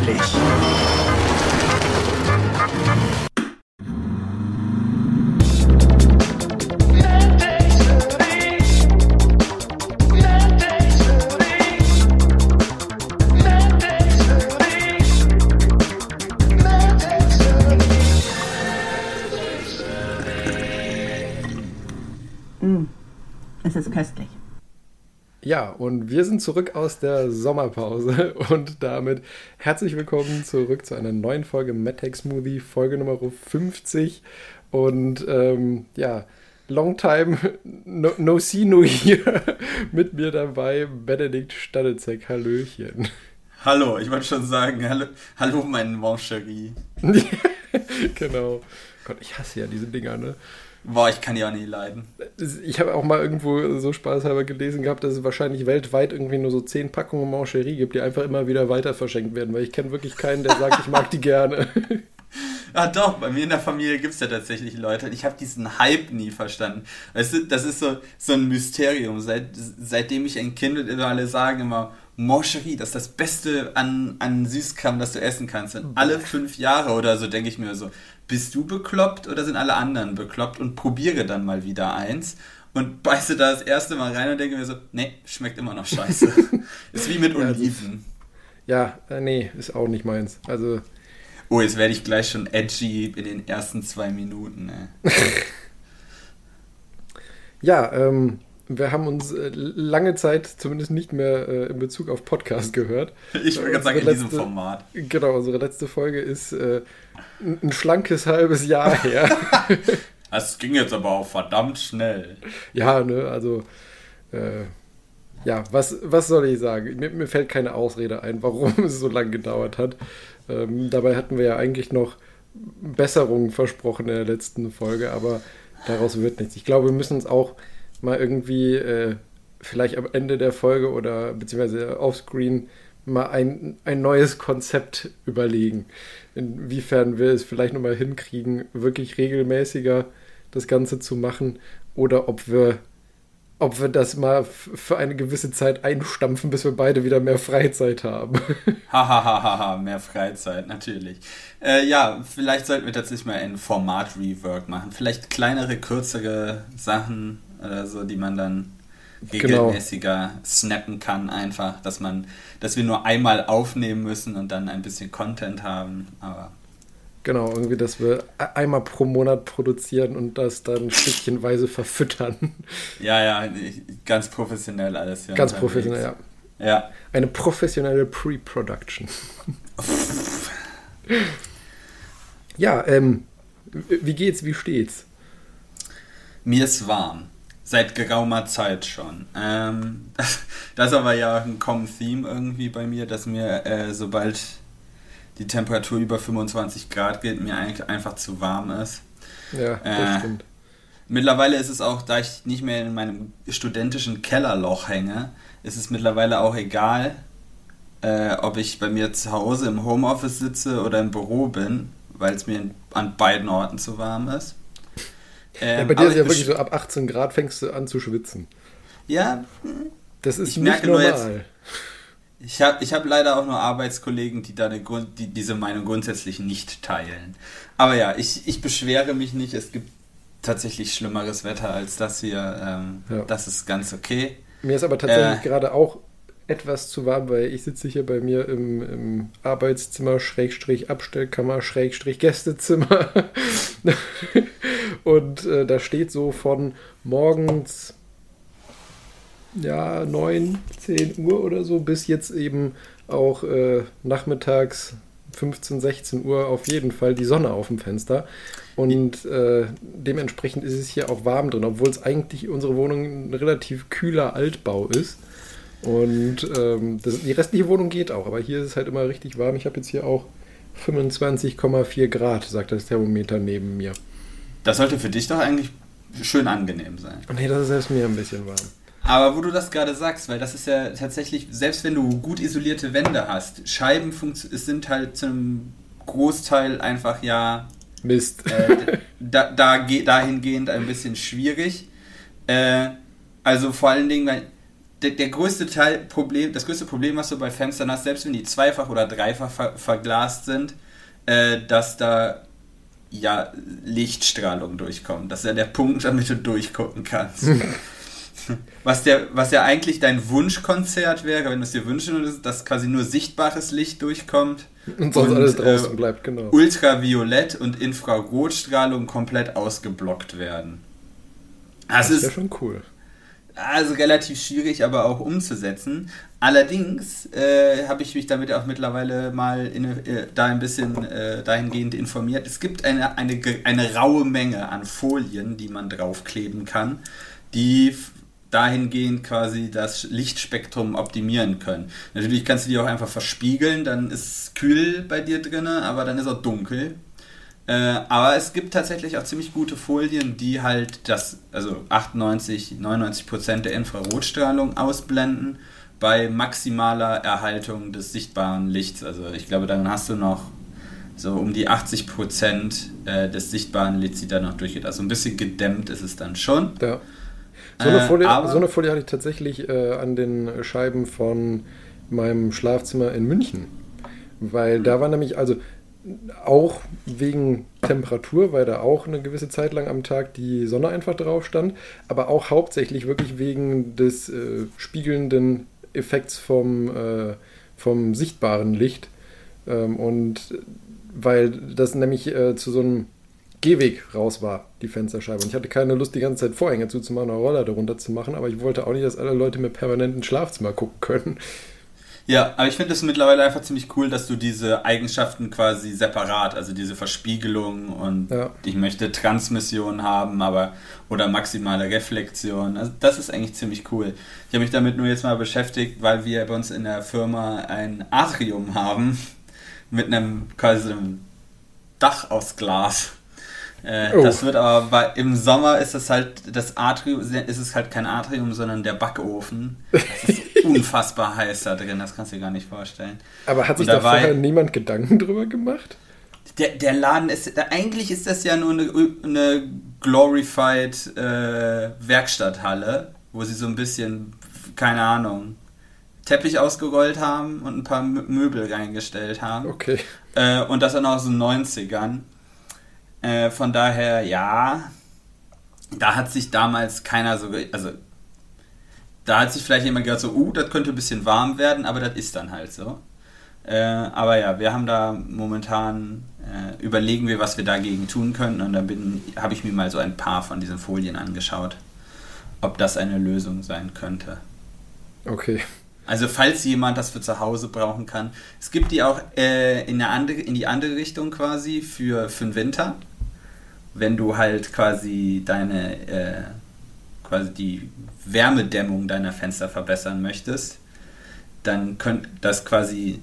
wirklich. Ja, und wir sind zurück aus der Sommerpause und damit herzlich willkommen zurück zu einer neuen Folge MedTech Smoothie, Folge Nummer 50. Und ähm, ja, long time, no, no see, no hear. Mit mir dabei Benedikt Stadezek. Hallöchen. Hallo, ich wollte schon sagen, hallo, hallo mein Mancherie. genau. Gott, ich hasse ja diese Dinger, ne? Boah, ich kann die auch nie leiden. Ich habe auch mal irgendwo so spaßhalber gelesen gehabt, dass es wahrscheinlich weltweit irgendwie nur so zehn Packungen Mancherie gibt, die einfach immer wieder weiter verschenkt werden, weil ich kenne wirklich keinen, der sagt, ich mag die gerne. Ah doch, bei mir in der Familie gibt es ja tatsächlich Leute. Ich habe diesen Hype nie verstanden. Weißt du, das ist so, so ein Mysterium. Seit, seitdem ich ein Kind bin, alle sagen immer, Mancherie, das ist das Beste an, an Süßkram, das du essen kannst. Und alle fünf Jahre oder so denke ich mir so, bist du bekloppt oder sind alle anderen bekloppt? Und probiere dann mal wieder eins und beiße da das erste Mal rein und denke mir so, nee, schmeckt immer noch scheiße. ist wie mit Oliven. Ja, äh, nee, ist auch nicht meins. Also. Oh, jetzt werde ich gleich schon edgy in den ersten zwei Minuten. Ja, ähm, wir haben uns äh, lange Zeit zumindest nicht mehr äh, in Bezug auf Podcast gehört. Ich würde gerade sagen, in letzte, diesem Format. Genau, unsere letzte Folge ist äh, ein, schlankes halbes Jahr her. Das ging jetzt aber auch verdammt schnell. Ja, ne, also äh, ja, was, was soll ich sagen? Mir, mir, fällt keine Ausrede ein, warum es so lange gedauert hat. Ähm, dabei hatten wir ja eigentlich noch Besserungen versprochen in der letzten Folge, aber daraus wird nichts. Ich glaube, wir müssen uns auch mal irgendwie äh, vielleicht am Ende der Folge oder beziehungsweise offscreen mal ein, ein neues Konzept überlegen. Inwiefern wir es vielleicht nochmal hinkriegen, wirklich regelmäßiger das Ganze zu machen oder ob wir, ob wir das mal für eine gewisse Zeit einstampfen, bis wir beide wieder mehr Freizeit haben. Hahaha, mehr Freizeit, natürlich. Äh, ja, vielleicht sollten wir tatsächlich mal ein Format-Rework machen. Vielleicht kleinere, kürzere Sachen oder so, die man dann. Regelmäßiger genau. snappen kann, einfach, dass man, dass wir nur einmal aufnehmen müssen und dann ein bisschen Content haben, aber. Genau, irgendwie, dass wir e-, einmal pro Monat produzieren und das dann stückchenweise verfüttern. Ja, ja, ganz professionell alles. Ganz professionell, ja. Ja. Eine professionelle Pre-Production. ja, ähm, wie geht's, wie steht's? Mir ist warm. Seit geraumer Zeit schon. Ähm, das, das, ist aber ja ein Common Theme irgendwie bei mir, dass mir, äh, sobald die Temperatur über 25 Grad geht, mir eigentlich einfach zu warm ist. Ja, das äh, stimmt. Mittlerweile ist es auch, da ich nicht mehr in meinem studentischen Kellerloch hänge, ist es mittlerweile auch egal, äh, ob ich bei mir zu Hause im Homeoffice sitze oder im Büro bin, weil es mir an beiden Orten zu warm ist. Ähm, ja, bei dir ist ja wirklich so ab 18 Grad fängst du an zu schwitzen. Ja. Das ist ich nicht normal. Jetzt, ich habe ich hab leider auch nur Arbeitskollegen, die, da eine Grund, die diese Meinung grundsätzlich nicht teilen. Aber ja, ich, ich beschwere mich nicht. Es gibt tatsächlich schlimmeres Wetter als das hier. Ähm, ja. Das ist ganz okay. Mir ist aber tatsächlich äh, gerade auch etwas zu warm, weil ich sitze hier bei mir im, im Arbeitszimmer, Schrägstrich Abstellkammer, Schrägstrich Gästezimmer. Und äh, da steht so von morgens ja, 9, 10 Uhr oder so bis jetzt eben auch äh, nachmittags 15, 16 Uhr auf jeden Fall die Sonne auf dem Fenster. Und äh, dementsprechend ist es hier auch warm drin, obwohl es eigentlich unsere Wohnung ein relativ kühler Altbau ist. Und ähm, das, die restliche Wohnung geht auch, aber hier ist es halt immer richtig warm. Ich habe jetzt hier auch 25,4 Grad, sagt das Thermometer neben mir. Das sollte für dich doch eigentlich schön angenehm sein. Nee, das ist selbst mir ein bisschen warm. Aber wo du das gerade sagst, weil das ist ja tatsächlich, selbst wenn du gut isolierte Wände hast, Scheiben sind halt zum Großteil einfach ja. Mist. Äh, da, da, dahingehend ein bisschen schwierig. Äh, also vor allen Dingen, weil der, der größte Teil Problem, das größte Problem, was du bei Fenstern hast, selbst wenn die zweifach oder dreifach ver verglast sind, äh, dass da ja Lichtstrahlung durchkommt. Das ist ja der Punkt, damit du durchgucken kannst. was, der, was ja eigentlich dein Wunschkonzert wäre, wenn du es dir wünschen würdest, dass quasi nur sichtbares Licht durchkommt. Und sonst und, alles draußen äh, bleibt, genau. Ultraviolett und Infrarotstrahlung komplett ausgeblockt werden. Das, das ist ja schon cool. Also relativ schwierig, aber auch umzusetzen. Allerdings äh, habe ich mich damit auch mittlerweile mal in, äh, da ein bisschen äh, dahingehend informiert. Es gibt eine, eine, eine raue Menge an Folien, die man draufkleben kann, die dahingehend quasi das Lichtspektrum optimieren können. Natürlich kannst du die auch einfach verspiegeln, dann ist es kühl bei dir drin, aber dann ist auch dunkel. Äh, aber es gibt tatsächlich auch ziemlich gute Folien, die halt das, also 98, 99 Prozent der Infrarotstrahlung ausblenden bei maximaler Erhaltung des sichtbaren Lichts. Also ich glaube, dann hast du noch so um die 80 Prozent äh, des sichtbaren Lichts, die da noch durchgeht. Also ein bisschen gedämmt ist es dann schon. Ja. So eine, äh, Folie, äh, so eine Folie hatte ich tatsächlich äh, an den Scheiben von meinem Schlafzimmer in München. Weil da war nämlich, also auch wegen Temperatur, weil da auch eine gewisse Zeit lang am Tag die Sonne einfach drauf stand, aber auch hauptsächlich wirklich wegen des äh, spiegelnden Effekts vom, äh, vom sichtbaren Licht. Ähm, und weil das nämlich äh, zu so einem Gehweg raus war, die Fensterscheibe. Und ich hatte keine Lust, die ganze Zeit Vorhänge zuzumachen oder Roller darunter zu machen, aber ich wollte auch nicht, dass alle Leute mir permanent ins Schlafzimmer gucken können. Ja, aber ich finde es mittlerweile einfach ziemlich cool, dass du diese Eigenschaften quasi separat, also diese Verspiegelung und ja. ich möchte Transmission haben, aber oder maximale Reflexion. Also das ist eigentlich ziemlich cool. Ich habe mich damit nur jetzt mal beschäftigt, weil wir bei uns in der Firma ein Atrium haben mit einem quasi einem Dach aus Glas. Äh, oh. Das wird aber bei, im Sommer ist es halt das Atrium, ist es halt kein Atrium, sondern der Backofen. Das ist unfassbar heiß da drin, das kannst du dir gar nicht vorstellen. Aber hat sich da vorher niemand Gedanken drüber gemacht? Der, der Laden ist, eigentlich ist das ja nur eine, eine glorified äh, Werkstatthalle, wo sie so ein bisschen, keine Ahnung, Teppich ausgerollt haben und ein paar Möbel reingestellt haben. Okay. Äh, und das dann aus den 90ern. Äh, von daher, ja, da hat sich damals keiner so, also da hat sich vielleicht jemand gedacht, so, uh, das könnte ein bisschen warm werden, aber das ist dann halt so. Äh, aber ja, wir haben da momentan, äh, überlegen wir, was wir dagegen tun können und dann habe ich mir mal so ein paar von diesen Folien angeschaut, ob das eine Lösung sein könnte. Okay. Also falls jemand das für zu Hause brauchen kann. Es gibt die auch äh, in, eine andere, in die andere Richtung quasi für, für den Winter. Wenn du halt quasi deine, äh, quasi die Wärmedämmung deiner Fenster verbessern möchtest, dann könnte das quasi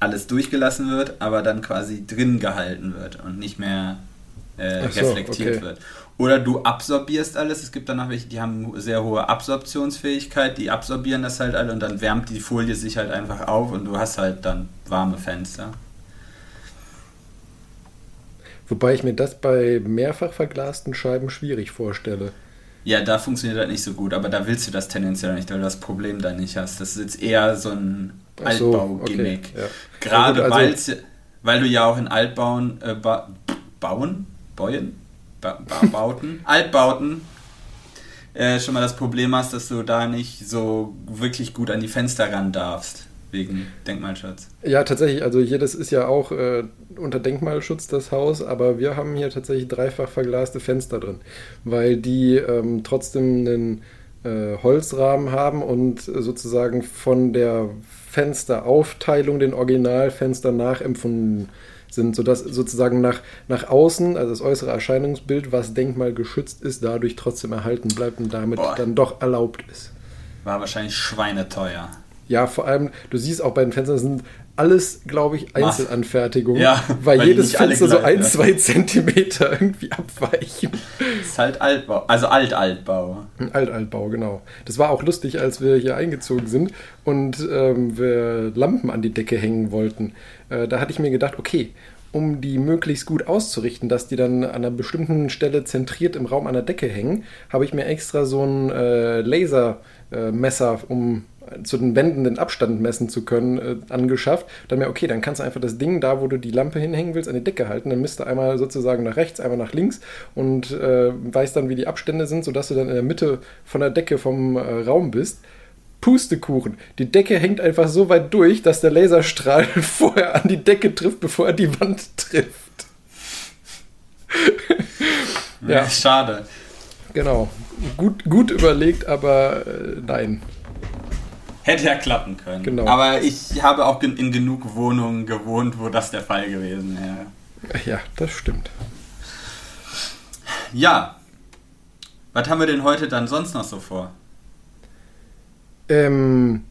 alles durchgelassen wird, aber dann quasi drin gehalten wird und nicht mehr äh, so, reflektiert okay. wird. Oder du absorbierst alles. Es gibt dann noch welche, die haben sehr hohe Absorptionsfähigkeit, die absorbieren das halt alle und dann wärmt die Folie sich halt einfach auf und du hast halt dann warme Fenster. Wobei ich mir das bei mehrfach verglasten Scheiben schwierig vorstelle. Ja, da funktioniert das nicht so gut, aber da willst du das tendenziell nicht, weil du das Problem da nicht hast. Das ist jetzt eher so ein Altbau-Gimmick. Okay, ja. Gerade also, weil, du ja auch in Altbauen äh, ba bauen, Bäuen, ba Bauten, Altbauten äh, schon mal das Problem hast, dass du da nicht so wirklich gut an die Fenster ran darfst wegen Denkmalschutz. Ja, tatsächlich. Also hier, das ist ja auch äh, unter Denkmalschutz das Haus, aber wir haben hier tatsächlich dreifach verglaste Fenster drin, weil die ähm, trotzdem einen äh, Holzrahmen haben und sozusagen von der Fensteraufteilung den Originalfenster nachempfunden sind, sodass sozusagen nach, nach außen, also das äußere Erscheinungsbild, was denkmalgeschützt ist, dadurch trotzdem erhalten bleibt und damit Boah. dann doch erlaubt ist. War wahrscheinlich schweineteuer. Ja, vor allem, du siehst auch bei den Fenstern, sind alles, glaube ich, Einzelanfertigungen, ja, weil, weil jedes Fenster so ein, zwei Zentimeter irgendwie abweichen. Das ist halt Altbau, also Alt-Altbau. Alt-Altbau, genau. Das war auch lustig, als wir hier eingezogen sind und ähm, wir Lampen an die Decke hängen wollten. Äh, da hatte ich mir gedacht, okay, um die möglichst gut auszurichten, dass die dann an einer bestimmten Stelle zentriert im Raum an der Decke hängen, habe ich mir extra so ein äh, Lasermesser, äh, um zu den Wänden den Abstand messen zu können, äh, angeschafft. Dann mir, okay, dann kannst du einfach das Ding da, wo du die Lampe hinhängen willst, an die Decke halten. Dann misst du einmal sozusagen nach rechts, einmal nach links und äh, weißt dann, wie die Abstände sind, sodass du dann in der Mitte von der Decke vom äh, Raum bist. Pustekuchen. Die Decke hängt einfach so weit durch, dass der Laserstrahl vorher an die Decke trifft, bevor er die Wand trifft. ja, schade. Genau. Gut, gut überlegt, aber äh, nein. Hätte ja klappen können. Genau. Aber ich habe auch in genug Wohnungen gewohnt, wo das der Fall gewesen wäre. Ja, das stimmt. Ja. Was haben wir denn heute dann sonst noch so vor? Ähm,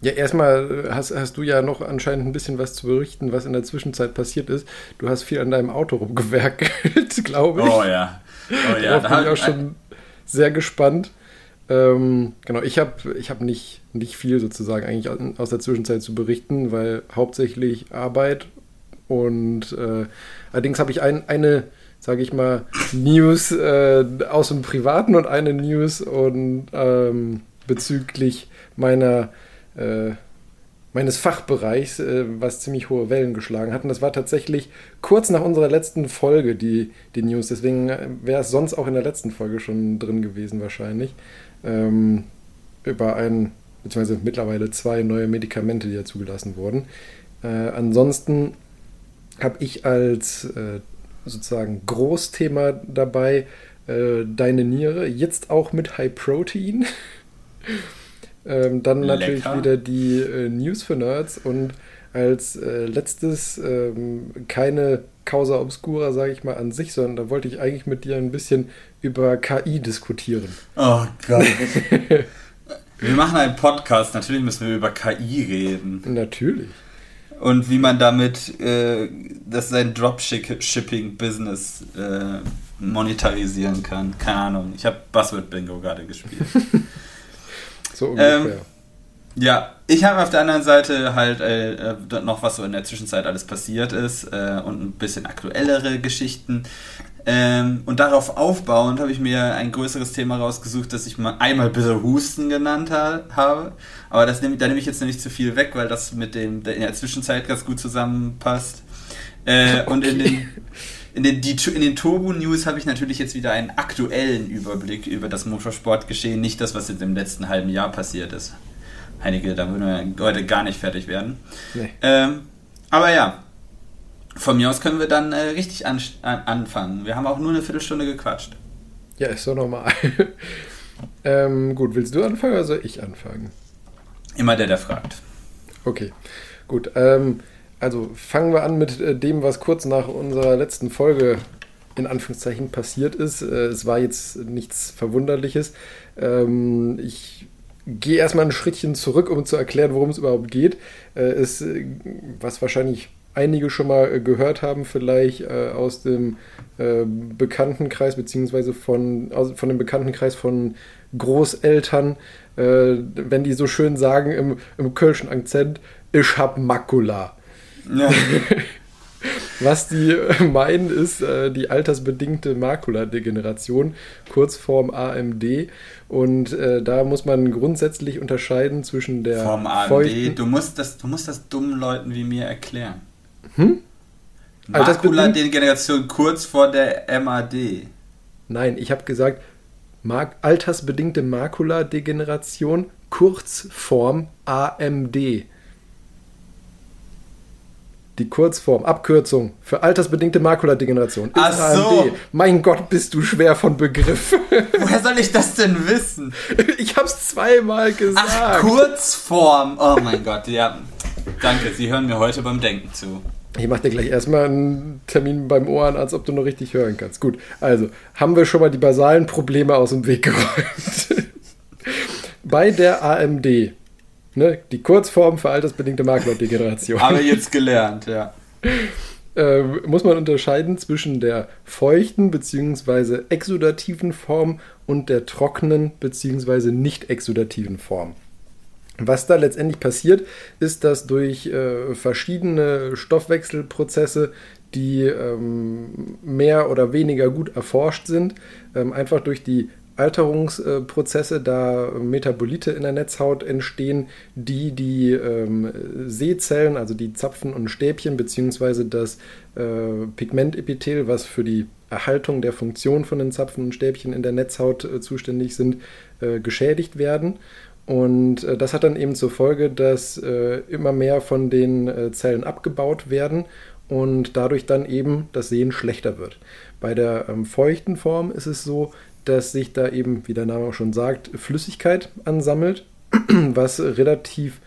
ja, erstmal hast, hast du ja noch anscheinend ein bisschen was zu berichten, was in der Zwischenzeit passiert ist. Du hast viel an deinem Auto rumgewerkelt, glaube ich. Oh ja. Oh ja. Darauf bin ich auch schon sehr gespannt. Ähm, genau, ich habe ich hab nicht, nicht viel sozusagen eigentlich aus der Zwischenzeit zu berichten, weil hauptsächlich Arbeit und äh, allerdings habe ich ein, eine, sage ich mal, News äh, aus dem Privaten und eine News und ähm, bezüglich meiner äh, meines Fachbereichs, äh, was ziemlich hohe Wellen geschlagen hat. Und das war tatsächlich kurz nach unserer letzten Folge die, die News. Deswegen äh, wäre es sonst auch in der letzten Folge schon drin gewesen wahrscheinlich ähm, über ein, beziehungsweise mittlerweile zwei neue Medikamente, die ja zugelassen wurden. Äh, ansonsten habe ich als äh, sozusagen Großthema dabei äh, deine Niere, jetzt auch mit High Protein. ähm, dann Lecker. natürlich wieder die äh, News für Nerds und als äh, letztes ähm, keine Causa Obscura, sage ich mal, an sich, sondern da wollte ich eigentlich mit dir ein bisschen über KI diskutieren. Oh Gott. wir machen einen Podcast, natürlich müssen wir über KI reden. Natürlich. Und wie man damit äh, das sein Dropshipping-Business äh, monetarisieren kann. Keine Ahnung. Ich habe Buzzword Bingo gerade gespielt. so ungefähr. Ähm, ja, ich habe auf der anderen Seite halt äh, noch, was so in der Zwischenzeit alles passiert ist äh, und ein bisschen aktuellere Geschichten. Ähm, und darauf aufbauend habe ich mir ein größeres Thema rausgesucht, das ich mal einmal bitte Husten genannt ha habe. Aber das nehm, da nehme ich jetzt nicht zu viel weg, weil das mit dem in der Zwischenzeit ganz gut zusammenpasst. Äh, okay. Und in den, in den, die, in den Turbo-News habe ich natürlich jetzt wieder einen aktuellen Überblick über das Motorsportgeschehen, nicht das, was jetzt im letzten halben Jahr passiert ist. Einige, da würden wir heute gar nicht fertig werden. Nee. Ähm, aber ja, von mir aus können wir dann äh, richtig an, an, anfangen. Wir haben auch nur eine Viertelstunde gequatscht. Ja, ist so normal. ähm, gut, willst du anfangen oder soll ich anfangen? Immer der, der fragt. Okay, gut. Ähm, also fangen wir an mit äh, dem, was kurz nach unserer letzten Folge in Anführungszeichen passiert ist. Äh, es war jetzt nichts Verwunderliches. Ähm, ich gehe erstmal ein Schrittchen zurück, um zu erklären, worum es überhaupt geht. Äh, ist, äh, was wahrscheinlich einige schon mal äh, gehört haben, vielleicht äh, aus dem äh, Bekanntenkreis, beziehungsweise von, aus, von dem Bekanntenkreis von Großeltern, äh, wenn die so schön sagen im, im kölschen Akzent, ich hab Makula. Ja. Was die äh, meinen, ist äh, die altersbedingte Makuladegeneration, Kurzform AMD. Und äh, da muss man grundsätzlich unterscheiden zwischen der Form AMD. Du musst, das, du musst das dummen Leuten wie mir erklären. Hm? Makuladegeneration kurz vor der MAD. Nein, ich habe gesagt, Mark altersbedingte Makuladegeneration, Kurzform AMD. Die Kurzform, Abkürzung für altersbedingte Makuladegeneration ist Ach so. AMD. Mein Gott, bist du schwer von Begriff. Woher soll ich das denn wissen? Ich hab's zweimal gesagt. Ach, Kurzform. Oh mein Gott, ja. Danke, Sie hören mir heute beim Denken zu. Ich mache dir gleich erstmal einen Termin beim Ohrenarzt, ob du noch richtig hören kannst. Gut, also haben wir schon mal die basalen Probleme aus dem Weg geräumt. Bei der AMD, ne, die Kurzform für altersbedingte Maklerdegeneration. Habe ich jetzt gelernt, ja. Äh, muss man unterscheiden zwischen der feuchten bzw. exudativen Form und der trockenen bzw. nicht exudativen Form. Was da letztendlich passiert, ist, dass durch äh, verschiedene Stoffwechselprozesse die ähm, mehr oder weniger gut erforscht sind, ähm, einfach durch die Alterungsprozesse, da Metabolite in der Netzhaut entstehen, die die ähm, Sehzellen, also die Zapfen und Stäbchen, beziehungsweise das äh, Pigmentepithel, was für die Erhaltung der Funktion von den Zapfen und Stäbchen in der Netzhaut äh, zuständig sind, äh, geschädigt werden. Und äh, das hat dann eben zur Folge, dass äh, immer mehr von den äh, Zellen abgebaut werden und dadurch dann eben das Sehen schlechter wird. Bei der ähm, feuchten Form ist es so, dass sich da eben, wie der Name auch schon sagt, Flüssigkeit ansammelt, was relativ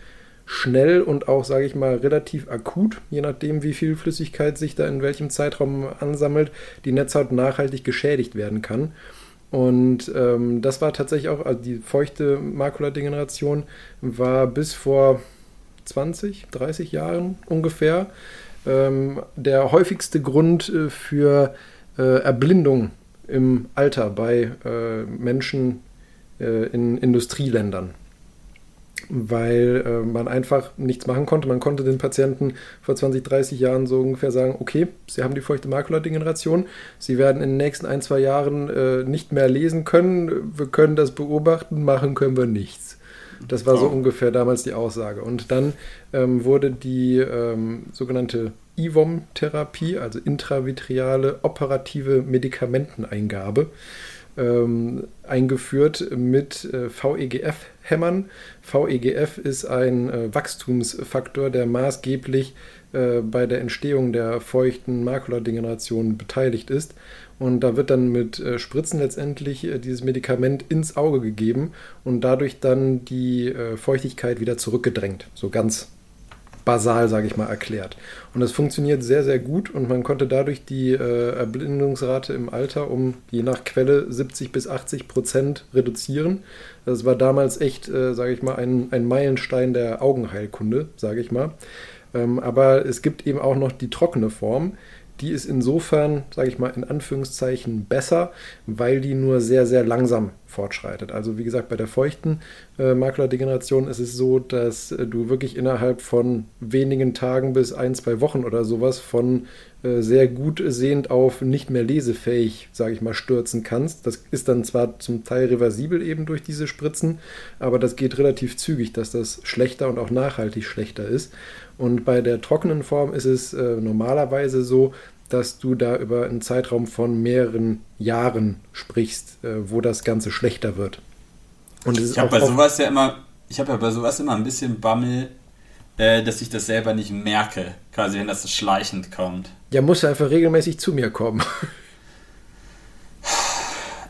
schnell und auch, sage ich mal, relativ akut, je nachdem, wie viel Flüssigkeit sich da in welchem Zeitraum ansammelt, die Netzhaut nachhaltig geschädigt werden kann. Und ähm, das war tatsächlich auch, also die feuchte Makuladegeneration war bis vor 20, 30 Jahren ungefähr ähm, der häufigste Grund äh, für äh, Erblindung im Alter bei äh, Menschen äh, in Industrieländern. Weil äh, man einfach nichts machen konnte. Man konnte den Patienten vor 20, 30 Jahren so ungefähr sagen, okay, Sie haben die feuchte Makuladegeneration, Sie werden in den nächsten ein, zwei Jahren äh, nicht mehr lesen können, wir können das beobachten, machen können wir nichts. Das war so ungefähr damals die Aussage. Und dann ähm, wurde die ähm, sogenannte IVOM-Therapie, also intravitreale operative Medikamenteneingabe, ähm, eingeführt mit äh, VEGF-Hämmern. VEGF ist ein äh, Wachstumsfaktor, der maßgeblich äh, bei der Entstehung der feuchten Makuladegeneration beteiligt ist. Und da wird dann mit äh, Spritzen letztendlich äh, dieses Medikament ins Auge gegeben und dadurch dann die Feuchtigkeit wieder zurückgedrängt. So ganz basal, sage ich mal, erklärt. Und das funktioniert sehr, sehr gut und man konnte dadurch die Erblindungsrate im Alter um je nach Quelle 70 bis 80 Prozent reduzieren. Das war damals echt, äh, sage ich mal, ein, ein Meilenstein der Augenheilkunde, sage ich mal. Ähm, aber es gibt eben auch noch die trockene Form, die ist insofern, sage ich mal, in Anführungszeichen besser, weil die nur sehr, sehr langsam fortschreitet. Also wie gesagt, bei der feuchten äh, Makuladegeneration ist es so, dass äh, du wirklich innerhalb von wenigen Tagen bis ein, zwei Wochen oder sowas von sehr gut sehend auf nicht mehr lesefähig, sage ich mal, stürzen kannst. Das ist dann zwar zum Teil reversibel eben durch diese Spritzen, aber das geht relativ zügig, dass das schlechter und auch nachhaltig schlechter ist. Und bei der trockenen Form ist es äh, normalerweise so, dass du da über einen Zeitraum von mehreren Jahren sprichst, äh, wo das Ganze schlechter wird. Und ich habe bei sowas ja immer, ich habe ja bei sowas immer ein bisschen Bammel, äh, dass ich das selber nicht merke, quasi wenn das schleichend kommt. Ja, musst du einfach regelmäßig zu mir kommen.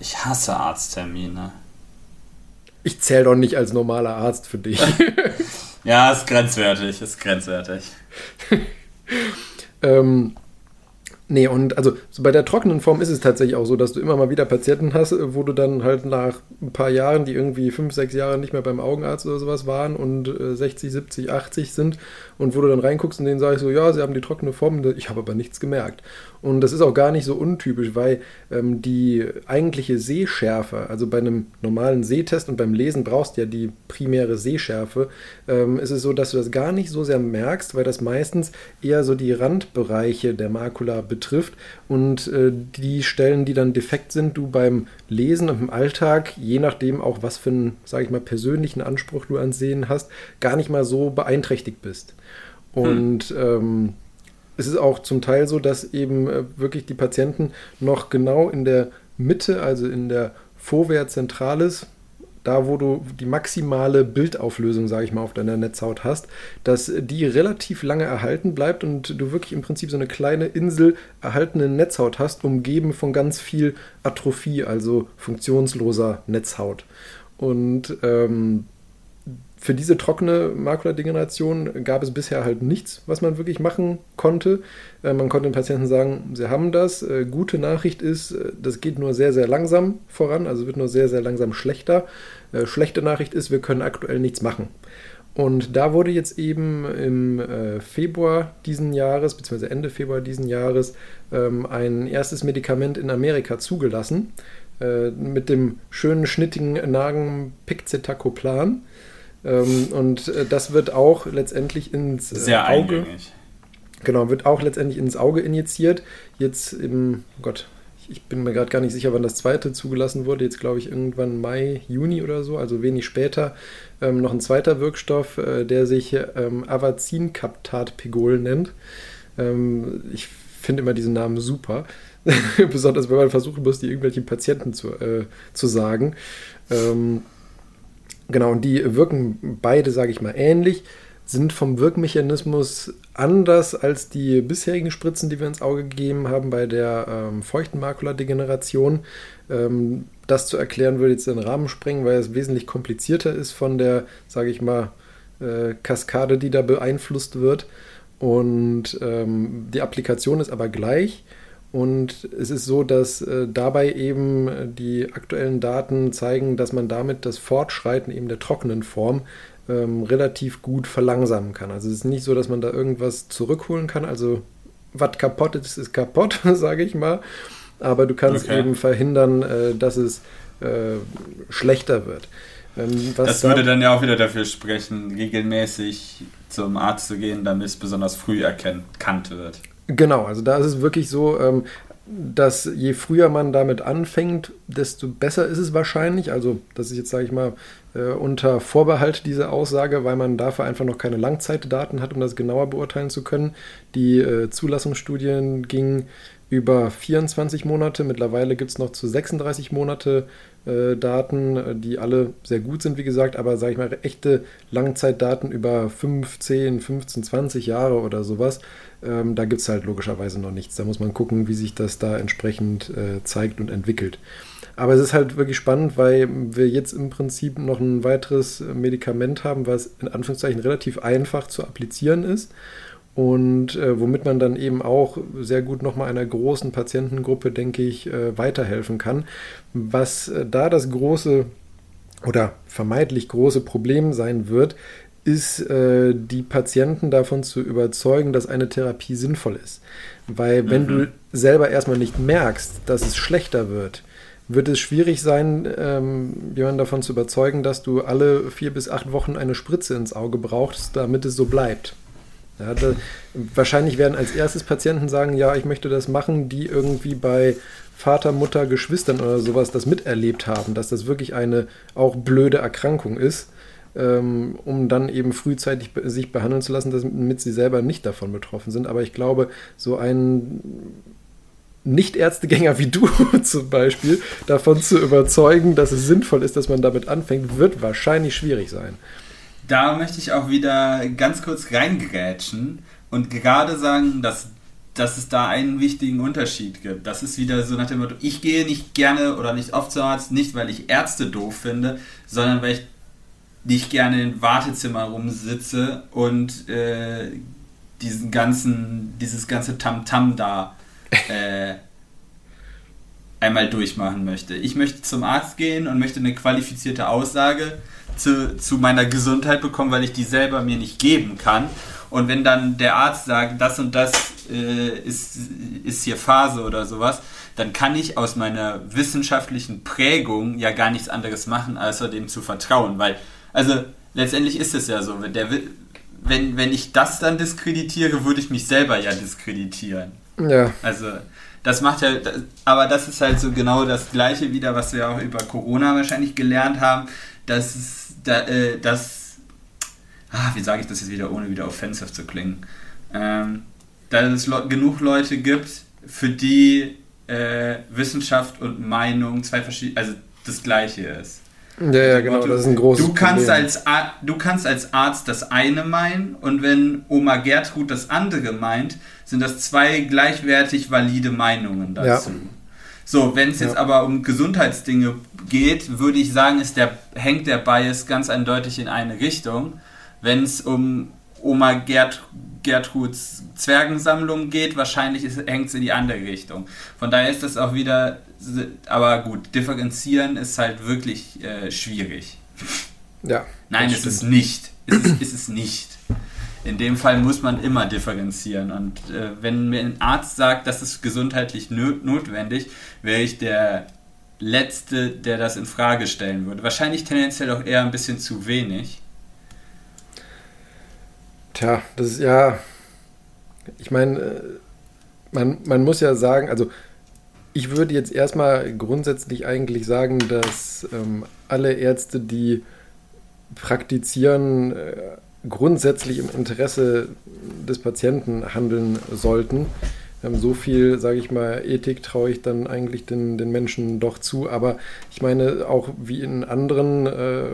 Ich hasse Arzttermine. Ich zähle doch nicht als normaler Arzt für dich. Ja, ist grenzwertig, ist grenzwertig. ähm, nee, und also so bei der trockenen Form ist es tatsächlich auch so, dass du immer mal wieder Patienten hast, wo du dann halt nach ein paar Jahren, die irgendwie fünf, sechs Jahre nicht mehr beim Augenarzt oder sowas waren und äh, 60, 70, 80 sind und wo du dann reinguckst und denen sagst so, ja, sie haben die trockene Form, ich habe aber nichts gemerkt. Und das ist auch gar nicht so untypisch, weil ähm, die eigentliche Sehschärfe, also bei einem normalen Sehtest und beim Lesen brauchst du ja die primäre Sehschärfe, ähm, ist es so, dass du das gar nicht so sehr merkst, weil das meistens eher so die Randbereiche der Makula betrifft und äh, die Stellen, die dann defekt sind, du beim Lesen und im Alltag, je nachdem auch was für einen, sage ich mal, persönlichen Anspruch du ans Sehen hast, gar nicht mal so beeinträchtigt bist. Und hm. ähm, es ist auch zum Teil so, dass eben äh, wirklich die Patienten noch genau in der Mitte, also in der Fovea Centralis, da wo du die maximale Bildauflösung, sage ich mal, auf deiner Netzhaut hast, dass die relativ lange erhalten bleibt und du wirklich im Prinzip so eine kleine Insel erhaltene Netzhaut hast, umgeben von ganz viel Atrophie, also funktionsloser Netzhaut. Und ähm, für diese trockene Makuladegeneration gab es bisher halt nichts, was man wirklich machen konnte. Äh, man konnte den Patienten sagen, sie haben das. Äh, gute Nachricht ist, äh, das geht nur sehr, sehr langsam voran, also wird nur sehr, sehr langsam schlechter. schlechte Nachricht ist, wir können aktuell nichts machen. Und da wurde jetzt eben im Februar diesen Jahres, beziehungsweise Ende Februar diesen Jahres, ähm, ein erstes Medikament in Amerika zugelassen mit dem schönen schnittigen Namen Piczetacoplan. Ähm, und äh, das wird auch letztendlich ins äh, Sehr Auge. Eingängig. Genau, wird auch letztendlich ins Auge injiziert. Jetzt im, oh Gott, ich bin mir gerade gar nicht sicher, wann das zweite zugelassen wurde. Jetzt glaube ich irgendwann Mai, Juni oder so, also wenig später. Ähm, noch ein zweiter Wirkstoff, äh, der sich ähm, Avacincaptat-Pegol nennt. Ähm, ich finde immer diesen Namen super. Besonders wenn man versuchen muss, die irgendwelchen Patienten zu, äh, zu sagen. Ähm, genau, und die wirken beide, sage ich mal, ähnlich sind vom Wirkmechanismus anders als die bisherigen Spritzen, die wir ins Auge gegeben haben bei der ähm, feuchten Makuladegeneration. Ähm, das zu erklären würde jetzt den Rahmen sprengen, weil es wesentlich komplizierter ist von der, sage ich mal, äh, Kaskade, die da beeinflusst wird. Und ähm, die Applikation ist aber gleich. Und es ist so, dass äh, dabei eben die aktuellen Daten zeigen, dass man damit das Fortschreiten eben der trockenen Form ähm, relativ gut verlangsamen kann. Also es ist nicht so, dass man da irgendwas zurückholen kann. Also was kaputt ist, ist kaputt, sage ich mal. Aber du kannst okay. eben verhindern, äh, dass es äh, schlechter wird. Ähm, das würde da dann ja auch wieder dafür sprechen, regelmäßig zum Arzt zu gehen, damit es besonders früh erkannt wird. Genau, also da ist es wirklich so, ähm, dass je früher man damit anfängt, desto besser ist es wahrscheinlich. Also das ist jetzt, sage ich mal, äh, unter Vorbehalt diese Aussage, weil man dafür einfach noch keine Langzeitdaten hat, um das genauer beurteilen zu können. Die äh, Zulassungsstudien gingen über 24 Monate. Mittlerweile gibt es noch zu 36 Monate äh, Daten, die alle sehr gut sind, wie gesagt, aber sage ich mal, echte Langzeitdaten über 15, 15, 20 Jahre oder sowas, ähm, da gibt es halt logischerweise noch nichts. Da muss man gucken, wie sich das da entsprechend äh, zeigt und entwickelt. Aber es ist halt wirklich spannend, weil wir jetzt im Prinzip noch ein weiteres Medikament haben, was in Anführungszeichen relativ einfach zu applizieren ist und äh, womit man dann eben auch sehr gut nochmal einer großen Patientengruppe, denke ich, äh, weiterhelfen kann. Was äh, da das große oder vermeintlich große Problem sein wird, ist, äh, die Patienten davon zu überzeugen, dass eine Therapie sinnvoll ist. Weil wenn mhm. du selber erstmal nicht merkst, dass es schlechter wird, wird es schwierig sein, ähm, jemanden davon zu überzeugen, dass du alle vier bis acht Wochen eine Spritze ins Auge brauchst, damit es so bleibt. Ja, da, wahrscheinlich werden als erstes Patienten sagen, ja, ich möchte das machen, die irgendwie bei Vater, Mutter, Geschwistern oder sowas das miterlebt haben, dass das wirklich eine auch blöde Erkrankung ist, ähm, um dann eben frühzeitig sich behandeln zu lassen, damit sie selber nicht davon betroffen sind. Aber ich glaube, so ein nicht-Ärztegänger wie du zum Beispiel davon zu überzeugen, dass es sinnvoll ist, dass man damit anfängt, wird wahrscheinlich schwierig sein. Da möchte ich auch wieder ganz kurz reingrätschen und gerade sagen, dass, dass es da einen wichtigen Unterschied gibt. Das ist wieder so nach dem Motto, ich gehe nicht gerne oder nicht oft zum Arzt, nicht weil ich Ärzte doof finde, sondern weil ich nicht gerne im Wartezimmer rumsitze und äh, diesen ganzen, dieses ganze Tamtam -Tam da äh, einmal durchmachen möchte. Ich möchte zum Arzt gehen und möchte eine qualifizierte Aussage zu, zu meiner Gesundheit bekommen, weil ich die selber mir nicht geben kann. Und wenn dann der Arzt sagt, das und das äh, ist, ist hier Phase oder sowas, dann kann ich aus meiner wissenschaftlichen Prägung ja gar nichts anderes machen, als dem zu vertrauen. Weil, also letztendlich ist es ja so, wenn, der, wenn, wenn ich das dann diskreditiere, würde ich mich selber ja diskreditieren. Ja. Also, das macht ja, aber das ist halt so genau das Gleiche wieder, was wir auch über Corona wahrscheinlich gelernt haben, dass es, da, äh, dass, ah, wie sage ich das jetzt wieder, ohne wieder offensive zu klingen, ähm, dass es genug Leute gibt, für die äh, Wissenschaft und Meinung zwei verschiedene, also das Gleiche ist. Ja, ja, genau, das ist ein großes du kannst Problem. Als du kannst als Arzt das eine meinen und wenn Oma Gertrud das andere meint, sind das zwei gleichwertig valide Meinungen dazu. Ja. So, wenn es jetzt ja. aber um Gesundheitsdinge geht, würde ich sagen, ist der, hängt der Bias ganz eindeutig in eine Richtung. Wenn es um Oma Gert, Gertruds Zwergensammlung geht, wahrscheinlich hängt es in die andere Richtung. Von daher ist das auch wieder aber gut, differenzieren ist halt wirklich äh, schwierig. Ja. Nein, ist es nicht. Ist es, ist es nicht. In dem Fall muss man immer differenzieren. Und äh, wenn mir ein Arzt sagt, das ist gesundheitlich notwendig, wäre ich der Letzte, der das in Frage stellen würde. Wahrscheinlich tendenziell auch eher ein bisschen zu wenig. Tja, das ist ja ich meine, äh, man, man muss ja sagen, also ich würde jetzt erstmal grundsätzlich eigentlich sagen, dass ähm, alle Ärzte, die praktizieren, äh, grundsätzlich im Interesse des Patienten handeln sollten. Ähm, so viel, sage ich mal, Ethik traue ich dann eigentlich den, den Menschen doch zu. Aber ich meine, auch wie in anderen äh,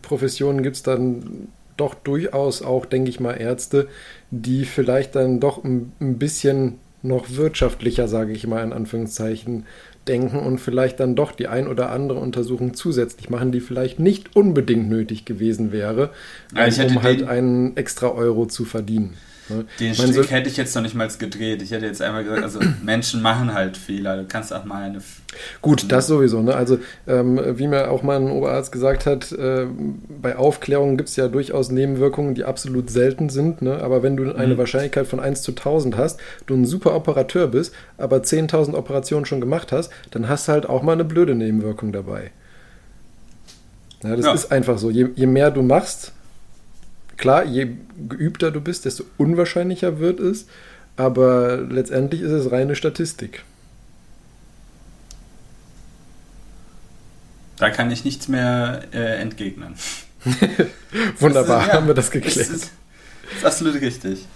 Professionen gibt es dann doch durchaus auch, denke ich mal, Ärzte, die vielleicht dann doch ein, ein bisschen noch wirtschaftlicher, sage ich mal in Anführungszeichen, denken und vielleicht dann doch die ein oder andere Untersuchung zusätzlich machen, die vielleicht nicht unbedingt nötig gewesen wäre, um halt einen extra Euro zu verdienen. Den Strick so- hätte ich jetzt noch nicht mal gedreht. Ich hätte jetzt einmal gesagt, also Menschen machen halt Fehler. Du kannst auch mal eine. Gut, das sowieso. Ne? Also, ähm, wie mir auch mal ein Oberarzt gesagt hat, äh, bei Aufklärung gibt es ja durchaus Nebenwirkungen, die absolut selten sind. Ne? Aber wenn du eine Mhm. Wahrscheinlichkeit von 1 zu 1000 hast, du ein super Operateur bist, aber 10.000 Operationen schon gemacht hast, dann hast du halt auch mal eine blöde Nebenwirkung dabei. Ja, das Ja. ist einfach so. Je, je mehr du machst, klar, je geübter du bist, desto unwahrscheinlicher wird es. Aber letztendlich ist es reine Statistik. Da kann ich nichts mehr äh, entgegnen. Wunderbar, ist- ja, haben wir das Das geklärt. ist, das ist absolut richtig.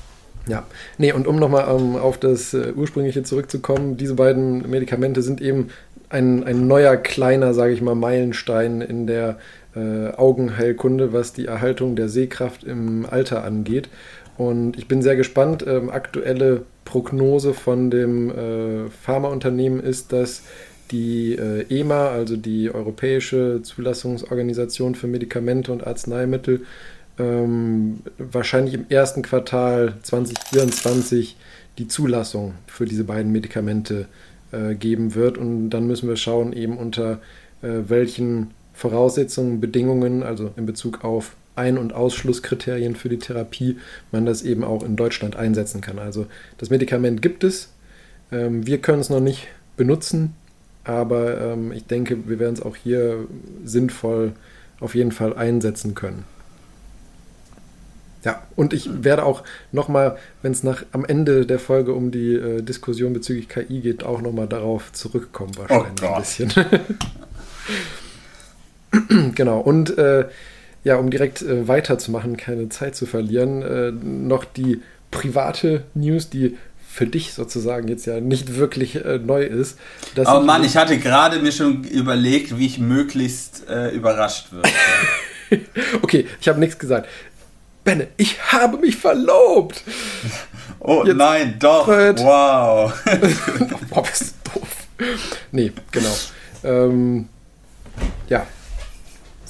Ja, nee, und um nochmal ähm, auf das äh, ursprüngliche zurückzukommen, diese beiden Medikamente sind eben ein, ein neuer, kleiner, sage ich mal, Meilenstein in der äh, Augenheilkunde, was die Erhaltung der Sehkraft im Alter angeht. Und ich bin sehr gespannt. Ähm, aktuelle Prognose von dem äh, Pharmaunternehmen ist, dass die äh, EMA, also die Europäische Zulassungsorganisation für Medikamente und Arzneimittel, ähm, wahrscheinlich im ersten Quartal 2024 die Zulassung für diese beiden Medikamente äh, geben wird. Und dann müssen wir schauen, eben unter äh, welchen Voraussetzungen, Bedingungen, also in Bezug auf Ein- und Ausschlusskriterien für die Therapie, man das eben auch in Deutschland einsetzen kann. Also das Medikament gibt es. Ähm, wir können es noch nicht benutzen, aber ähm, ich denke, wir werden es auch hier sinnvoll auf jeden Fall einsetzen können. Ja, und ich werde auch nochmal, wenn es nach am Ende der Folge um die äh, Diskussion bezüglich KI geht, auch nochmal darauf zurückkommen, wahrscheinlich Gott. ein bisschen. genau, und äh, ja, um direkt äh, weiterzumachen, keine Zeit zu verlieren, äh, noch die private News, die für dich sozusagen jetzt ja nicht wirklich äh, neu ist. dass Oh Mann, ich hatte gerade mir schon überlegt, wie ich möglichst äh, überrascht würde. Okay, ich habe nichts gesagt. Benne, ich habe mich verlobt. Oh Jetzt nein, doch. Fred. Wow. Boah, bist du doof. Nee, genau. Ähm, ja.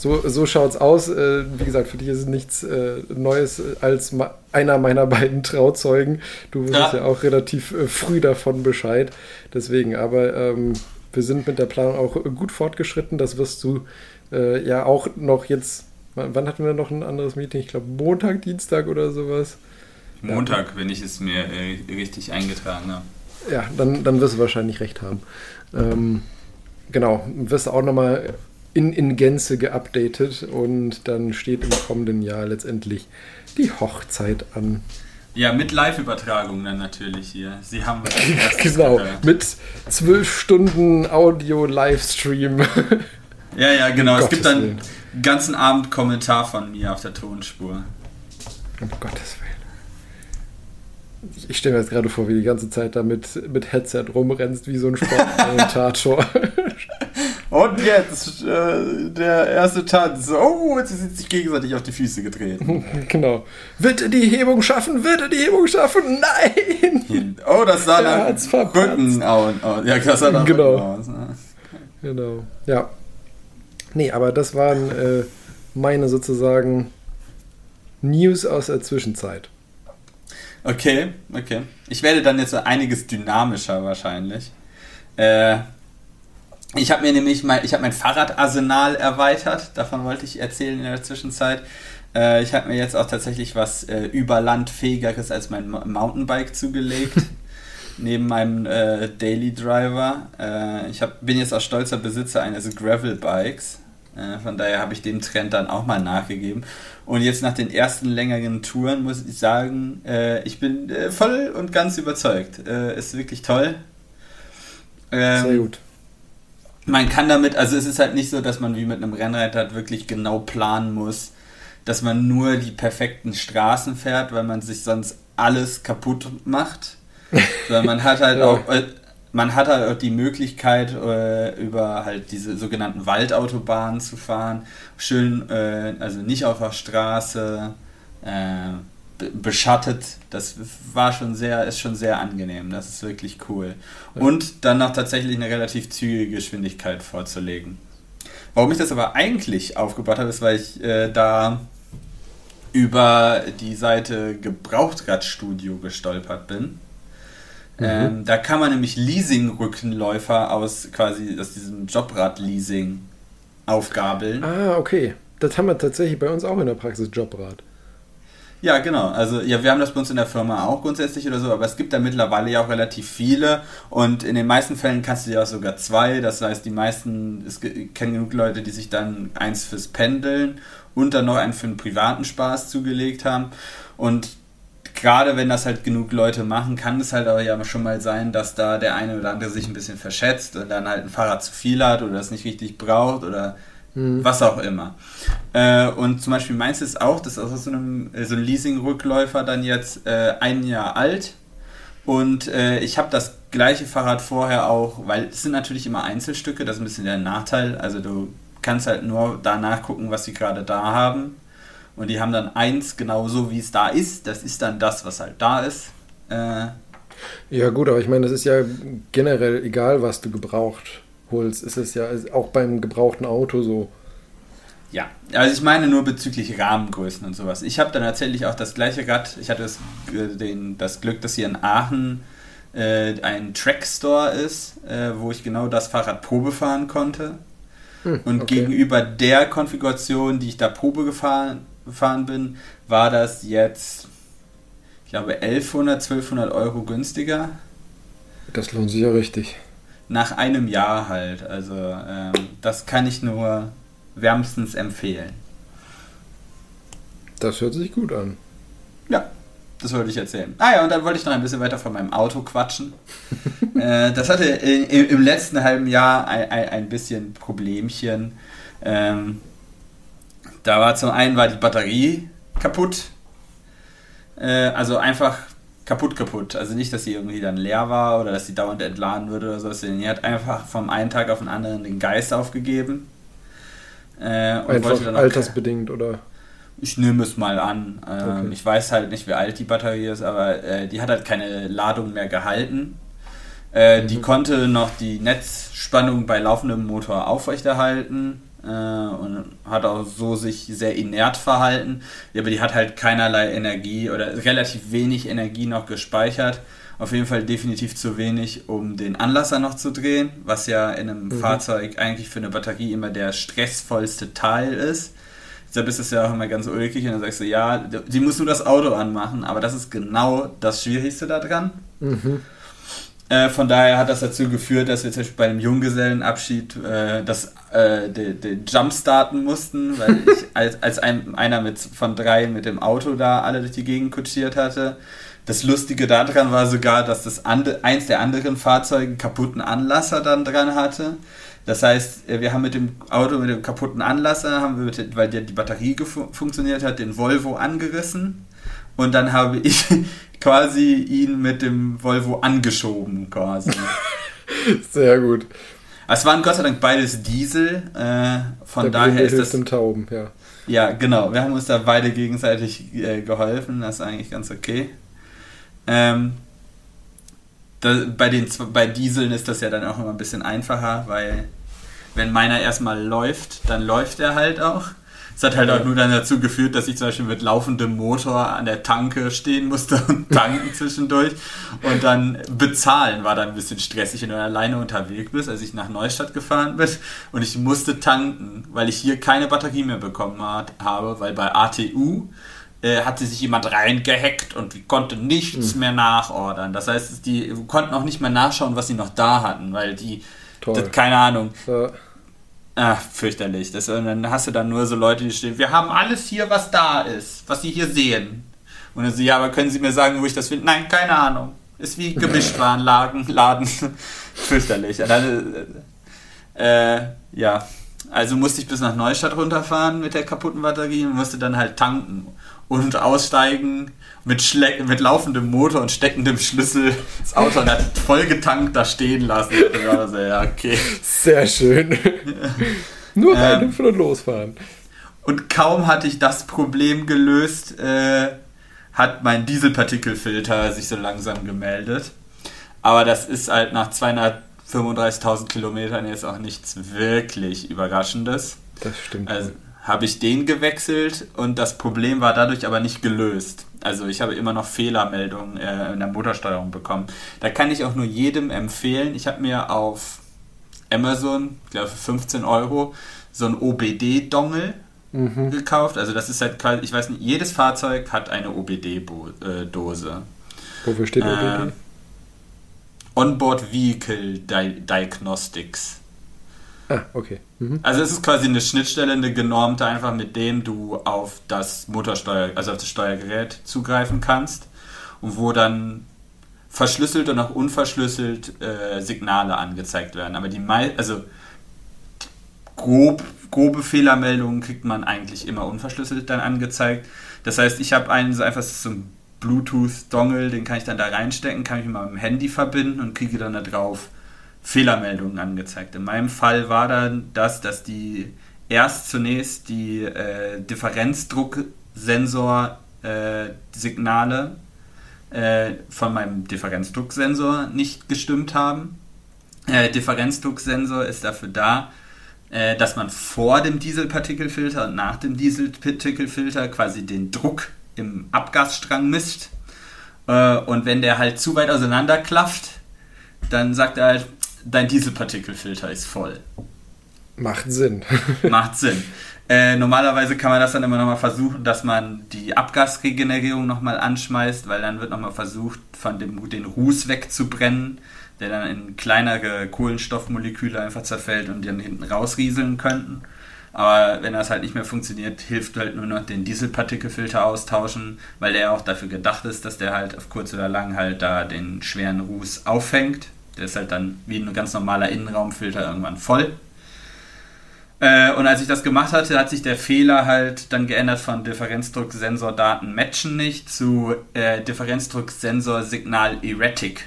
So, so schaut's aus. Äh, wie gesagt, für dich ist es nichts äh, Neues äh, als einer meiner beiden Trauzeugen. Du wusstest ja, Ja. auch relativ äh, früh davon Bescheid. Deswegen, aber ähm, wir sind mit der Planung auch gut fortgeschritten. Das wirst du äh, ja auch noch jetzt. Wann hatten wir noch ein anderes Meeting? Ich glaube Montag, Dienstag oder sowas. Montag, wenn ich es mir äh, richtig eingetragen habe. Ja, dann, dann wirst du wahrscheinlich recht haben. Ähm, genau, wirst du auch nochmal in, in Gänze geupdatet und dann steht im kommenden Jahr letztendlich die Hochzeit an. Ja, mit Live-Übertragung dann natürlich hier. Sie haben Genau, gehört. mit zwölf Stunden Audio-Livestream. Ja, ja, genau. Es Gottes gibt dann Willen. einen ganzen Abend Kommentar von mir auf der Tonspur. um Gottes Willen. Ich- stelle mir jetzt gerade vor, wie die ganze Zeit da mit, mit Headset rumrennst, wie so ein Sportkommentator. Und jetzt äh, der erste Tanz. Oh, jetzt sind sich gegenseitig auf die Füße getreten. genau. Wird er die Hebung schaffen? Wird er die Hebung schaffen? Nein! Oh, das sah nach verpatzt. Rücken aus. Ja, das sah nach Genau. Rücken aus. Ne? Genau. Ja. Nee, aber das waren äh, meine sozusagen News aus der Zwischenzeit. Okay, okay. Ich werde dann jetzt so einiges dynamischer wahrscheinlich. Äh, ich habe mir nämlich mein, ich habe mein Fahrradarsenal erweitert. Davon wollte ich erzählen in der Zwischenzeit. Äh, ich habe mir jetzt auch tatsächlich was äh, überlandfähigeres als mein Mo- Mountainbike zugelegt. neben meinem äh, Daily Driver. Äh, ich hab, bin jetzt auch stolzer Besitzer eines Gravel Bikes. Äh, von daher habe ich dem Trend dann auch mal nachgegeben. Und jetzt nach den ersten längeren Touren muss ich sagen, äh, ich bin voll und ganz überzeugt. Ist wirklich toll. Ähm, Sehr gut. Man kann damit, also es ist halt nicht so, dass man wie mit einem Rennrad wirklich genau planen muss, dass man nur die perfekten Straßen fährt, weil man sich sonst alles kaputt macht. Sondern man hat halt ja. auch äh, man hat halt auch die Möglichkeit, äh, über halt diese sogenannten Waldautobahnen zu fahren. Schön, äh, also nicht auf der Straße, beschattet. Das war schon sehr, ist schon sehr angenehm. Das ist wirklich cool. Ja. Und dann noch tatsächlich eine relativ zügige Geschwindigkeit vorzulegen. Warum ich das aber eigentlich aufgebaut habe, ist, weil ich äh, da über die Seite Gebrauchtradstudio gestolpert bin. Mhm. Ähm, da kann man nämlich Leasing-Rückenläufer aus quasi aus diesem Jobrad-Leasing aufgabeln. Ah, okay. Das haben wir tatsächlich bei uns auch in der Praxis Jobrad. Ja, genau. Also ja, wir haben das bei uns in der Firma auch grundsätzlich oder so, aber es gibt da mittlerweile ja auch relativ viele und in den meisten Fällen kannst du ja auch sogar zwei. Das heißt, die meisten, es kennen genug Leute, die sich dann eins fürs Pendeln und dann noch einen für einen privaten Spaß zugelegt haben. Und gerade wenn das halt genug Leute machen, kann es halt auch ja schon mal sein, dass da der eine oder andere sich ein bisschen verschätzt und dann halt ein Fahrrad zu viel hat oder es nicht richtig braucht oder mhm. was auch immer. Äh, und zum Beispiel meins ist auch, das ist aus so einem, so ein Leasing-Rückläufer dann jetzt äh, ein Jahr alt. Und äh, ich habe das gleiche Fahrrad vorher auch, weil es sind natürlich immer Einzelstücke, das ist ein bisschen der Nachteil. Also du kannst halt nur da nachgucken, was sie gerade da haben und die haben dann eins genauso, wie es da ist. Das ist dann das, was halt da ist. Äh, ja, gut, aber ich meine, das ist ja generell egal, was du gebraucht holst. Ist es ja auch beim gebrauchten Auto so. Ja, also ich meine nur bezüglich Rahmengrößen und sowas. Ich habe dann tatsächlich auch das gleiche Rad. Ich hatte das, äh, den, das Glück, dass hier in Aachen äh, ein Trackstore ist, äh, wo ich genau das Fahrrad Probe fahren konnte. Hm, und okay. gegenüber der Konfiguration, die ich da Probe gefahren gefahren bin, war das jetzt, ich glaube, 1100, 1200 Euro günstiger. Das lohnt sich ja richtig. Nach einem Jahr halt. Also ähm, das kann ich nur wärmstens empfehlen. Das hört sich gut an. Ja, das wollte ich erzählen. Ah ja, und dann wollte ich noch ein bisschen weiter von meinem Auto quatschen. äh, das hatte im, im, letzten halben Jahr ein, ein, ein bisschen Problemchen. Ähm, da war zum einen war die Batterie kaputt. Äh, also einfach kaputt kaputt. Also nicht, dass sie irgendwie dann leer war oder dass sie dauernd entladen würde oder so. Sie hat einfach vom einen Tag auf den anderen den Geist aufgegeben. Äh, und einfach dann altersbedingt oder? Ich nehme es mal an. Ähm, okay. Ich weiß halt nicht, wie alt die Batterie ist, aber äh, die hat halt keine Ladung mehr gehalten. Äh, mhm. Die konnte noch die Netzspannung bei laufendem Motor aufrechterhalten äh, und hat auch so sich sehr inert verhalten. Aber die hat halt keinerlei Energie oder relativ wenig Energie noch gespeichert. Auf jeden Fall definitiv zu wenig, um den Anlasser noch zu drehen, was ja in einem mhm. Fahrzeug eigentlich für eine Batterie immer der stressvollste Teil ist. Deshalb ist es ja auch immer ganz ulkig und dann sagst du, ja, die muss nur das Auto anmachen, aber das ist genau das Schwierigste daran. Mhm. Äh, von daher hat das dazu geführt, dass wir zum Beispiel bei einem Junggesellenabschied äh, das, äh, den, den Jump starten mussten, weil ich als, als ein, einer mit, von drei mit dem Auto da alle durch die Gegend kutschiert hatte. Das Lustige daran war sogar, dass das ande, eins der anderen Fahrzeuge einen kaputten Anlasser dann dran hatte. Das heißt, äh, wir haben mit dem Auto mit dem kaputten Anlasser, haben wir mit, weil die, die Batterie funktioniert hat, den Volvo angerissen. Und dann habe ich quasi ihn mit dem Volvo angeschoben, quasi. Sehr gut. Es waren Gott sei Dank beides Diesel, äh, von Der daher ist das. Im Tauben, ja. Ja, genau. Wir haben uns da beide gegenseitig äh, geholfen, das ist eigentlich ganz okay. Ähm, da, bei, den, bei Dieseln ist das ja dann auch immer ein bisschen einfacher, weil wenn meiner erstmal läuft, dann läuft er halt auch. Es hat halt auch nur dann dazu geführt, dass ich zum Beispiel mit laufendem Motor an der Tanke stehen musste und tanken zwischendurch. Und dann bezahlen war dann ein bisschen stressig, wenn du alleine unterwegs bist, als ich nach Neustadt gefahren bin. Und ich musste tanken, weil ich hier keine Batterie mehr bekommen hat, habe, weil bei ATU äh, hatte sich jemand reingehackt und konnte nichts mhm. mehr nachordern. Das heißt, die konnten auch nicht mehr nachschauen, was sie noch da hatten, weil die, das, keine Ahnung. Ja Ach, fürchterlich. Das, und dann hast du dann nur so Leute, die stehen, wir haben alles hier, was da ist, was sie hier sehen. Und dann so, ja, aber können Sie mir sagen, wo ich das finde? Nein, keine Ahnung. Ist wie Gemischtwarenladen, Laden. fürchterlich. Dann, äh, ja, also musste ich bis nach Neustadt runterfahren mit der kaputten Batterie und musste dann halt tanken und aussteigen mit, Schle mit laufendem Motor und steckendem Schlüssel das Auto und hat voll getankt da stehen lassen. Also, ja, okay. Sehr schön. Nur reinhüpfen ähm, und losfahren. Und kaum hatte ich das Problem gelöst, äh, hat mein Dieselpartikelfilter sich so langsam gemeldet. Aber das ist halt nach 235.000 Kilometern jetzt auch nichts wirklich Überraschendes. Das stimmt. Also, habe ich den gewechselt und das Problem war dadurch aber nicht gelöst. Also ich habe immer noch Fehlermeldungen äh, in der Motorsteuerung bekommen. Da kann ich auch nur jedem empfehlen. Ich habe mir auf Amazon, ich glaube für 15 Euro, so ein OBD-Dongle mhm. gekauft. Also das ist halt quasi, ich weiß nicht, jedes Fahrzeug hat eine OBD-Dose. Wofür steht OBD? Äh, Onboard Vehicle Di Diagnostics. Ah, okay. Mhm. Also es ist quasi eine Schnittstelle, eine genormte, einfach mit dem du auf das Motorsteuer, also auf das Steuergerät zugreifen kannst und wo dann verschlüsselt und auch unverschlüsselt äh, Signale angezeigt werden. Aber die mei also grob, grobe Fehlermeldungen kriegt man eigentlich immer unverschlüsselt dann angezeigt. Das heißt, ich habe einen so einfach so ein Bluetooth-Dongle, den kann ich dann da reinstecken, kann ich mit meinem Handy verbinden und kriege dann da drauf Fehlermeldungen angezeigt. In meinem Fall war dann das, dass die erst zunächst die äh, Differenzdrucksensor-Signale äh, äh, von meinem Differenzdrucksensor nicht gestimmt haben. Äh, Differenzdrucksensor ist dafür da, äh, dass man vor dem Dieselpartikelfilter und nach dem Dieselpartikelfilter quasi den Druck im Abgasstrang misst. Äh, und wenn der halt zu weit auseinander klafft, dann sagt er halt, dein Dieselpartikelfilter ist voll. Macht Sinn. Macht Sinn. Äh, normalerweise kann man das dann immer nochmal versuchen, dass man die Abgasregenerierung nochmal anschmeißt, weil dann wird nochmal versucht, von dem, den Ruß wegzubrennen, der dann in kleinere Kohlenstoffmoleküle einfach zerfällt und die dann hinten rausrieseln könnten. Aber wenn das halt nicht mehr funktioniert, hilft halt nur noch den Dieselpartikelfilter austauschen, weil der auch dafür gedacht ist, dass der halt auf kurz oder lang halt da den schweren Ruß auffängt. Der ist halt dann wie ein ganz normaler Innenraumfilter irgendwann voll. Äh, und als ich das gemacht hatte, hat sich der Fehler halt dann geändert von Differenzdrucksensor-Daten matchen nicht zu äh, Differenzdrucksensor-Signal erratic.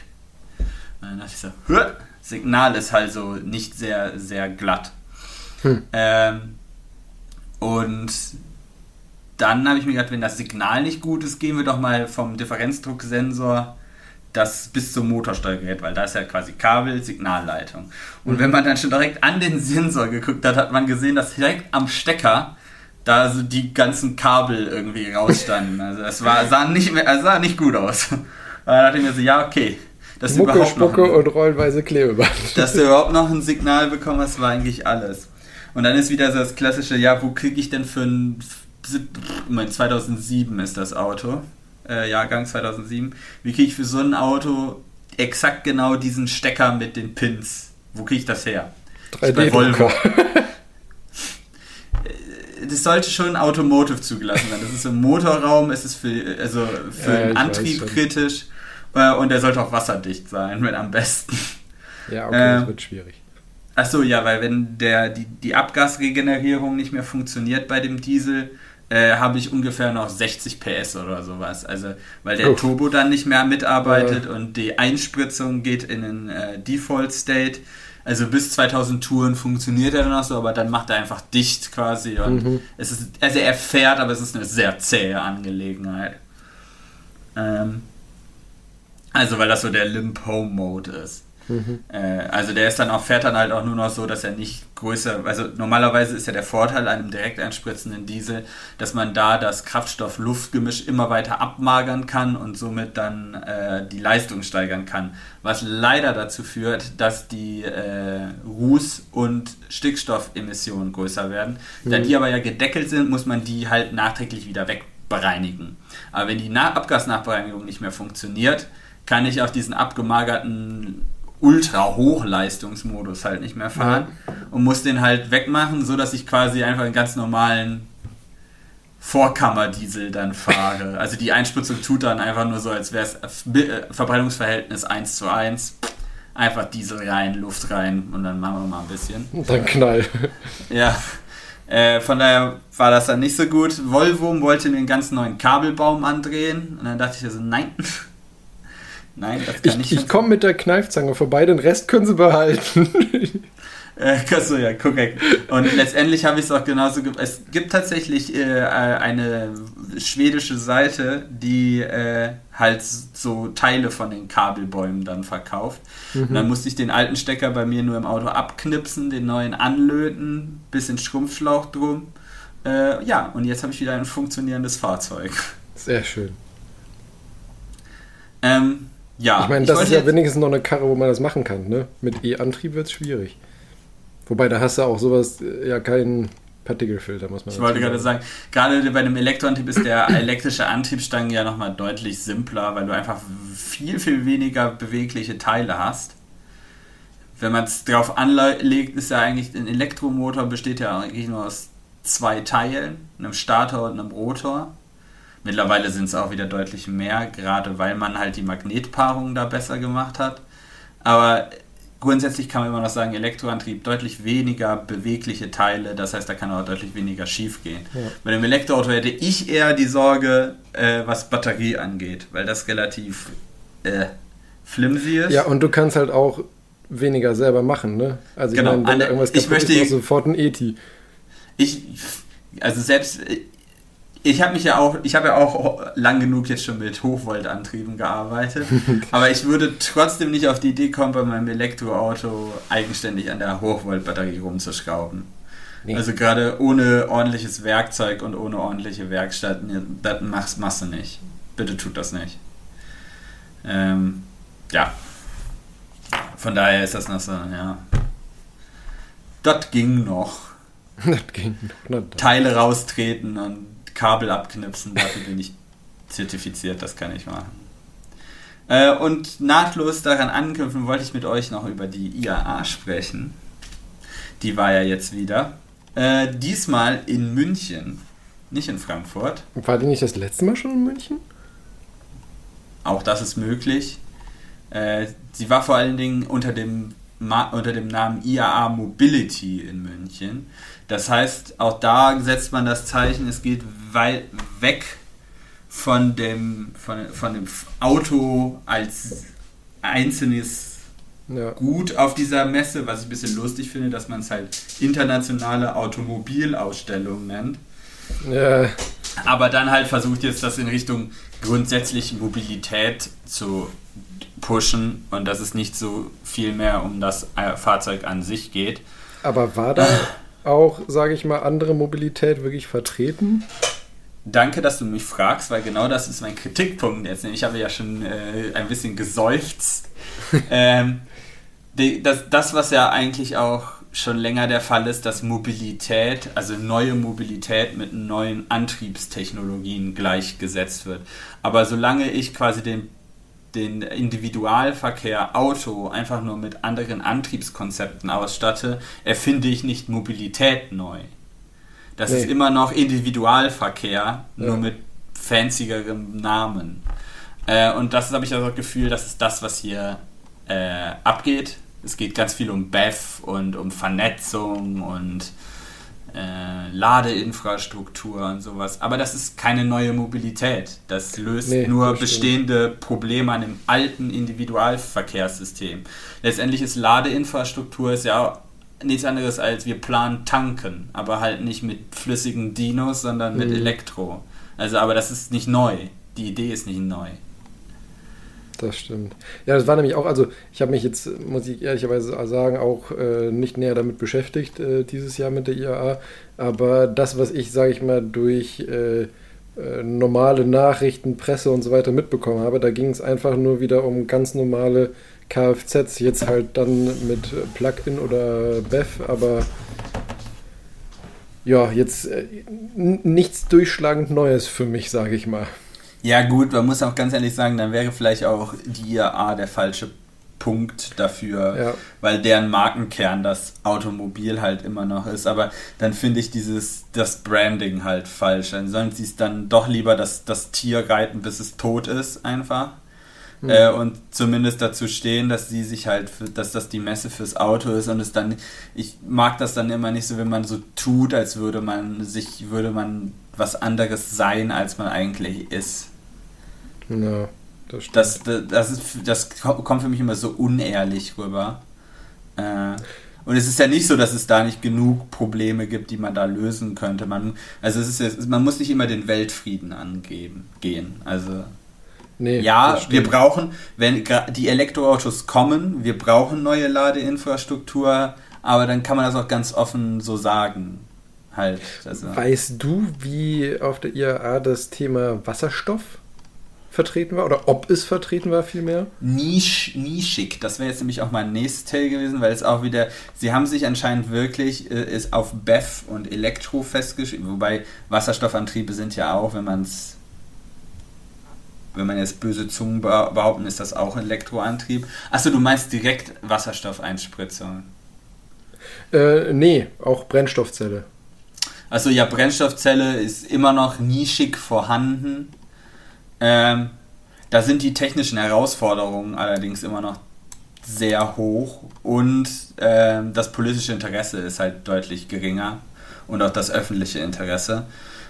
Und dann dachte ich so, Hö! Signal ist halt so nicht sehr, sehr glatt. Hm. Ähm, und dann habe ich mir gedacht, wenn das Signal nicht gut ist, gehen wir doch mal vom Differenzdrucksensor das bis zum Motorsteuergerät, weil da ist ja quasi Kabel, Signalleitung. Und wenn man dann schon direkt an den Sensor geguckt hat, hat man gesehen, dass direkt am Stecker da so die ganzen Kabel irgendwie rausstanden. Also es war, sah nicht mehr, also sah nicht gut aus. Da dachte ich mir so, ja, okay. Dass Mucke, überhaupt Spucke noch ein, und rollenweise Klebeband. Dass du überhaupt noch ein Signal bekommen hast, war eigentlich alles. Und dann ist wieder so das klassische, ja, wo kriege ich denn für ein, mein 2007 ist das Auto äh, Jahrgang 2007. Wie kriege ich für so ein Auto exakt genau diesen Stecker mit den Pins? Wo kriege ich das her? 3D-Drucker. Äh, das sollte schon Automotive zugelassen sein. Das ist im Motorraum, ist es für, also für ja, den Antrieb kritisch äh, und der sollte auch wasserdicht sein, wenn am besten. Ja, okay, äh, das wird schwierig. Achso, ja, weil wenn der, die, die Abgasregenerierung nicht mehr funktioniert bei dem Diesel, äh, habe ich ungefähr noch 60 PS oder sowas. Also, weil der Uff. Turbo dann nicht mehr mitarbeitet äh. und die Einspritzung geht in den äh, Default State. Also bis 2000 Touren funktioniert er dann noch so, aber dann macht er einfach dicht quasi. Und mhm. es ist, also er fährt, aber es ist eine sehr zähe Angelegenheit. Ähm, also, weil das so der Limp Home Mode ist. Mhm. Äh, also der ist dann auch, fährt dann halt auch nur noch so, dass er nicht größer, also normalerweise ist ja der Vorteil einem direkt einspritzenden Diesel, dass man da das Kraftstoff-Luft-Gemisch immer weiter abmagern kann und somit dann äh, die Leistung steigern kann. Was leider dazu führt, dass die äh, Ruß- und Stickstoffemissionen größer werden. Mhm. Da die aber ja gedeckelt sind, muss man die halt nachträglich wieder wegbereinigen. Aber wenn die Abgasnachbereinigung nicht mehr funktioniert, kann ich auch diesen abgemagerten Ultra-Hochleistungsmodus halt nicht mehr fahren und muss den halt wegmachen, so dass ich quasi einfach einen ganz normalen Vorkammerdiesel dann fahre. Also die Einspritzung tut dann einfach nur so, als wäre es Verbreitungsverhältnis 1 zu 1. Einfach Diesel rein, Luft rein und dann machen wir mal ein bisschen. Und dann Knall. Ja, äh, von daher war das dann nicht so gut. Volvo wollte den ganz neuen Kabelbaum andrehen und dann dachte ich also, nein. Nein, das kann Ich, ich komme mit der Kneifzange vorbei, den Rest können sie behalten. Äh, achso, ja, korrekt. Und letztendlich habe ich es auch genauso. Ge es gibt tatsächlich äh, eine schwedische Seite, die äh, halt so Teile von den Kabelbäumen dann verkauft. Mhm. Und dann musste ich den alten Stecker bei mir nur im Auto abknipsen, den neuen anlöten, bisschen Schrumpfschlauch drum. Äh, ja, und jetzt habe ich wieder ein funktionierendes Fahrzeug. Sehr schön. Ähm, ja. Ich meine, das ist ja wenigstens noch eine Karre, wo man das machen kann. Ne? Mit E-Antrieb wird es schwierig. Wobei, da hast du auch sowas, ja, keinen Partikelfilter, muss man Ich wollte gerade sagen, gerade bei einem Elektroantrieb ist der elektrische Antriebsstrang ja nochmal deutlich simpler, weil du einfach viel, viel weniger bewegliche Teile hast. Wenn man es drauf anlegt, ist ja eigentlich, ein Elektromotor besteht ja eigentlich nur aus zwei Teilen, einem Starter und einem Rotor. Mittlerweile sind es auch wieder deutlich mehr, gerade weil man halt die Magnetpaarung da besser gemacht hat. Aber grundsätzlich kann man immer noch sagen, Elektroantrieb deutlich weniger bewegliche Teile, das heißt, da kann auch deutlich weniger schief gehen. Ja. Bei dem Elektroauto hätte ich eher die Sorge, äh, was Batterie angeht, weil das relativ äh, flimsy ist. Ja, und du kannst halt auch weniger selber machen, ne? Also genau. ich meine, wenn da irgendwas kaputt ich möchte, ist, sofort ein ETI. Ich, also selbst ich habe mich ja auch, ich habe ja auch lang genug jetzt schon mit Hochvoltantrieben gearbeitet, aber ich würde trotzdem nicht auf die Idee kommen, bei meinem Elektroauto eigenständig an der Hochvoltbatterie rumzuschrauben. Nee. Also gerade ohne ordentliches Werkzeug und ohne ordentliche Werkstatt, das machst, machst du nicht. Bitte tut das nicht. Ähm, ja. Von daher ist das noch so, ja. Das ging noch. das ging noch. Teile raustreten und Kabel abknipsen, dafür bin ich zertifiziert, das kann ich machen. Äh, und nahtlos daran anknüpfen wollte ich mit euch noch über die IAA sprechen. Die war ja jetzt wieder. Äh, diesmal in München, nicht in Frankfurt. War die nicht das letzte Mal schon in München? Auch das ist möglich. Äh, sie war vor allen Dingen unter dem, unter dem Namen IAA Mobility in München. Das heißt, auch da setzt man das Zeichen, es geht weit weg von dem, von, von dem Auto als einzelnes ja. Gut auf dieser Messe, was ich ein bisschen lustig finde, dass man es halt internationale Automobilausstellung nennt. Ja. Aber dann halt versucht jetzt das in Richtung grundsätzliche Mobilität zu pushen und dass es nicht so viel mehr um das Fahrzeug an sich geht. Aber war da auch, sage ich mal, andere Mobilität wirklich vertreten? Danke, dass du mich fragst, weil genau das ist mein Kritikpunkt jetzt. Ich habe ja schon äh, ein bisschen geseufzt. ähm, die, das, das, was ja eigentlich auch schon länger der Fall ist, dass Mobilität, also neue Mobilität mit neuen Antriebstechnologien gleichgesetzt wird. Aber solange ich quasi den den Individualverkehr Auto einfach nur mit anderen Antriebskonzepten ausstatte, erfinde ich nicht Mobilität neu. Das nee. ist immer noch Individualverkehr, nur ja. mit fancierem Namen. Äh, und das habe ich also das Gefühl, das ist das, was hier äh, abgeht. Es geht ganz viel um BEF und um Vernetzung und äh, Ladeinfrastruktur und sowas. Aber das ist keine neue Mobilität. Das löst nee, nur das bestehende. Probleme an dem alten Individualverkehrssystem. Letztendlich ist Ladeinfrastruktur ist ja nichts anderes als wir planen tanken, aber halt nicht mit flüssigen Dinos, sondern mit mhm. Elektro. Also, aber das ist nicht neu. Die Idee ist nicht neu. Das stimmt. Ja, das war nämlich auch, also ich habe mich jetzt, muss ich ehrlicherweise sagen, auch äh, nicht näher damit beschäftigt äh, dieses Jahr mit der IAA. Aber das, was ich, sage ich mal, durch äh, äh, normale Nachrichten, Presse und so weiter mitbekommen habe, da ging es einfach nur wieder um ganz normale Kfz, jetzt halt dann mit Plug-in oder BEF, aber ja, jetzt äh, nichts durchschlagend Neues für mich, sage ich mal. Ja, gut, man muss auch ganz ehrlich sagen, dann wäre vielleicht auch die IAA der falsche Punkt dafür, Ja. weil deren Markenkern das Automobil halt immer noch ist. Aber dann finde ich dieses, das Branding halt falsch. Dann sollen sie es dann doch lieber das, das Tier reiten, bis es tot ist, einfach. Äh, und zumindest dazu stehen, dass sie sich halt, für, dass das die Messe fürs Auto ist und es dann, ich mag das dann immer nicht so, wenn man so tut, als würde man sich, würde man was anderes sein, als man eigentlich ist. Ja, das stimmt. Das, das, das, ist, das kommt für mich immer so unehrlich rüber. Äh, und es ist ja nicht so, dass es da nicht genug Probleme gibt, die man da lösen könnte. Man, also es ist man muss nicht immer den Weltfrieden angeben, gehen. Also nee, ja, wir brauchen, wenn die Elektroautos kommen, wir brauchen neue Ladeinfrastruktur, aber dann kann man das auch ganz offen so sagen. Halt. Also. Weißt du, wie auf der IAA das Thema Wasserstoff vertreten war? Oder ob es vertreten war vielmehr? Nisch, nischig. Das wäre jetzt nämlich auch mein nächstes Tell gewesen, weil es auch wieder, sie haben sich anscheinend wirklich äh, ist auf BEF und Elektro festgeschrieben, wobei Wasserstoffantriebe sind ja auch, wenn man es, wenn man jetzt böse Zungen beh- behaupten, ist das auch Elektroantrieb. Achso, du meinst direkt Wasserstoffeinspritzung. Äh, nee, auch Brennstoffzelle. Also ja, Brennstoffzelle ist immer noch nischig vorhanden. Ähm, da sind die technischen Herausforderungen allerdings immer noch sehr hoch und ähm, das politische Interesse ist halt deutlich geringer und auch das öffentliche Interesse.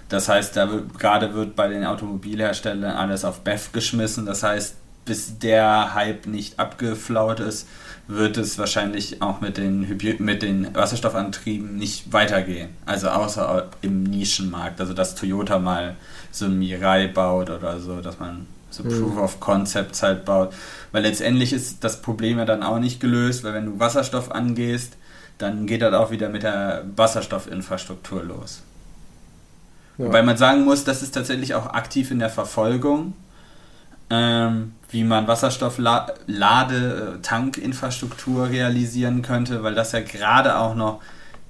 Das heißt, da wird, gerade wird bei den Automobilherstellern alles auf BEF geschmissen. Das heißt, bis der Hype nicht abgeflaut ist, wird es wahrscheinlich auch mit den, mit den Wasserstoffantrieben nicht weitergehen. Also außer im Nischenmarkt. Also dass Toyota mal so ein Mirai baut oder so, dass man so Mhm. Proof of Concepts halt baut. Weil letztendlich ist das Problem ja dann auch nicht gelöst, weil wenn du Wasserstoff angehst, dann geht das auch wieder mit der Wasserstoffinfrastruktur los. Ja. Wobei man sagen muss, das ist tatsächlich auch aktiv in der Verfolgung, ähm, wie man Wasserstoff-Lade-Tankinfrastruktur realisieren könnte, weil das ja gerade auch noch,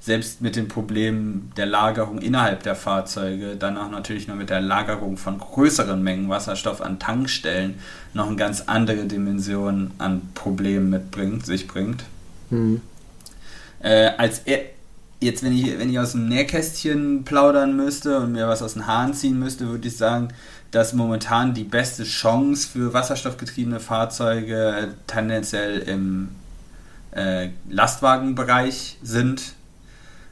selbst mit dem Problem der Lagerung innerhalb der Fahrzeuge, dann auch natürlich nur mit der Lagerung von größeren Mengen Wasserstoff an Tankstellen noch eine ganz andere Dimension an Problemen mitbringt, sich bringt. Hm. Äh, als er, jetzt, wenn ich, wenn ich aus dem Nähkästchen plaudern müsste und mir was aus den Haaren ziehen müsste, würde ich sagen, dass momentan die beste Chance für wasserstoffgetriebene Fahrzeuge tendenziell im äh, Lastwagenbereich sind,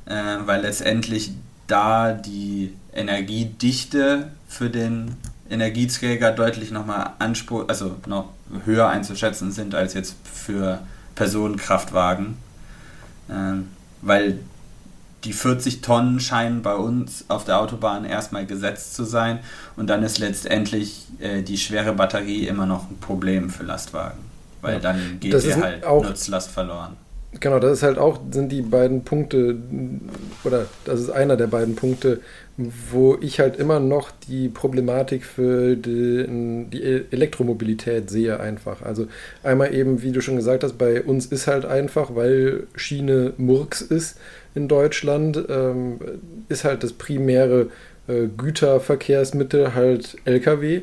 äh, weil letztendlich da die Energiedichte für den Energieträger deutlich nochmal Anspruch, also noch höher einzuschätzen sind als jetzt für Personenkraftwagen. Ähm, weil die 40 Tonnen scheinen bei uns auf der Autobahn erstmal gesetzt zu sein und dann ist letztendlich äh, die schwere Batterie immer noch ein Problem für Lastwagen. Weil Ja. dann geht Das ist halt auch- Nutzlast verloren. Genau, das ist halt auch, sind die beiden Punkte, oder das ist einer der beiden Punkte, wo ich halt immer noch die Problematik für die, die Elektromobilität sehe einfach. Also einmal eben, wie du schon gesagt hast, bei uns ist halt einfach, weil Schiene Murks ist in Deutschland, ähm, ist halt das primäre äh, Güterverkehrsmittel halt Lkw.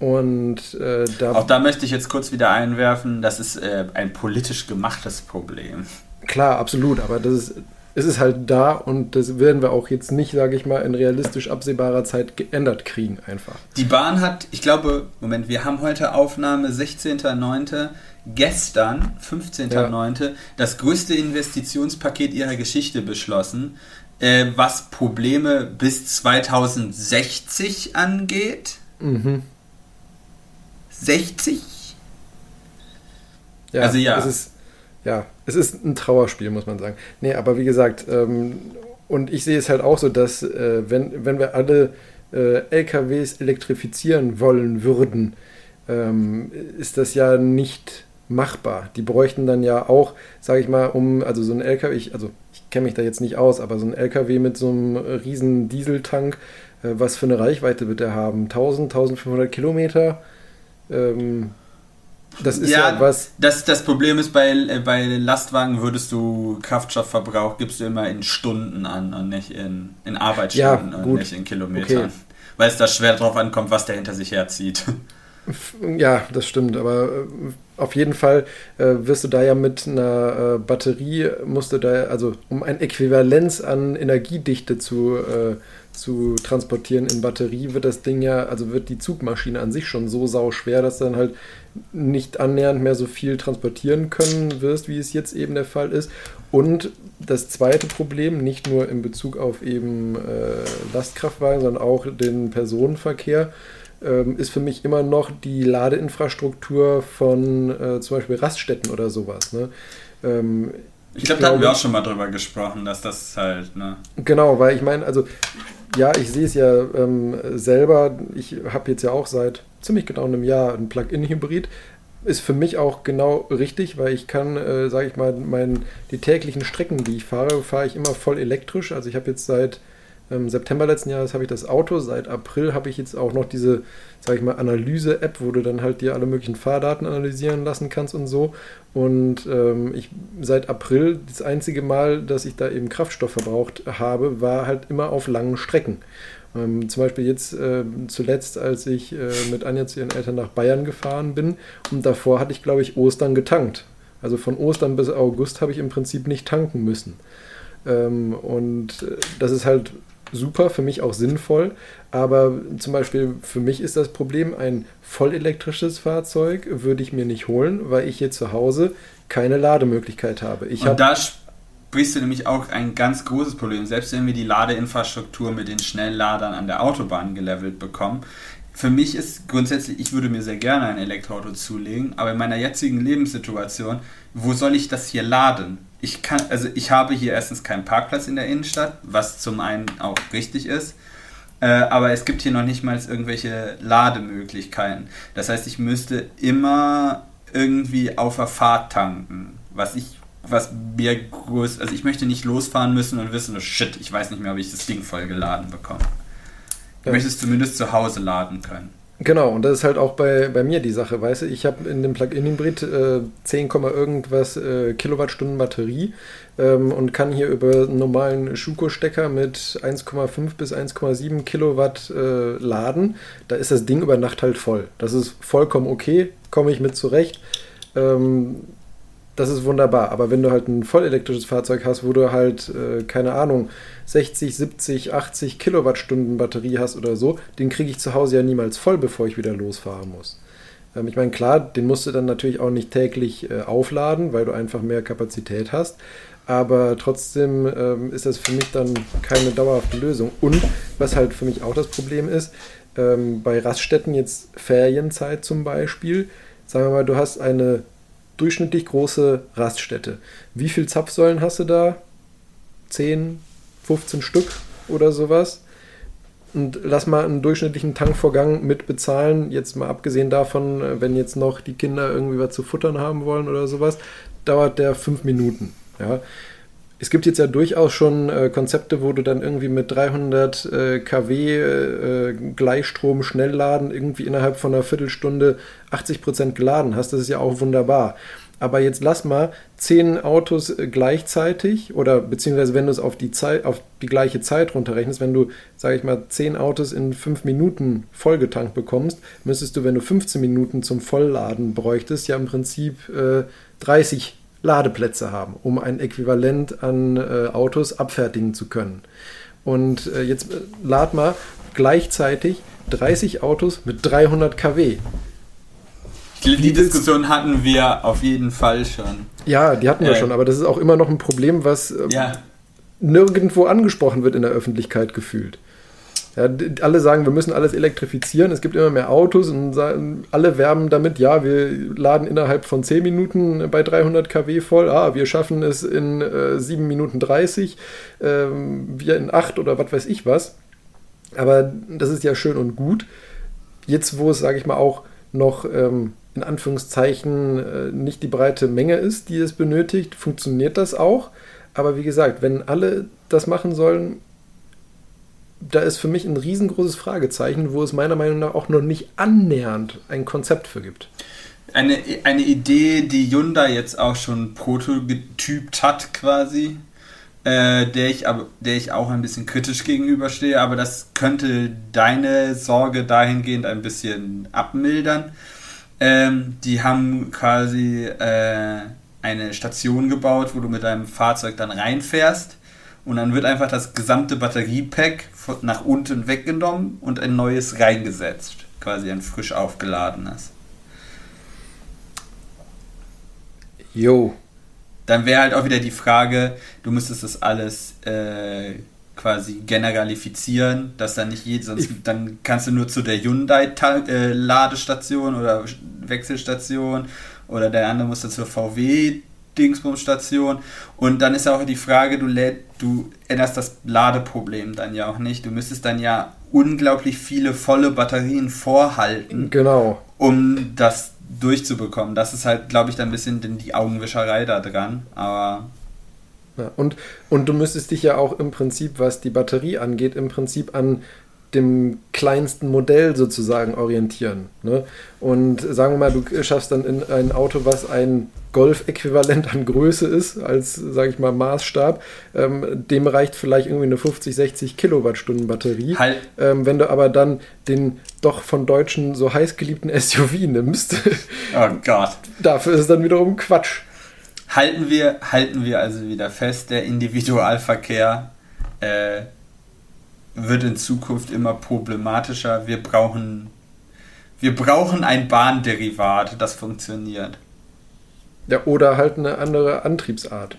Und äh, da Auch da möchte ich jetzt kurz wieder einwerfen, das ist äh, ein politisch gemachtes Problem. Klar, absolut, aber das ist, es ist halt da und das werden wir auch jetzt nicht, sage ich mal, in realistisch absehbarer Zeit geändert kriegen, einfach. Die Bahn hat, ich glaube, Moment, wir haben heute Aufnahme 16.09. Gestern, 15.09., das größte Investitionspaket ihrer Geschichte beschlossen, äh, was Probleme bis 2060 angeht. Mhm. 60? Ja, Also ja. Es ist, ja, es ist ein Trauerspiel, muss man sagen. Nee, aber wie gesagt, ähm, und ich sehe es halt auch so, dass äh, wenn, wenn wir alle äh, LKWs elektrifizieren wollen würden, ähm, ist das ja nicht machbar. Die bräuchten dann ja auch, sage ich mal, um, also so ein LKW, ich, also ich kenne mich da jetzt nicht aus, aber so ein LKW mit so einem riesen Dieseltank, äh, was für eine Reichweite wird der haben? 1000, 1500 Kilometer? Ähm, das ist ja, was. Das, das Problem ist, bei, äh, bei Lastwagen würdest du Kraftstoffverbrauch, gibst du immer in Stunden an und nicht in, in Arbeitsstunden Ja, und nicht in Kilometern. Okay. Weil es da schwer drauf ankommt, was der hinter sich herzieht. Ja, das stimmt, aber äh, auf jeden Fall äh, wirst du da ja mit einer äh, Batterie, musst du da, also um ein Äquivalenz an Energiedichte zu, äh, zu transportieren in Batterie, wird das Ding ja, also wird die Zugmaschine an sich schon so sau schwer, dass du dann halt nicht annähernd mehr so viel transportieren können wirst, wie es jetzt eben der Fall ist. Und das zweite Problem, nicht nur in Bezug auf eben äh, Lastkraftwagen, sondern auch den Personenverkehr, ähm, ist für mich immer noch die Ladeinfrastruktur von äh, zum Beispiel Raststätten oder sowas. Ne? Ähm, ich, glaube, da hatten wir auch schon mal drüber gesprochen, dass das halt, ne? Genau, weil ich meine, also ja, ich sehe es ja ähm, selber. Ich habe jetzt ja auch seit ziemlich genau einem Jahr ein Plug-in-Hybrid. Ist für mich auch genau richtig, weil ich kann, äh, sage ich mal, mein, die täglichen Strecken, die ich fahre, fahre ich immer voll elektrisch. Also ich habe jetzt seit ähm, September letzten Jahres habe ich das Auto. Seit April habe ich jetzt auch noch diese, sage ich mal, Analyse-App, wo du dann halt dir alle möglichen Fahrdaten analysieren lassen kannst und so. Und ähm, ich seit April das einzige Mal, dass ich da eben Kraftstoff verbraucht habe, war halt immer auf langen Strecken. Ähm, zum Beispiel jetzt äh, zuletzt, als ich äh, mit Anja zu ihren Eltern nach Bayern gefahren bin und davor hatte ich, glaube ich, Ostern getankt. Also von Ostern bis August habe ich im Prinzip nicht tanken müssen. Ähm, und äh, das ist halt super, für mich auch sinnvoll. Aber zum Beispiel für mich ist das Problem, ein vollelektrisches Fahrzeug würde ich mir nicht holen, weil ich hier zu Hause keine Lademöglichkeit habe. Ich Und hab da sprichst du nämlich auch ein ganz großes Problem. Selbst wenn wir die Ladeinfrastruktur mit den Schnellladern an der Autobahn gelevelt bekommen, für mich ist grundsätzlich, ich würde mir sehr gerne ein Elektroauto zulegen, aber in meiner jetzigen Lebenssituation, wo soll ich das hier laden? ich kann, also ich habe hier erstens keinen Parkplatz in der Innenstadt, was zum einen auch richtig ist. Äh, aber es gibt hier noch nicht mal irgendwelche Lademöglichkeiten. Das heißt, ich müsste immer irgendwie auf der Fahrt tanken. Was ich, was mir groß, also ich möchte nicht losfahren müssen und wissen, oh shit, ich weiß nicht mehr, ob ich das Ding voll geladen bekomme. Ich ja. möchte es zumindest zu Hause laden können. Genau, und das ist halt auch bei, bei mir die Sache, weißt du, ich habe in dem Plug-in-Hybrid äh, 10, irgendwas äh, Kilowattstunden Batterie ähm, und kann hier über einen normalen Schuko-Stecker mit 1,5 bis 1,7 Kilowatt äh, laden. Da ist das Ding über Nacht halt voll. Das ist vollkommen okay, komme ich mit zurecht. Ähm, das ist wunderbar. Aber wenn du halt ein vollelektrisches Fahrzeug hast, wo du halt, äh, keine Ahnung, 60, 70, 80 Kilowattstunden Batterie hast oder so, den kriege ich zu Hause ja niemals voll, bevor ich wieder losfahren muss. Ähm, ich meine, klar, den musst du dann natürlich auch nicht täglich äh, aufladen, weil du einfach mehr Kapazität hast. Aber trotzdem ähm, ist das für mich dann keine dauerhafte Lösung. Und was halt für mich auch das Problem ist, ähm, bei Raststätten jetzt Ferienzeit zum Beispiel, sagen wir mal, du hast eine durchschnittlich große Raststätte. Wie viele Zapfsäulen hast du da? 10, 15 Stück oder sowas. Und lass mal einen durchschnittlichen Tankvorgang mit bezahlen. Jetzt mal abgesehen davon, wenn jetzt noch die Kinder irgendwie was zu futtern haben wollen oder sowas, dauert der fünf Minuten. Ja. Es gibt jetzt ja durchaus schon äh, Konzepte, wo du dann irgendwie mit 300 äh, kW äh, Gleichstrom Schnellladen irgendwie innerhalb von einer Viertelstunde 80% geladen hast. Das ist ja auch wunderbar. Aber jetzt lass mal zehn Autos äh, gleichzeitig oder beziehungsweise wenn du es auf die Zeit, auf die gleiche Zeit runterrechnest, wenn du, sage ich mal, zehn Autos in fünf Minuten vollgetankt bekommst, müsstest du, wenn du 15 Minuten zum Vollladen bräuchtest, ja im Prinzip äh, 30 Ladeplätze haben, um ein Äquivalent an äh, Autos abfertigen zu können. Und äh, jetzt äh, lad mal gleichzeitig 30 Autos mit 300 kW. Die, die Diskussion hatten wir auf jeden Fall schon. Ja, die hatten wir äh, schon, aber das ist auch immer noch ein Problem, was äh, ja. nirgendwo angesprochen wird in der Öffentlichkeit gefühlt. Ja, alle sagen, wir müssen alles elektrifizieren. Es gibt immer mehr Autos und alle werben damit, ja, wir laden innerhalb von 10 Minuten bei 300 kW voll. Ah, wir schaffen es in äh, 7 Minuten 30, äh, wir in 8 oder was weiß ich was. Aber das ist ja schön und gut. Jetzt, wo es, sage ich mal, auch noch ähm, in Anführungszeichen äh, nicht die breite Menge ist, die es benötigt, funktioniert das auch. Aber wie gesagt, wenn alle das machen sollen, da ist für mich ein riesengroßes Fragezeichen, wo es meiner Meinung nach auch noch nicht annähernd ein Konzept für gibt. Eine, eine Idee, die Hyundai jetzt auch schon prototypt hat quasi, äh, der, ich, aber, der ich auch ein bisschen kritisch gegenüberstehe, aber das könnte deine Sorge dahingehend ein bisschen abmildern. Ähm, die haben quasi äh, eine Station gebaut, wo du mit deinem Fahrzeug dann reinfährst und dann wird einfach das gesamte Batteriepack nach unten weggenommen und ein neues reingesetzt. Quasi ein frisch aufgeladenes. Jo. Dann wäre halt auch wieder die Frage, du müsstest das alles äh, quasi generalifizieren, dass dann nicht jeder, sonst ich dann kannst du nur zu der Hyundai-Ladestation äh, oder Wechselstation oder der andere muss dann zur VW Dingsbumstation und dann ist auch die Frage, du läd, du änderst das Ladeproblem dann ja auch nicht. Du müsstest dann ja unglaublich viele volle Batterien vorhalten. Genau. Um das durchzubekommen. Das ist halt, glaube ich, dann ein bisschen die Augenwischerei da dran. Aber. Ja, und, und du müsstest dich ja auch im Prinzip, was die Batterie angeht, im Prinzip an dem kleinsten Modell sozusagen orientieren. Ne? Und sagen wir mal, du schaffst dann in ein Auto, was ein Golf-Äquivalent an Größe ist, als, sage ich mal, Maßstab. Ähm, dem reicht vielleicht irgendwie eine 50, 60 Kilowattstunden Batterie. Halt. Ähm, wenn du aber dann den doch von Deutschen so heiß geliebten SUV nimmst, oh Gott. dafür ist es dann wiederum Quatsch. Halten wir, halten wir also wieder fest, der Individualverkehr äh, wird in Zukunft immer problematischer. Wir brauchen, wir brauchen ein Bahnderivat, das funktioniert. Ja, oder halt eine andere Antriebsart.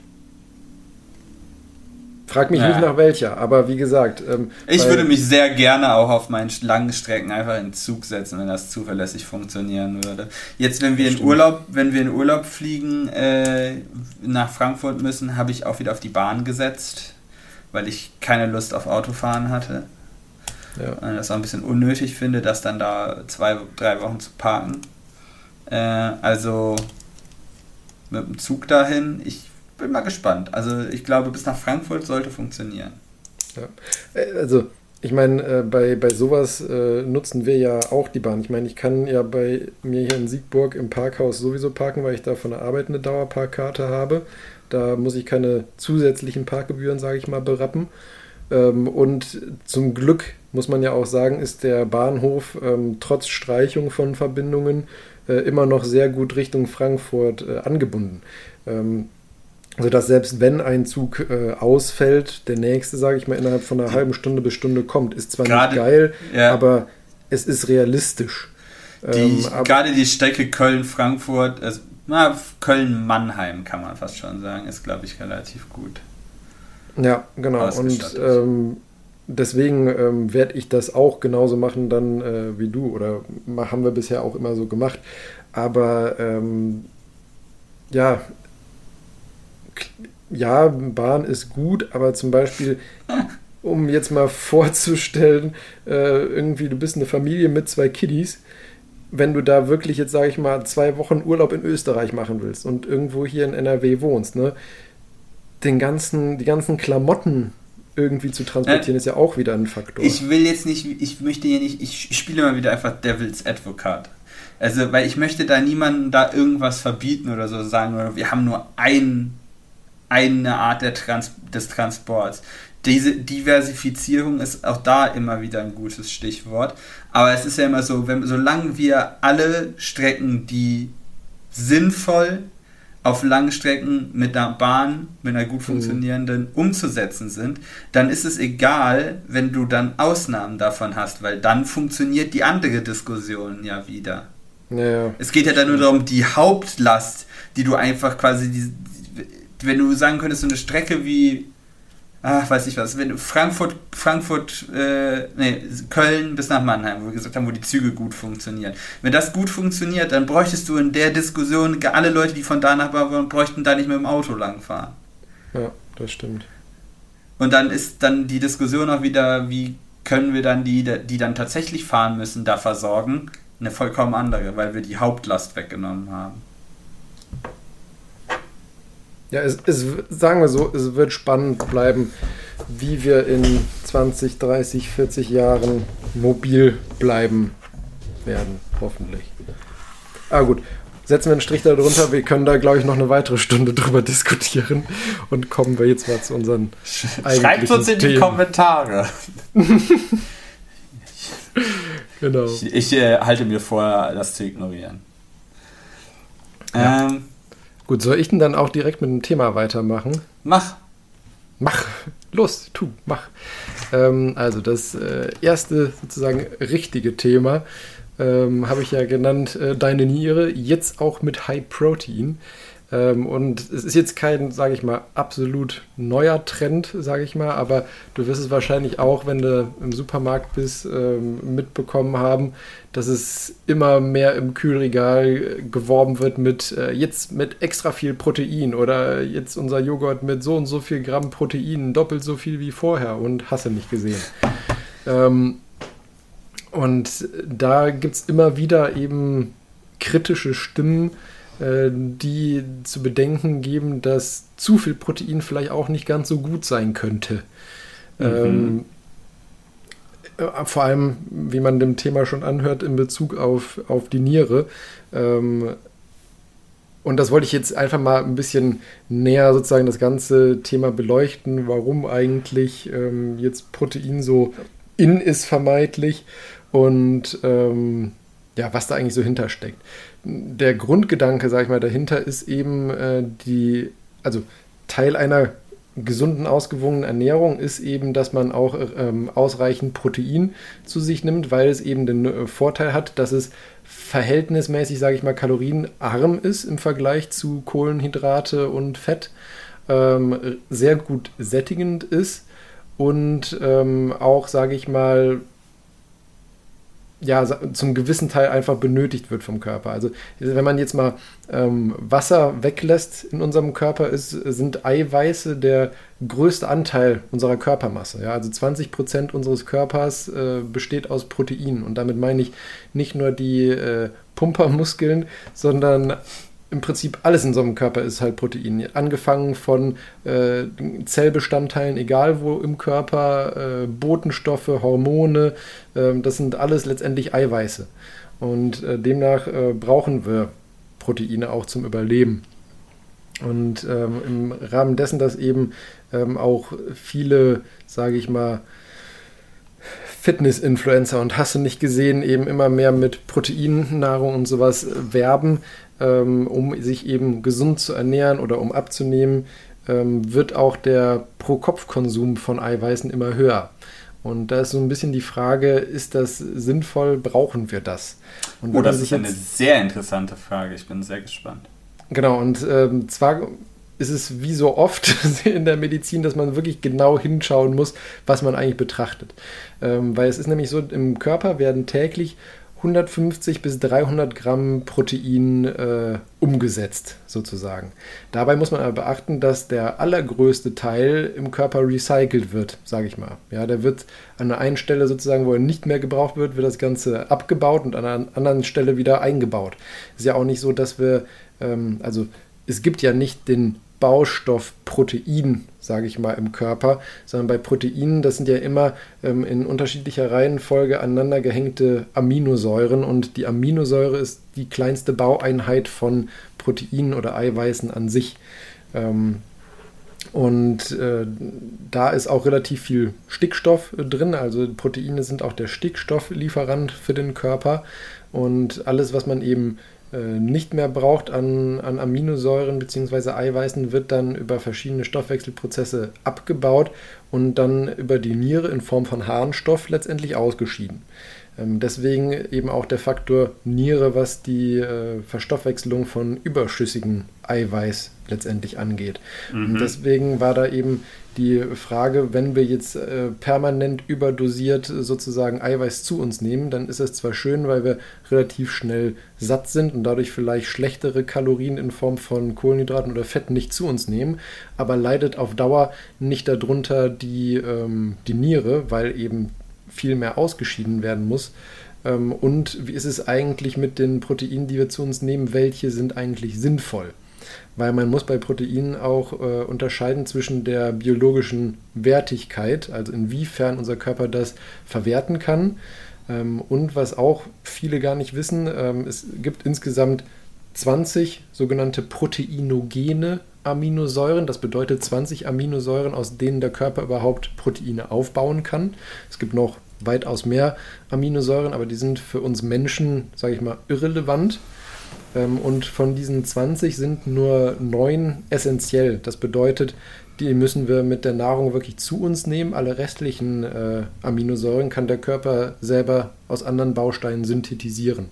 Frag mich ja. nicht nach welcher, aber wie gesagt. Ähm, ich würde mich sehr gerne auch auf meinen langen Strecken einfach in Zug setzen, wenn das zuverlässig funktionieren würde. Jetzt, wenn wir in Urlaub, wenn wir in Urlaub fliegen, äh, nach Frankfurt müssen, habe ich auch wieder auf die Bahn gesetzt, weil ich keine Lust auf Autofahren hatte. Ja. Und das auch ein bisschen unnötig finde, das dann da zwei, drei Wochen zu parken. Äh, also mit dem Zug dahin. Ich bin mal gespannt. Also ich glaube, bis nach Frankfurt sollte funktionieren. Ja. Äh, also ich meine, äh, bei, bei sowas äh, nutzen wir ja auch die Bahn. Ich meine, ich kann ja bei mir hier in Siegburg im Parkhaus sowieso parken, weil ich da von der Arbeit eine Dauerparkkarte habe. Da muss ich keine zusätzlichen Parkgebühren, sage ich mal, berappen. Ähm, und zum Glück muss man ja auch sagen, ist der Bahnhof ähm, trotz Streichung von Verbindungen äh, immer noch sehr gut Richtung Frankfurt äh, angebunden. Ähm, sodass selbst wenn ein Zug äh, ausfällt, der nächste, sage ich mal, innerhalb von einer halben Stunde bis Stunde kommt. Ist zwar Grade, nicht geil, ja. aber es ist realistisch. Die, ähm, gerade die Strecke Köln-Frankfurt, also, Köln-Mannheim kann man fast schon sagen, ist, glaube ich, relativ gut. Ja, genau. Und ähm, deswegen ähm, werde ich das auch genauso machen dann äh, wie du oder haben wir bisher auch immer so gemacht. Aber ähm, ja, ja, Bahn ist gut, aber zum Beispiel, um jetzt mal vorzustellen, äh, irgendwie du bist eine Familie mit zwei Kiddies, wenn du da wirklich jetzt, sage ich mal, zwei Wochen Urlaub in Österreich machen willst und irgendwo hier in NRW wohnst, ne, den ganzen, die ganzen Klamotten irgendwie zu transportieren, äh, ist ja auch wieder ein Faktor. Ich will jetzt nicht, ich möchte hier nicht, ich spiele mal wieder einfach Devil's Advocate. Also, weil ich möchte da niemandem da irgendwas verbieten oder so sagen, oder wir haben nur ein, eine Art Trans des Transports. Diese Diversifizierung ist auch da immer wieder ein gutes Stichwort. Aber es ist ja immer so, wenn, solange wir alle Strecken, die sinnvoll auf langen Strecken mit einer Bahn, mit einer gut mhm. funktionierenden, umzusetzen sind, dann ist es egal, wenn du dann Ausnahmen davon hast, weil dann funktioniert die andere Diskussion ja wieder. Ja, es geht ja dann nur darum, die Hauptlast, die du einfach quasi, die, wenn du sagen könntest, so eine Strecke wie ach, weiß ich was, wenn Frankfurt, Frankfurt, äh, nee, Köln bis nach Mannheim, wo wir gesagt haben, wo die Züge gut funktionieren. Wenn das gut funktioniert, dann bräuchtest du in der Diskussion, alle Leute, die von da nach wollen, bräuchten da nicht mit dem Auto langfahren. Ja, das stimmt. Und dann ist dann die Diskussion auch wieder, wie können wir dann die, die dann tatsächlich fahren müssen, da versorgen, eine vollkommen andere, weil wir die Hauptlast weggenommen haben. Ja, es, es, sagen wir so, es wird spannend bleiben, wie wir in 20, 30, 40 Jahren mobil bleiben werden, hoffentlich. Ah gut, setzen wir einen Strich darunter. Wir können da, glaube ich, noch eine weitere Stunde drüber diskutieren. Und kommen wir jetzt mal zu unseren Schreibt uns in Themen. die Kommentare. genau. Ich, ich äh, halte mir vor, das zu ignorieren. Ja. Ähm, Gut, soll ich denn dann auch direkt mit dem Thema weitermachen? Mach. Mach. Los, tu, mach. Ähm, also das äh, erste sozusagen richtige Thema ähm, habe ich ja genannt, äh, deine Niere, jetzt auch mit High Protein. Ähm, und es ist jetzt kein, sage ich mal, absolut neuer Trend, sage ich mal, aber du wirst es wahrscheinlich auch, wenn du im Supermarkt bist, ähm, mitbekommen haben, dass es immer mehr im Kühlregal geworben wird mit äh, jetzt mit extra viel Protein oder jetzt unser Joghurt mit so und so viel Gramm Protein, doppelt so viel wie vorher und hast du nicht gesehen. Ähm, und da gibt es immer wieder eben kritische Stimmen, äh, die zu bedenken geben, dass zu viel Protein vielleicht auch nicht ganz so gut sein könnte. Mhm. Ähm, äh, vor allem, wie man dem Thema schon anhört, in Bezug auf, auf die Niere. Ähm, und das wollte ich jetzt einfach mal ein bisschen näher sozusagen das ganze Thema beleuchten, warum eigentlich ähm, jetzt Protein so in ist vermeintlich und ähm, ja, was da eigentlich so hintersteckt. Der Grundgedanke, sag ich mal, dahinter ist eben äh, die, also Teil einer gesunden, ausgewogenen Ernährung ist eben, dass man auch ähm, ausreichend Protein zu sich nimmt, weil es eben den äh, Vorteil hat, dass es verhältnismäßig, sage ich mal, kalorienarm ist im Vergleich zu Kohlenhydrate und Fett, ähm, sehr gut sättigend ist und ähm, auch, sage ich mal, ja, zum gewissen Teil einfach benötigt wird vom Körper. Also wenn man jetzt mal ähm, Wasser weglässt in unserem Körper, ist, sind Eiweiße der größte Anteil unserer Körpermasse. Ja? Also 20 Prozent unseres Körpers äh, besteht aus Proteinen. Und damit meine ich nicht nur die äh, Pumpermuskeln, sondern im Prinzip alles in so einem Körper ist halt Protein. Angefangen von äh, Zellbestandteilen, egal wo im Körper, äh, Botenstoffe, Hormone, äh, das sind alles letztendlich Eiweiße. Und äh, demnach äh, brauchen wir Proteine auch zum Überleben. Und ähm, im Rahmen dessen, dass eben ähm, auch viele, sage ich mal, Fitness-Influencer und hast du nicht gesehen, eben immer mehr mit Proteinnahrung und sowas werben, ähm, um sich eben gesund zu ernähren oder um abzunehmen, ähm, wird auch der Pro-Kopf-Konsum von Eiweißen immer höher. Und da ist so ein bisschen die Frage, ist das sinnvoll, brauchen wir das? Und oh, das ist eine sehr interessante Frage, ich bin sehr gespannt. Genau, und ähm, zwar ist es wie so oft in der Medizin, dass man wirklich genau hinschauen muss, was man eigentlich betrachtet. Ähm, weil es ist nämlich so, im Körper werden täglich 150 bis 300 Gramm Protein äh, umgesetzt, sozusagen. Dabei muss man aber beachten, dass der allergrößte Teil im Körper recycelt wird, sage ich mal. Ja, der wird an einer einen Stelle sozusagen, wo er nicht mehr gebraucht wird, wird das Ganze abgebaut und an einer anderen Stelle wieder eingebaut. Ist ja auch nicht so, dass wir, ähm, also es gibt ja nicht den Baustoff Protein, sage ich mal, im Körper, sondern bei Proteinen, das sind ja immer ähm, in unterschiedlicher Reihenfolge aneinander gehängte Aminosäuren und die Aminosäure ist die kleinste Baueinheit von Proteinen oder Eiweißen an sich. Ähm, und äh, da ist auch relativ viel Stickstoff äh, drin. Also Proteine sind auch der Stickstofflieferant für den Körper. Und alles, was man eben nicht mehr braucht an, an Aminosäuren bzw. Eiweißen, wird dann über verschiedene Stoffwechselprozesse abgebaut und dann über die Niere in Form von Harnstoff letztendlich ausgeschieden. Ähm, deswegen eben auch der Faktor Niere, was die äh, Verstoffwechselung von überschüssigen Eiweiß letztendlich angeht. Mhm. Und deswegen war da eben die Frage, wenn wir jetzt äh, permanent überdosiert sozusagen Eiweiß zu uns nehmen, dann ist es zwar schön, weil wir relativ schnell satt sind und dadurch vielleicht schlechtere Kalorien in Form von Kohlenhydraten oder Fetten nicht zu uns nehmen, aber leidet auf Dauer nicht darunter die, ähm, die Niere, weil eben viel mehr ausgeschieden werden muss. Ähm, und wie ist es eigentlich mit den Proteinen, die wir zu uns nehmen? Welche sind eigentlich sinnvoll? Weil man muss bei Proteinen auch äh, unterscheiden zwischen der biologischen Wertigkeit, also inwiefern unser Körper das verwerten kann. Ähm, und was auch viele gar nicht wissen, ähm, es gibt insgesamt 20 sogenannte proteinogene Aminosäuren. Das bedeutet 20 Aminosäuren, aus denen der Körper überhaupt Proteine aufbauen kann. Es gibt noch weitaus mehr Aminosäuren, aber die sind für uns Menschen, sage ich mal, irrelevant. Ähm, und von diesen 20 sind nur neun essentiell. Das bedeutet, die müssen wir mit der Nahrung wirklich zu uns nehmen. Alle restlichen äh, Aminosäuren kann der Körper selber aus anderen Bausteinen synthetisieren.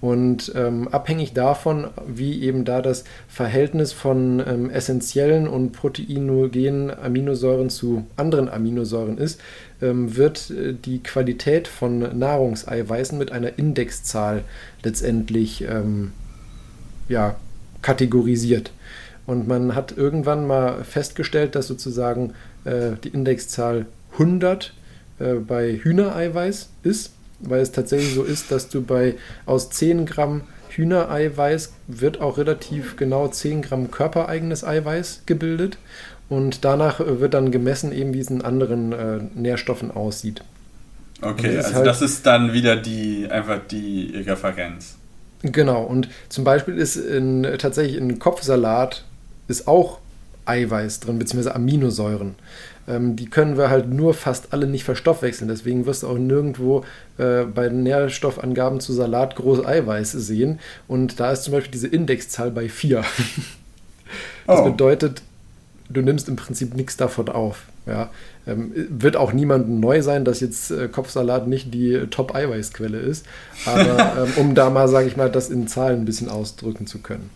Und ähm, abhängig davon, wie eben da das Verhältnis von ähm, essentiellen und proteinogenen Aminosäuren zu anderen Aminosäuren ist, wird äh, die Qualität von Nahrungseiweißen mit einer Indexzahl letztendlich ähm, ja, kategorisiert. Und man hat irgendwann mal festgestellt, dass sozusagen äh, die Indexzahl 100 äh, bei Hühnereiweiß ist weil es tatsächlich so ist, dass du bei aus 10 Gramm Hühnereiweiß wird auch relativ genau 10 Gramm körpereigenes Eiweiß gebildet und danach wird dann gemessen, eben wie es in anderen äh, Nährstoffen aussieht. Okay, das also halt, das ist dann wieder die einfach die Referenz. Genau, und zum Beispiel ist in, tatsächlich in Kopfsalat ist auch Eiweiß drin, beziehungsweise Aminosäuren ähm, die können wir halt nur fast alle nicht verstoffwechseln. Deswegen wirst du auch nirgendwo äh, bei Nährstoffangaben zu Salat groß Eiweiß sehen. Und da ist zum Beispiel diese Indexzahl bei 4. das oh. bedeutet, du nimmst im Prinzip nichts davon auf. Ja, ähm, wird auch niemandem neu sein, dass jetzt äh, Kopfsalat nicht die Top-Eiweißquelle ist. Aber ähm, um da mal, sage ich mal, das in Zahlen ein bisschen ausdrücken zu können.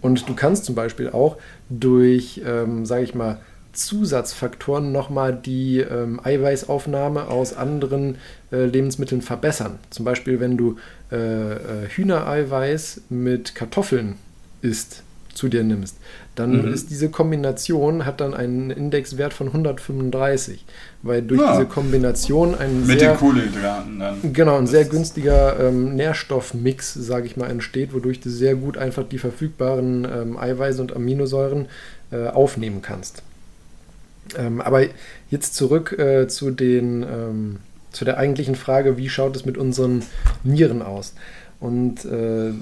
Und du kannst zum Beispiel auch durch, ähm, sage ich mal, Zusatzfaktoren nochmal die ähm, Eiweißaufnahme aus anderen äh, Lebensmitteln verbessern. Zum Beispiel, wenn du äh, äh, Hühnereiweiß mit Kartoffeln isst, zu dir nimmst, dann mhm. ist diese Kombination hat dann einen Indexwert von 135, weil durch ja. diese Kombination ein mit sehr, den Kohlenhydraten dann genau ein sehr günstiger ähm, Nährstoffmix, sage ich mal, entsteht, wodurch du sehr gut einfach die verfügbaren ähm, Eiweiße und Aminosäuren äh, aufnehmen kannst. Ähm, aber jetzt zurück äh, zu, den, ähm, zu der eigentlichen Frage, wie schaut es mit unseren Nieren aus? Und äh,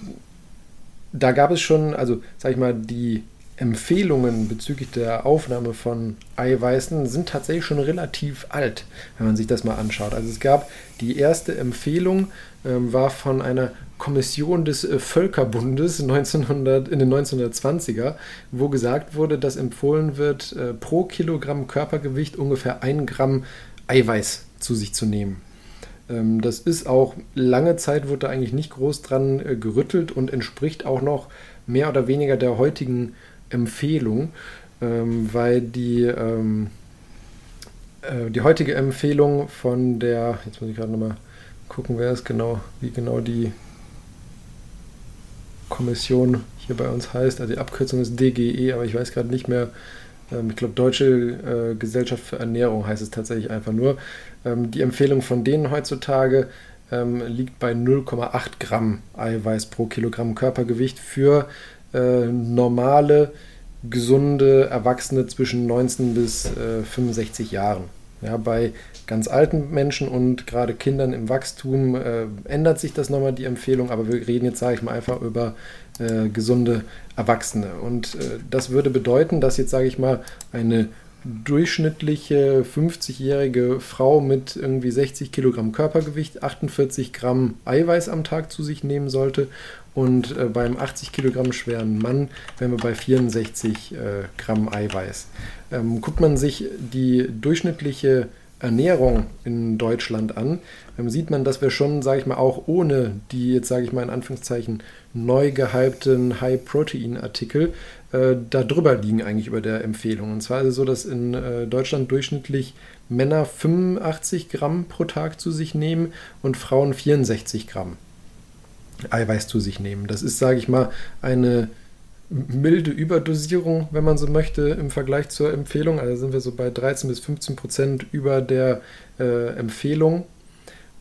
da gab es schon, also sag ich mal, die Empfehlungen bezüglich der Aufnahme von Eiweißen sind tatsächlich schon relativ alt, wenn man sich das mal anschaut. Also es gab die erste Empfehlung, ähm, war von einer Kommission des äh, Völkerbundes 1900, in den 1920er, wo gesagt wurde, dass empfohlen wird, äh, pro Kilogramm Körpergewicht ungefähr ein Gramm Eiweiß zu sich zu nehmen. Ähm, das ist auch lange Zeit, wurde da eigentlich nicht groß dran äh, gerüttelt und entspricht auch noch mehr oder weniger der heutigen Empfehlung, ähm, weil die, ähm, äh, die heutige Empfehlung von der, jetzt muss ich gerade nochmal gucken, wer es genau, wie genau die Kommission hier bei uns heißt. Also die Abkürzung ist DGE, aber ich weiß gerade nicht mehr. Ähm, ich glaube, Deutsche äh, Gesellschaft für Ernährung heißt es tatsächlich einfach nur. Ähm, die Empfehlung von denen heutzutage ähm, liegt bei 0,8 Gramm Eiweiß pro Kilogramm Körpergewicht für äh, normale, gesunde Erwachsene zwischen 19 bis äh, 65 Jahren. Ja, bei ganz alten Menschen und gerade Kindern im Wachstum äh, ändert sich das nochmal die Empfehlung, aber wir reden jetzt, sage ich mal, einfach über äh, gesunde Erwachsene. Und äh, das würde bedeuten, dass jetzt, sage ich mal, eine durchschnittliche 50-jährige Frau mit irgendwie 60 Kilogramm Körpergewicht 48 Gramm Eiweiß am Tag zu sich nehmen sollte und äh, beim 80 Kilogramm schweren Mann wären wir bei 64 äh, Gramm Eiweiß. Ähm, guckt man sich die durchschnittliche Ernährung in Deutschland an, ähm, sieht man, dass wir schon, sage ich mal, auch ohne die jetzt, sage ich mal in Anführungszeichen, neu gehypten High-Protein-Artikel äh, da drüber liegen eigentlich über der Empfehlung. Und zwar ist es so, dass in äh, Deutschland durchschnittlich Männer 85 Gramm pro Tag zu sich nehmen und Frauen 64 Gramm Eiweiß zu sich nehmen. Das ist, sage ich mal, eine milde Überdosierung, wenn man so möchte, im Vergleich zur Empfehlung. Also sind wir so bei 13 bis 15 Prozent über der äh, Empfehlung.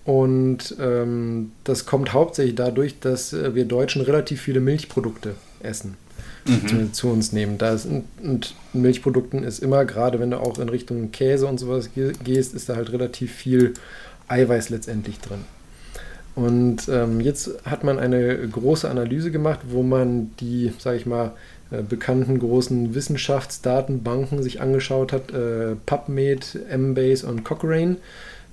Und ähm, das kommt hauptsächlich dadurch, dass äh, wir Deutschen relativ viele Milchprodukte essen, mhm. zu, zu, uns nehmen. Da ist, und Milchprodukten ist immer, gerade wenn du auch in Richtung Käse und sowas gehst, ist da halt relativ viel Eiweiß letztendlich drin. Und ähm, jetzt hat man eine große Analyse gemacht, wo man die, sage ich mal, äh, bekannten großen Wissenschaftsdatenbanken sich angeschaut hat, äh, PubMed, Embase und Cochrane,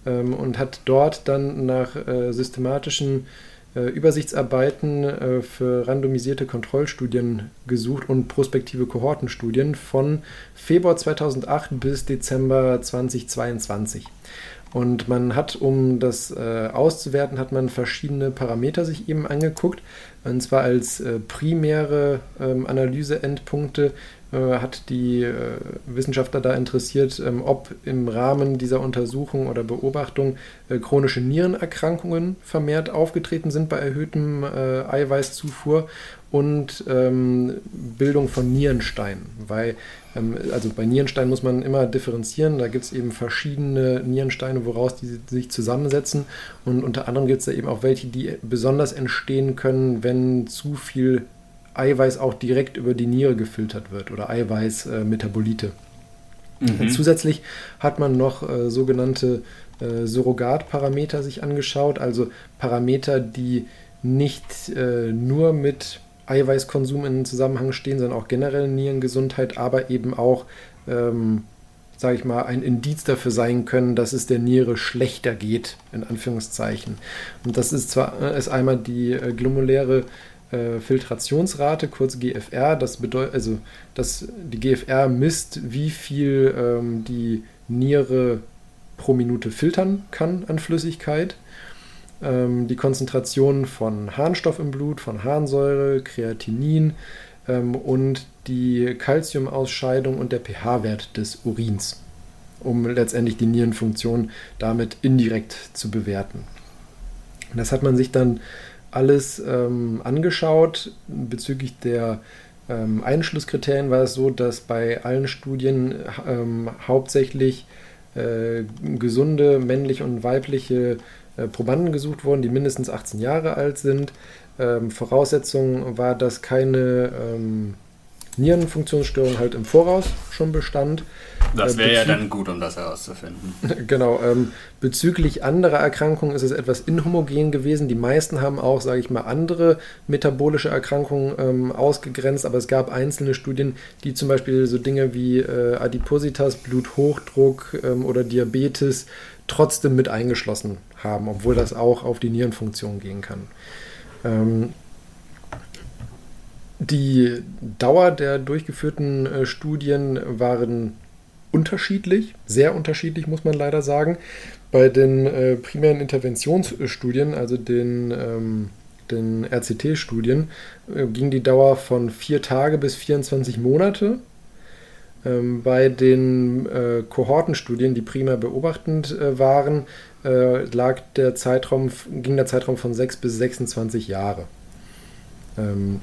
ähm, und hat dort dann nach äh, systematischen äh, Übersichtsarbeiten äh, für randomisierte Kontrollstudien gesucht und prospektive Kohortenstudien von Februar 2008 bis Dezember 2022. Und man hat, um das äh, auszuwerten, hat man verschiedene Parameter sich eben angeguckt. Und zwar als äh, primäre ähm, Analyseendpunkte hat die äh, Wissenschaftler da interessiert, ähm, ob im Rahmen dieser Untersuchung oder Beobachtung äh, chronische Nierenerkrankungen vermehrt aufgetreten sind bei erhöhtem äh, Eiweißzufuhr und ähm, Bildung von Nierensteinen, weil ähm, also bei Nierensteinen muss man immer differenzieren. Da gibt es eben verschiedene Nierensteine, woraus die sich zusammensetzen. Und unter anderem gibt es da eben auch welche, die besonders entstehen können, wenn zu viel Eiweiß auch direkt über die Niere gefiltert wird oder Eiweißmetabolite. Äh, mhm. Zusätzlich hat man noch äh, sogenannte äh, Surrogatparameter sich angeschaut, also Parameter, die nicht äh, nur mit Eiweißkonsum in Zusammenhang stehen, sondern auch generell Nierengesundheit, aber eben auch, ähm, sage ich mal, ein Indiz dafür sein können, dass es der Niere schlechter geht, in Anführungszeichen. Und das ist zwar äh, ist einmal die äh, glomuläre äh, Filtrationsrate, kurz GFR, das bedeutet, also dass die GFR misst, wie viel ähm, die Niere pro Minute filtern kann an Flüssigkeit ähm, die Konzentration von Harnstoff im Blut, von Harnsäure, Kreatinin ähm, und die Kalziumausscheidung und der pH-Wert des Urins, um letztendlich die Nierenfunktion damit indirekt zu bewerten. Das hat man sich dann alles ähm, angeschaut. Bezüglich der ähm, Einschlusskriterien war es so, dass bei allen Studien ähm, hauptsächlich äh, gesunde männliche und weibliche äh, Probanden gesucht wurden, die mindestens 18 Jahre alt sind. Ähm, Voraussetzung war, dass keine ähm, Nierenfunktionsstörung halt im Voraus schon bestand. Das wäre äh, ja dann gut, um das herauszufinden. genau. Ähm, bezüglich anderer Erkrankungen ist es etwas inhomogen gewesen. Die meisten haben auch, sage ich mal, andere metabolische Erkrankungen ähm, ausgegrenzt, aber es gab einzelne Studien, die zum Beispiel so Dinge wie äh, Adipositas, Bluthochdruck ähm, oder Diabetes trotzdem mit eingeschlossen haben, obwohl das auch auf die Nierenfunktion gehen kann. Die Dauer der durchgeführten äh, Studien waren unterschiedlich, sehr unterschiedlich, muss man leider sagen. Bei den äh, primären Interventionsstudien, also den, ähm, den RCT-Studien, äh, ging die Dauer von vier Tage bis 24 Monate. Ähm, bei den äh, Kohortenstudien, die primär beobachtend waren, lag der Zeitraum, ging der Zeitraum von 6 bis 26 Jahre. Ähm,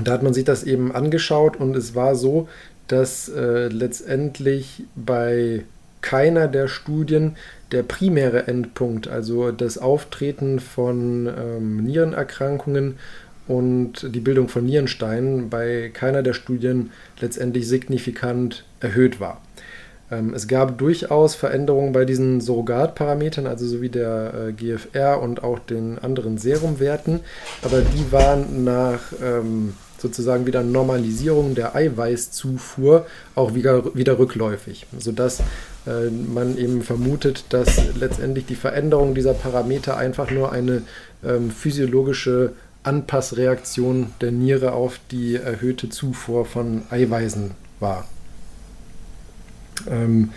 und da hat man sich das eben angeschaut und es war so, dass äh, letztendlich bei keiner der Studien der primäre Endpunkt, also das Auftreten von ähm, Nierenerkrankungen und die Bildung von Nierensteinen, bei keiner der Studien letztendlich signifikant erhöht war. Ähm, es gab durchaus Veränderungen bei diesen Surrogatparametern, also sowie der äh, GFR und auch den anderen Serumwerten, aber die waren nach ähm, sozusagen wieder Normalisierung der Eiweißzufuhr auch wieder, wieder rückläufig, sodass äh, man eben vermutet, dass letztendlich die Veränderung dieser Parameter einfach nur eine ähm, physiologische Anpassreaktion der Niere auf die erhöhte Zufuhr von Eiweißen war. Ähm,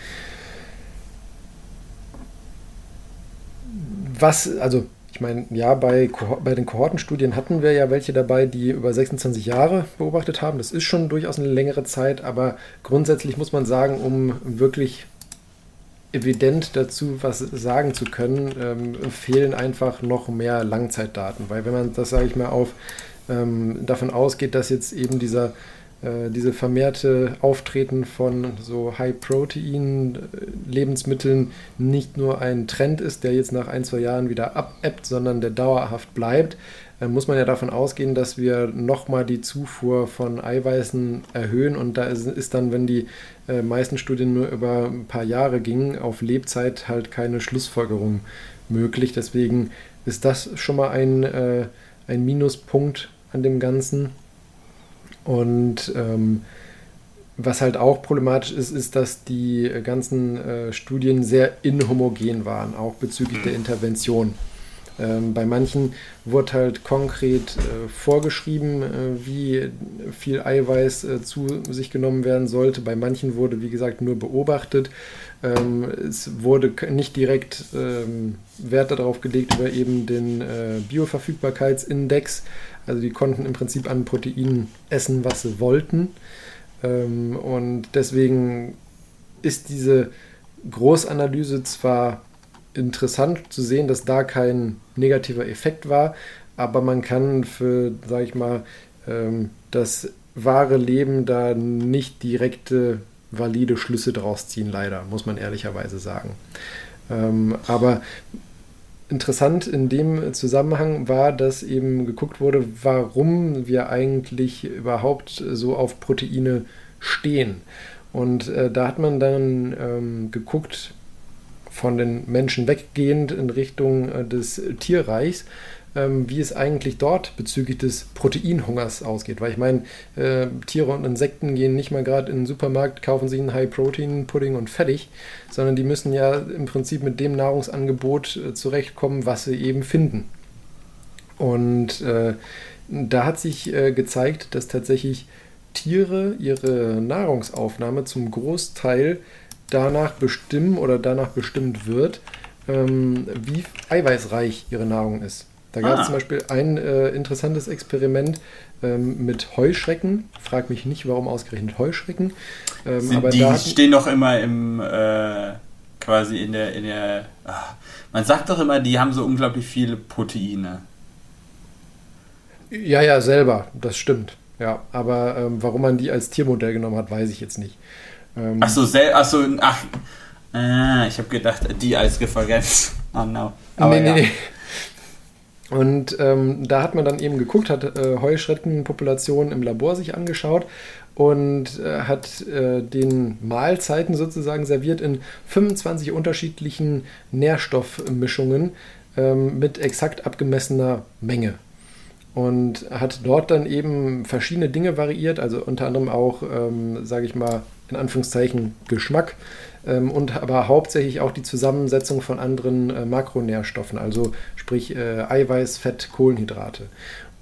was, also ich meine, ja, bei, bei den Kohortenstudien hatten wir ja welche dabei, die über 26 Jahre beobachtet haben. Das ist schon durchaus eine längere Zeit, aber grundsätzlich muss man sagen, um wirklich evident dazu was sagen zu können, ähm, fehlen einfach noch mehr Langzeitdaten. Weil wenn man das, sage ich mal, auf ähm, davon ausgeht, dass jetzt eben dieser diese vermehrte Auftreten von so High-Protein-Lebensmitteln nicht nur ein Trend ist, der jetzt nach ein, zwei Jahren wieder abebbt, sondern der dauerhaft bleibt, äh, muss man ja davon ausgehen, dass wir nochmal die Zufuhr von Eiweißen erhöhen und da ist, dann, wenn die äh, meisten Studien nur über ein paar Jahre gingen, auf Lebzeit halt keine Schlussfolgerung möglich. Deswegen ist das schon mal ein, äh, ein Minuspunkt an dem Ganzen. Und ähm, was halt auch problematisch ist, ist, dass die ganzen äh, Studien sehr inhomogen waren, auch bezüglich der Intervention. Ähm, bei manchen wurde halt konkret äh, vorgeschrieben, äh, wie viel Eiweiß äh, zu sich genommen werden sollte. Bei manchen wurde, wie gesagt, nur beobachtet. Ähm, es wurde nicht direkt ähm, Wert darauf gelegt über eben den äh, Bioverfügbarkeitsindex. Also die konnten im Prinzip an Proteinen essen, was sie wollten. Ähm, und deswegen ist diese Großanalyse zwar interessant zu sehen, dass da kein negativer Effekt war, aber man kann für, sage ich mal, ähm, das wahre Leben da nicht direkte valide Schlüsse draus ziehen, leider, muss man ehrlicherweise sagen. Ähm, aber interessant in dem Zusammenhang war, dass eben geguckt wurde, warum wir eigentlich überhaupt so auf Proteine stehen. Und äh, da hat man dann ähm, geguckt, von den Menschen weggehend in Richtung äh, des Tierreichs, ähm, wie es eigentlich dort bezüglich des Proteinhungers ausgeht. Weil ich meine, äh, Tiere und Insekten gehen nicht mal gerade in den Supermarkt, kaufen sich einen High-Protein-Pudding und fertig, sondern die müssen ja im Prinzip mit dem Nahrungsangebot äh, zurechtkommen, was sie eben finden. Und äh, da hat sich äh, gezeigt, dass tatsächlich Tiere ihre Nahrungsaufnahme zum Großteil danach bestimmen oder danach bestimmt wird, ähm, wie eiweißreich ihre Nahrung ist. Da gab es ah. zum Beispiel ein äh, interessantes Experiment ähm, mit Heuschrecken. Frag mich nicht, warum ausgerechnet Heuschrecken. Ähm, aber die hatten, stehen doch immer im äh, quasi in der in der. Ach, man sagt doch immer, die haben so unglaublich viele Proteine. Ja, ja, selber, das stimmt. Ja, aber ähm, warum man die als Tiermodell genommen hat, weiß ich jetzt nicht. Ähm, ach so, ach so, ach, äh, ich habe gedacht, die als Referenz. Oh no. Aber nee, ja. nee, nee. Und ähm, da hat man dann eben geguckt, hat äh, Heuschreckenpopulationen im Labor sich angeschaut und äh, hat äh, den Mahlzeiten sozusagen serviert in 25 unterschiedlichen Nährstoffmischungen ähm, mit exakt abgemessener Menge. Und hat dort dann eben verschiedene Dinge variiert, also unter anderem auch, ähm, sage ich mal, in Anführungszeichen Geschmack ähm, und aber hauptsächlich auch die Zusammensetzung von anderen äh, Makronährstoffen, also sprich äh, Eiweiß, Fett, Kohlenhydrate.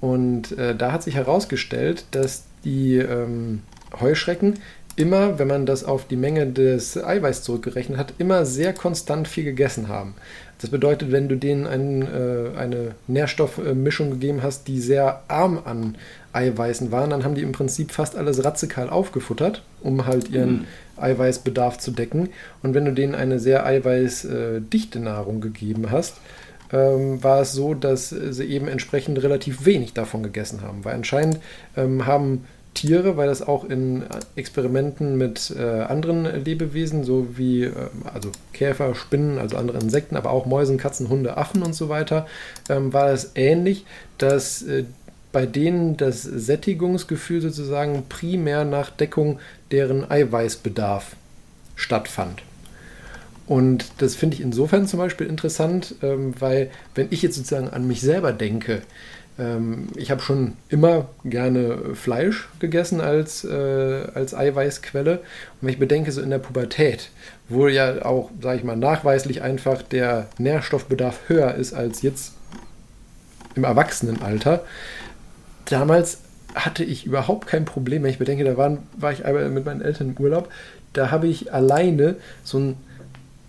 Und äh, da hat sich herausgestellt, dass die ähm, Heuschrecken immer, wenn man das auf die Menge des Eiweiß zurückgerechnet hat, immer sehr konstant viel gegessen haben. Das bedeutet, wenn du denen ein, äh, eine Nährstoffmischung gegeben hast, die sehr arm an Eiweißen waren, dann haben die im Prinzip fast alles radikal aufgefuttert, um halt ihren mhm. Eiweißbedarf zu decken. Und wenn du denen eine sehr eiweißdichte Nahrung gegeben hast, ähm, war es so, dass sie eben entsprechend relativ wenig davon gegessen haben. Weil anscheinend ähm, haben Tiere, weil das auch in Experimenten mit äh, anderen Lebewesen, so wie äh, also Käfer, Spinnen, also andere Insekten, aber auch Mäusen, Katzen, Hunde, Affen und so weiter, ähm, war es ähnlich, dass äh, bei denen das Sättigungsgefühl sozusagen primär nach Deckung deren Eiweißbedarf stattfand. Und das finde ich insofern zum Beispiel interessant, ähm, weil wenn ich jetzt sozusagen an mich selber denke, ich habe schon immer gerne Fleisch gegessen als, äh, als Eiweißquelle. Und wenn ich bedenke, so in der Pubertät, wo ja auch, sage ich mal, nachweislich einfach der Nährstoffbedarf höher ist als jetzt im Erwachsenenalter, damals hatte ich überhaupt kein Problem. Wenn ich bedenke, da waren, war ich einmal mit meinen Eltern im Urlaub, da habe ich alleine so ein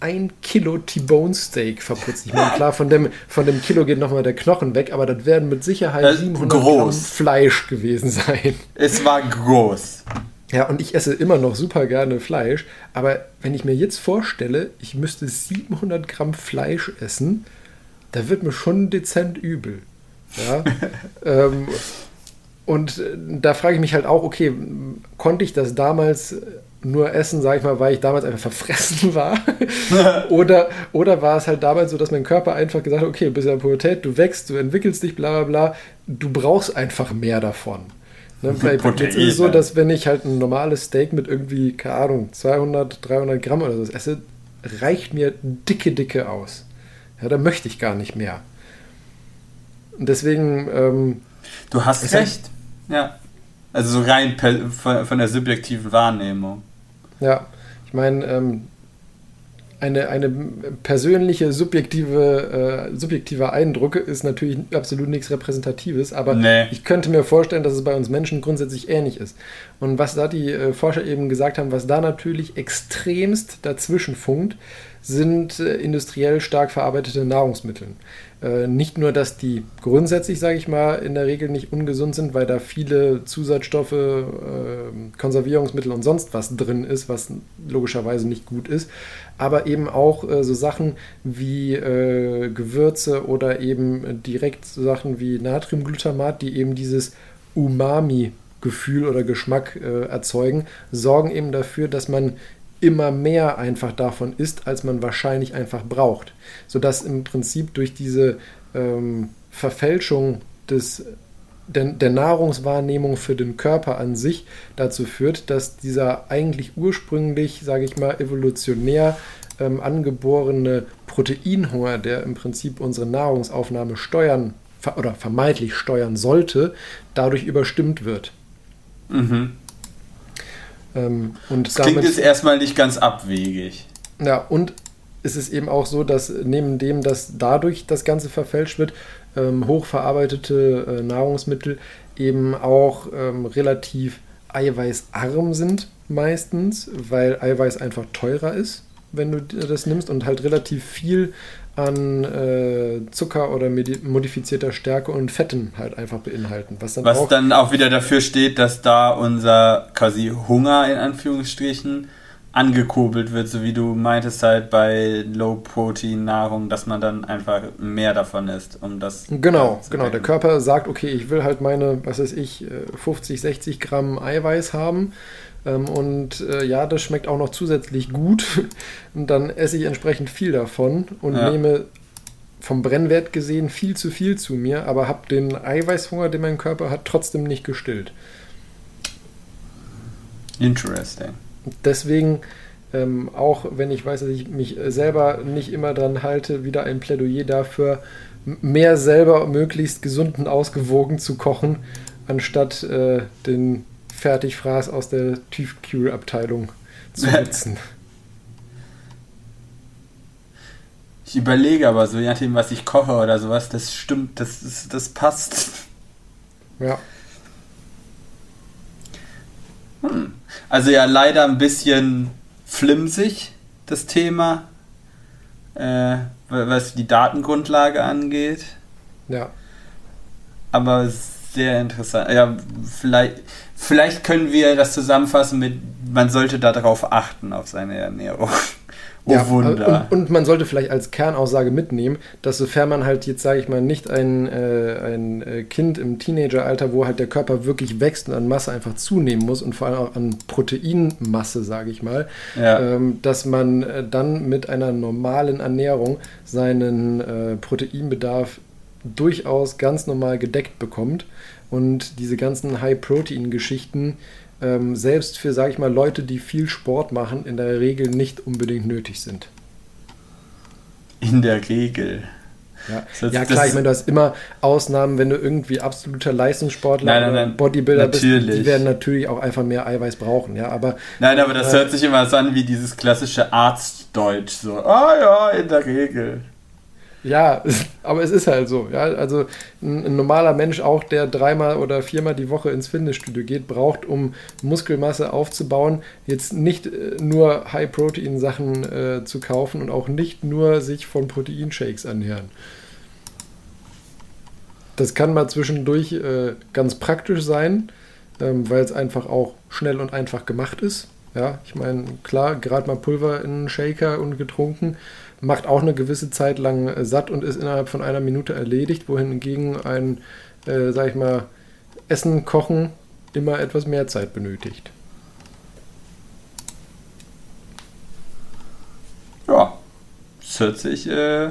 ein Kilo T-Bone Steak verputzt. Ich meine, klar, von dem, von dem Kilo geht nochmal der Knochen weg, aber das werden mit Sicherheit äh, 700 groß. Gramm Fleisch gewesen sein. Es war groß. Ja, und ich esse immer noch super gerne Fleisch, aber wenn ich mir jetzt vorstelle, ich müsste 700 Gramm Fleisch essen, da wird mir schon dezent übel. Ja. ähm, und äh, da frage ich mich halt auch, okay, konnte ich das damals nur essen, sage ich mal, weil ich damals einfach verfressen war? oder, oder war es halt damals so, dass mein Körper einfach gesagt hat, okay, du bist ja in Pubertät, du wächst, du entwickelst dich, bla bla bla, du brauchst einfach mehr davon. Ne? Bei, jetzt ist es so, dass wenn ich halt ein normales Steak mit irgendwie, keine Ahnung, 200, 300 Gramm oder so esse, reicht mir dicke, dicke aus. Ja, da möchte ich gar nicht mehr. Und deswegen. Ähm, du hast recht. Ja. Also so rein von, der subjektiven Wahrnehmung. Ja, ich meine, ähm, eine, eine persönliche, subjektive, äh, subjektive Eindruck ist natürlich absolut nichts Repräsentatives, aber nee. ich könnte mir vorstellen, dass es bei uns Menschen grundsätzlich ähnlich ist. Und was da die äh, Forscher eben gesagt haben, was da natürlich extremst dazwischen funkt, sind äh, industriell stark verarbeitete Nahrungsmittel. Äh, nicht nur, dass die grundsätzlich, sage ich mal, in der Regel nicht ungesund sind, weil da viele Zusatzstoffe, äh, Konservierungsmittel und sonst was drin ist, was logischerweise nicht gut ist, aber eben auch äh, so Sachen wie Gewürze oder eben direkt so Sachen wie Natriumglutamat, die eben dieses Umami Gefühl oder Geschmack äh, erzeugen, sorgen eben dafür, dass man immer mehr einfach davon isst, als man wahrscheinlich einfach braucht. Sodass im Prinzip durch diese ähm, Verfälschung des, der, der, Nahrungswahrnehmung für den Körper an sich dazu führt, dass dieser eigentlich ursprünglich, sage ich mal, evolutionär ähm, angeborene Proteinhunger, der im Prinzip unsere Nahrungsaufnahme steuern oder vermeintlich steuern sollte, dadurch überstimmt wird. Mhm. Ähm, und das damit, klingt jetzt erstmal nicht ganz abwegig. Ja, und es ist eben auch so, dass neben dem, dass dadurch das Ganze verfälscht wird, ähm, hochverarbeitete äh, Nahrungsmittel eben auch ähm, relativ eiweißarm sind meistens, weil Eiweiß einfach teurer ist, wenn du das nimmst und halt relativ viel an äh, Zucker oder modifizierter Stärke und Fetten halt einfach beinhalten. Was, dann, was auch dann auch wieder dafür steht, dass da unser quasi Hunger in Anführungsstrichen angekurbelt wird, so wie du meintest halt bei Low-Protein-Nahrung, dass man dann einfach mehr davon isst, um das Genau, genau. Der Körper sagt, okay, ich will halt meine, was weiß ich, 50, äh, 60 Gramm Eiweiß haben ähm, und äh, ja, das schmeckt auch noch zusätzlich gut. Und dann esse ich entsprechend viel davon und ja. nehme vom Brennwert gesehen viel zu viel zu mir, aber habe den Eiweißhunger, den mein Körper hat, trotzdem nicht gestillt. Interesting. Deswegen, ähm, auch wenn ich weiß, dass ich mich selber nicht immer dran halte, wieder ein Plädoyer dafür, mehr selber möglichst gesund und ausgewogen zu kochen, anstatt äh, den Fertigfraß aus der Tiefkühlabteilung zu nutzen. Ich überlege aber so, je nachdem, was ich koche oder sowas, das stimmt, das, ist, das passt. Ja. Hm. Also ja, leider ein bisschen flimsig, das Thema, äh, was die Datengrundlage angeht. Ja. Aber sehr interessant. Ja, vielleicht, vielleicht können wir das zusammenfassen mit, man sollte darauf achten, auf seine Ernährung. Oh ja, Wunder. Und, und, man sollte vielleicht als Kernaussage mitnehmen, dass sofern man halt jetzt, sage ich mal, nicht ein, äh, ein äh, Kind im Teenageralter, wo halt der Körper wirklich wächst und an Masse einfach zunehmen muss und vor allem auch an Proteinmasse, sage ich mal, ja. ähm, dass man äh, dann mit einer normalen Ernährung seinen äh, Proteinbedarf durchaus ganz normal gedeckt bekommt und diese ganzen High-Protein-Geschichten ähm, selbst für, sage ich mal, Leute, die viel Sport machen, in der Regel nicht unbedingt nötig sind. In der Regel. Ja, das, ja klar, ich meine, du hast immer Ausnahmen, wenn du irgendwie absoluter Leistungssportler nein, nein, nein, Bodybuilder natürlich. bist, die werden natürlich auch einfach mehr Eiweiß brauchen, ja, aber... Nein, aber das äh, hört sich immer so an wie dieses klassische Arztdeutsch, so, ah ja, in der Regel. Ja, aber es ist halt so. Ja? Also ein, ein, normaler Mensch, auch der dreimal oder viermal die Woche ins Fitnessstudio geht, braucht, um Muskelmasse aufzubauen, jetzt nicht äh, nur High-Protein-Sachen äh, zu kaufen und auch nicht nur sich von Proteinshakes ernähren. Das kann mal zwischendurch äh, ganz praktisch sein, ähm, weil es einfach auch schnell und einfach gemacht ist. Ja, ich meine, klar, gerade mal Pulver in einen Shaker und getrunken macht auch eine gewisse Zeit lang äh, satt und ist innerhalb von einer Minute erledigt, wohingegen ein, äh, sag ich mal, Essen, Kochen immer etwas mehr Zeit benötigt. Ja, das hört sich äh,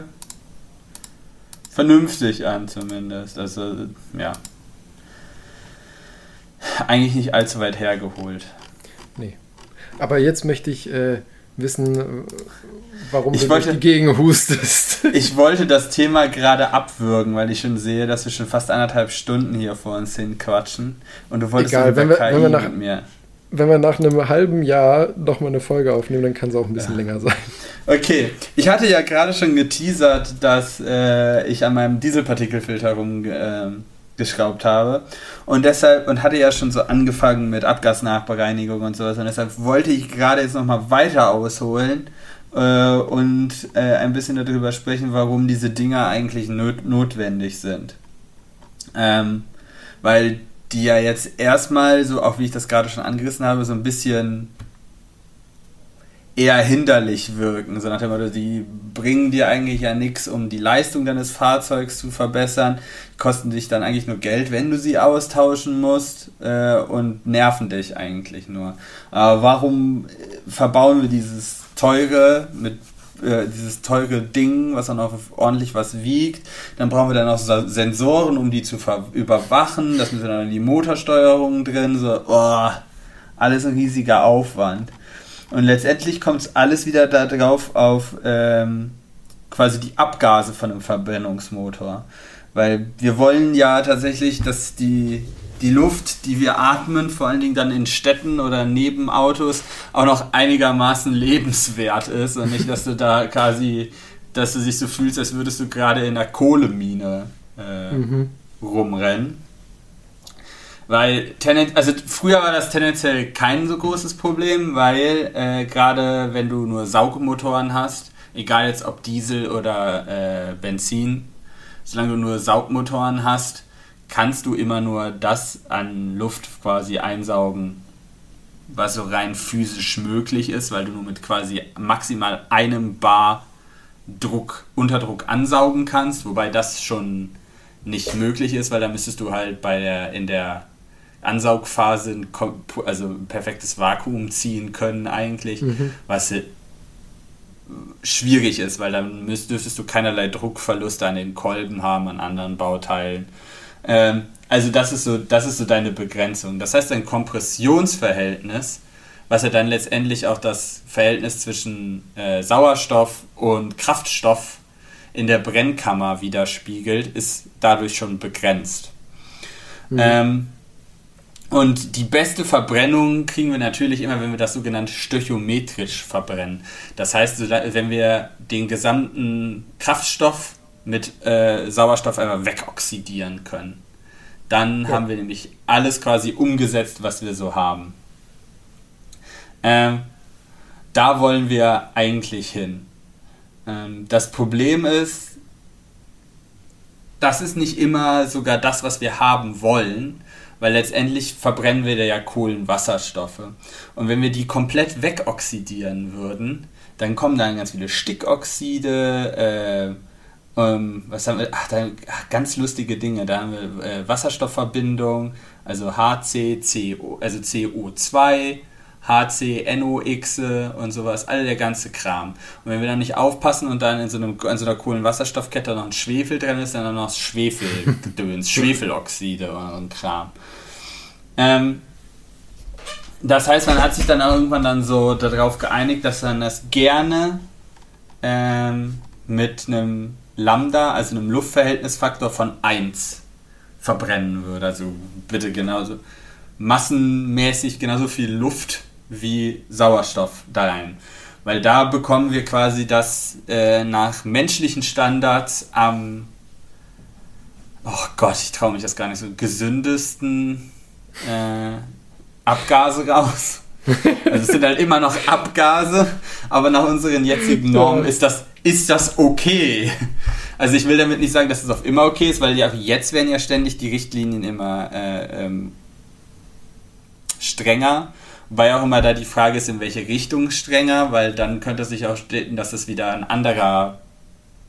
vernünftig an zumindest. Also, ja. Eigentlich nicht allzu weit hergeholt. Nee. Aber jetzt möchte ich äh, wissen, äh, warum Ich du wollte- durch die Gegend hustest. Ich wollte das Thema gerade abwürgen, weil ich schon sehe, dass wir schon fast anderthalb Stunden hier vor uns hin quatschen. Und du wolltest Egal, wenn wir- KI wenn wir nach- mit mir. Wenn wir nach einem halben Jahr nochmal eine Folge aufnehmen, dann kann es auch ein bisschen länger sein. Okay, ich hatte ja gerade schon geteasert, dass äh, ich an meinem Dieselpartikelfilter rumgeschraubt habe und deshalb und hatte ja schon so angefangen mit Abgasnachbereinigung und sowas und deshalb wollte ich gerade jetzt nochmal weiter ausholen äh, und äh, ein bisschen darüber sprechen, warum diese Dinger eigentlich not notwendig sind. Ähm, weil die ja jetzt erstmal, so auch wie ich das gerade schon angerissen habe, so ein bisschen eher hinderlich wirken. So nach dem Motto, die bringen dir eigentlich ja nichts, um die Leistung deines Fahrzeugs zu verbessern, kosten dich dann eigentlich nur Geld, wenn du sie austauschen musst äh, und nerven dich eigentlich nur. Aber warum äh, verbauen wir dieses teure mit äh, dieses teure Ding, was dann auch ordentlich was wiegt. Dann brauchen wir dann auch so Sensoren, um die zu überwachen. Das müssen dann die Motorsteuerung drin. So, oh, alles ein riesiger Aufwand. Und letztendlich kommt es alles wieder darauf auf ähm, quasi die Abgase von einem Verbrennungsmotor. Weil wir wollen ja tatsächlich, dass die, die Luft, die wir atmen, vor allen Dingen dann in Städten oder neben Autos, auch noch einigermaßen lebenswert ist und nicht, dass du da quasi, dass du dich so fühlst, als würdest du gerade in einer Kohlemine äh, Mhm. rumrennen. Weil tenden, also früher war das tendenziell kein so großes Problem, weil äh, gerade wenn du nur Saugmotoren hast, egal jetzt ob Diesel oder äh, Benzin, solange du nur Saugmotoren hast, kannst du immer nur das an Luft quasi einsaugen, was so rein physisch möglich ist, weil du nur mit quasi maximal einem Bar Druck, Unterdruck ansaugen kannst, wobei das schon nicht möglich ist, weil da müsstest du halt bei der, in der Ansaugphase ein, also ein perfektes Vakuum ziehen können eigentlich, was äh, schwierig ist, weil dann müsst, dürftest du keinerlei Druckverluste an den Kolben haben, an anderen Bauteilen. Ähm, also das ist so, das ist so deine Begrenzung. Das heißt, ein Kompressionsverhältnis, was ja dann letztendlich auch das Verhältnis zwischen äh, Sauerstoff und Kraftstoff in der Brennkammer widerspiegelt, ist dadurch schon begrenzt. Ähm, und die beste Verbrennung kriegen wir natürlich immer, wenn wir das sogenannte stöchiometrisch verbrennen. Das heißt, wenn wir den gesamten Kraftstoff mit äh, Sauerstoff einmal wegoxidieren können, dann haben wir nämlich alles quasi umgesetzt, was wir so haben. Ähm, da wollen wir eigentlich hin. Ähm, das Problem ist, das ist nicht immer sogar das, was wir haben wollen, weil letztendlich verbrennen wir da ja Kohlenwasserstoffe. Und wenn wir die komplett wegoxidieren würden, dann kommen dann ganz viele Stickoxide, äh, ähm, was haben wir? Ach, da, ach, ganz lustige Dinge. Da haben wir äh, Wasserstoffverbindung, also HCCO, also CO2, HCNOX und sowas, all der ganze Kram. Und wenn wir dann nicht aufpassen und dann in so, einem, in so einer Kohlenwasserstoffkette noch ein Schwefel drin ist, dann noch Schwefelgedöns, Schwefeloxide und, Kram. Ähm, das heißt, man hat sich dann irgendwann dann so darauf geeinigt, dass man das gerne ähm, mit einem Lambda, also einem Luftverhältnisfaktor von 1 verbrennen würde. Also bitte genauso massenmäßig genauso viel Luft wie Sauerstoff da rein. Weil da bekommen wir quasi das äh, nach menschlichen Standards am, oh Gott, ich traue mich das gar nicht so, gesündesten äh, Abgase raus. Also es sind halt immer noch Abgase, aber nach unseren jetzigen Normen ist das, ist das okay. Also ich will damit nicht sagen, dass es auf immer okay ist, weil ja jetzt werden ja ständig die Richtlinien immer äh, ähm, strenger. Wobei auch immer da die Frage ist, in welche Richtung strenger, weil dann könnte sich auch stellen, dass es wieder ein anderer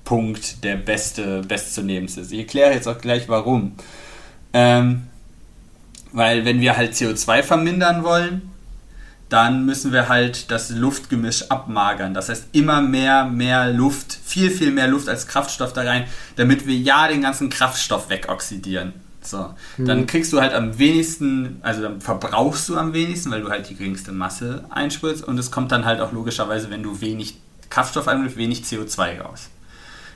Punkt der beste, bestzunehmendste ist. Ich erkläre jetzt auch gleich warum. Ähm, weil wenn wir halt CO2 vermindern wollen, dann müssen wir halt das Luftgemisch abmagern. Das heißt, immer mehr, mehr Luft, viel, viel mehr Luft als Kraftstoff da rein, damit wir ja den ganzen Kraftstoff wegoxidieren. So, dann kriegst du halt am wenigsten, also dann verbrauchst du am wenigsten, weil du halt die geringste Masse einspritzt und es kommt dann halt auch logischerweise, wenn du wenig Kraftstoff einbringst, wenig CO2 raus.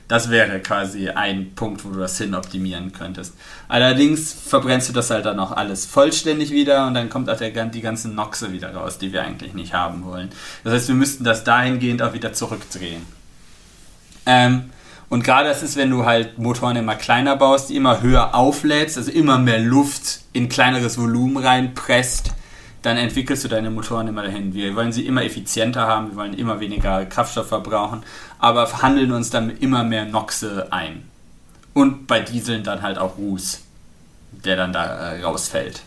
Das wäre quasi ein Punkt, wo du das hin optimieren könntest. Allerdings verbrennst du das halt dann auch alles vollständig wieder und dann kommt auch der, die ganzen Noxe wieder raus, die wir eigentlich nicht haben wollen. Das heißt, wir müssten das dahingehend auch wieder zurückdrehen. Ähm, und gerade das ist, wenn du halt Motoren immer kleiner baust, die immer höher auflädst, also immer mehr Luft in kleineres Volumen reinpresst, dann entwickelst du deine Motoren immer dahin. Wir wollen sie immer effizienter haben, wir wollen immer weniger Kraftstoff verbrauchen, aber verhandeln uns dann immer mehr Noxe ein. Und bei Dieseln dann halt auch Ruß, der dann da äh, rausfällt.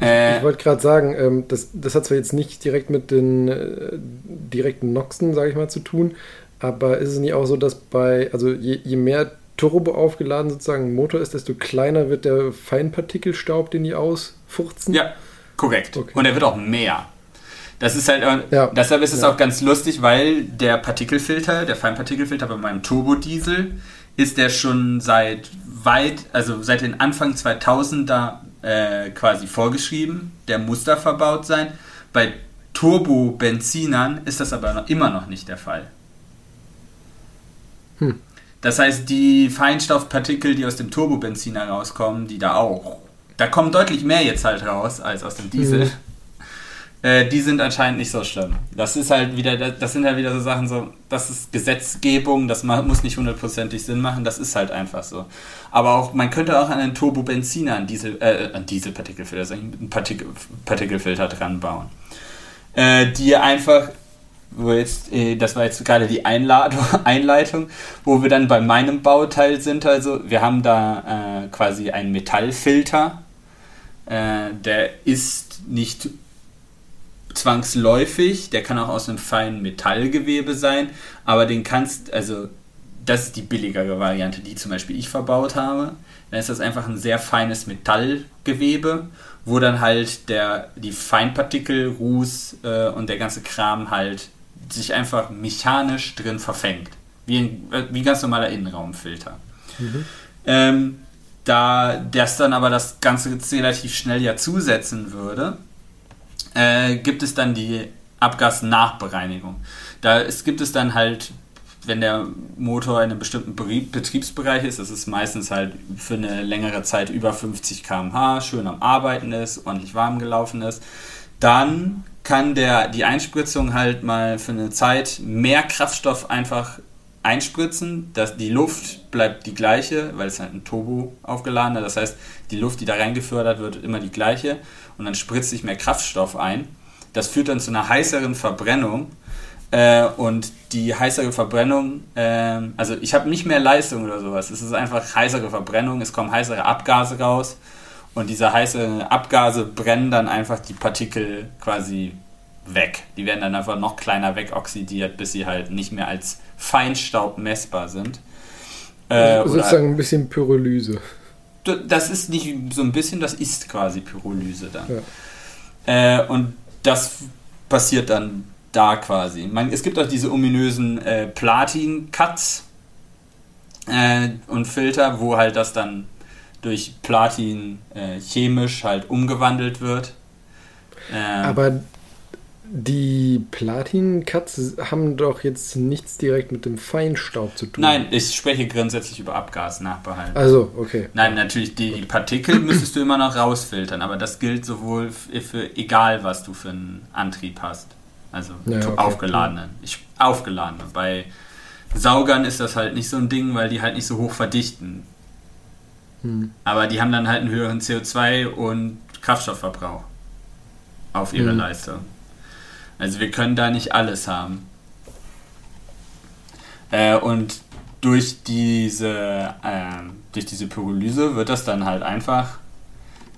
Äh, ich wollte gerade sagen, ähm, das, das hat zwar jetzt nicht direkt mit den äh, direkten Noxen, sage ich mal, zu tun, aber ist es nicht auch so, dass bei, also je, je mehr Turbo aufgeladen sozusagen ein Motor ist, desto kleiner wird der Feinpartikelstaub, den die ausfurzen? Ja, korrekt. Okay. Und er wird auch mehr. Das ist halt, ja. deshalb ist es ja. auch ganz lustig, weil der Partikelfilter, der Feinpartikelfilter bei meinem Turbodiesel, ist der schon seit weit, also seit den Anfang 2000er äh, quasi vorgeschrieben. Der muss da verbaut sein. Bei Turbo-Benzinern ist das aber noch, immer noch nicht der Fall. Hm. Das heißt, die Feinstaubpartikel, die aus dem Turbobenziner rauskommen, die da auch, da kommen deutlich mehr jetzt halt raus als aus dem Diesel. Mhm. Äh, die sind anscheinend nicht so schlimm. Das ist halt wieder, das sind halt wieder so Sachen so, das ist Gesetzgebung, das muss nicht hundertprozentig Sinn machen, das ist halt einfach so. Aber auch, man könnte auch an einen Turbobenziner einen Diesel, äh, einen Dieselpartikelfilter, einen Partikel, Partikelfilter dran bauen. Äh, die einfach wo jetzt, äh, das war jetzt gerade die Einladung, Einleitung, wo wir dann bei meinem Bauteil sind. Also wir haben da äh, quasi einen Metallfilter, äh, der ist nicht zwangsläufig, der kann auch aus einem feinen Metallgewebe sein, aber den kannst, also das ist die billigere Variante, die zum Beispiel ich verbaut habe. Dann ist das einfach ein sehr feines Metallgewebe, wo dann halt der, die Feinpartikel, Ruß äh, und der ganze Kram halt sich einfach mechanisch drin verfängt. Wie ein, wie ein ganz normaler Innenraumfilter. Mhm. Ähm, da das dann aber das Ganze relativ schnell ja zusetzen würde, äh, gibt es dann die Abgasnachbereinigung. Da ist, gibt es dann halt, wenn der Motor in einem bestimmten Betriebsbereich ist, das ist meistens halt für eine längere Zeit über 50 km/h, schön am Arbeiten ist, ordentlich warm gelaufen ist, dann kann der, die Einspritzung halt mal für eine Zeit mehr Kraftstoff einfach einspritzen. dass die Luft bleibt die gleiche, weil es halt ein Turbo aufgeladen ist. Das heißt, die Luft, die da reingefördert wird, immer die gleiche. Und dann spritzt sich mehr Kraftstoff ein. Das führt dann zu einer heißeren Verbrennung. Äh, und die heißere Verbrennung, äh, also ich habe nicht mehr Leistung oder sowas. Es ist einfach heißere Verbrennung. Es kommen heißere Abgase raus. Und diese heißen Abgase brennen dann einfach die Partikel quasi weg. Die werden dann einfach noch kleiner wegoxidiert, bis sie halt nicht mehr als Feinstaub messbar sind. Äh, sozusagen ein bisschen Pyrolyse. Das ist nicht so ein bisschen, das ist quasi Pyrolyse dann. Ja. Äh, und das passiert dann da quasi. Man, es gibt auch diese ominösen äh, Platin-Cuts äh, und Filter, wo halt das dann durch Platin äh, chemisch halt umgewandelt wird. Ähm, Aber die Platin-Cuts haben doch jetzt nichts direkt mit dem Feinstaub zu tun. Nein, ich spreche grundsätzlich über Abgasnachbehalten. Also, okay. Nein, natürlich, die, die Partikel müsstest du immer noch rausfiltern, aber das gilt sowohl für egal, was du für einen Antrieb hast. Also ja, okay. aufgeladene. Ich, aufgeladene. Bei Saugern ist das halt nicht so ein Ding, weil die halt nicht so hoch verdichten. Hm. Aber die haben dann halt einen höheren CO2- und Kraftstoffverbrauch auf ihre hm. Leistung. Also wir können da nicht alles haben. Äh, und durch diese, äh, durch diese Pyrolyse wird das dann halt einfach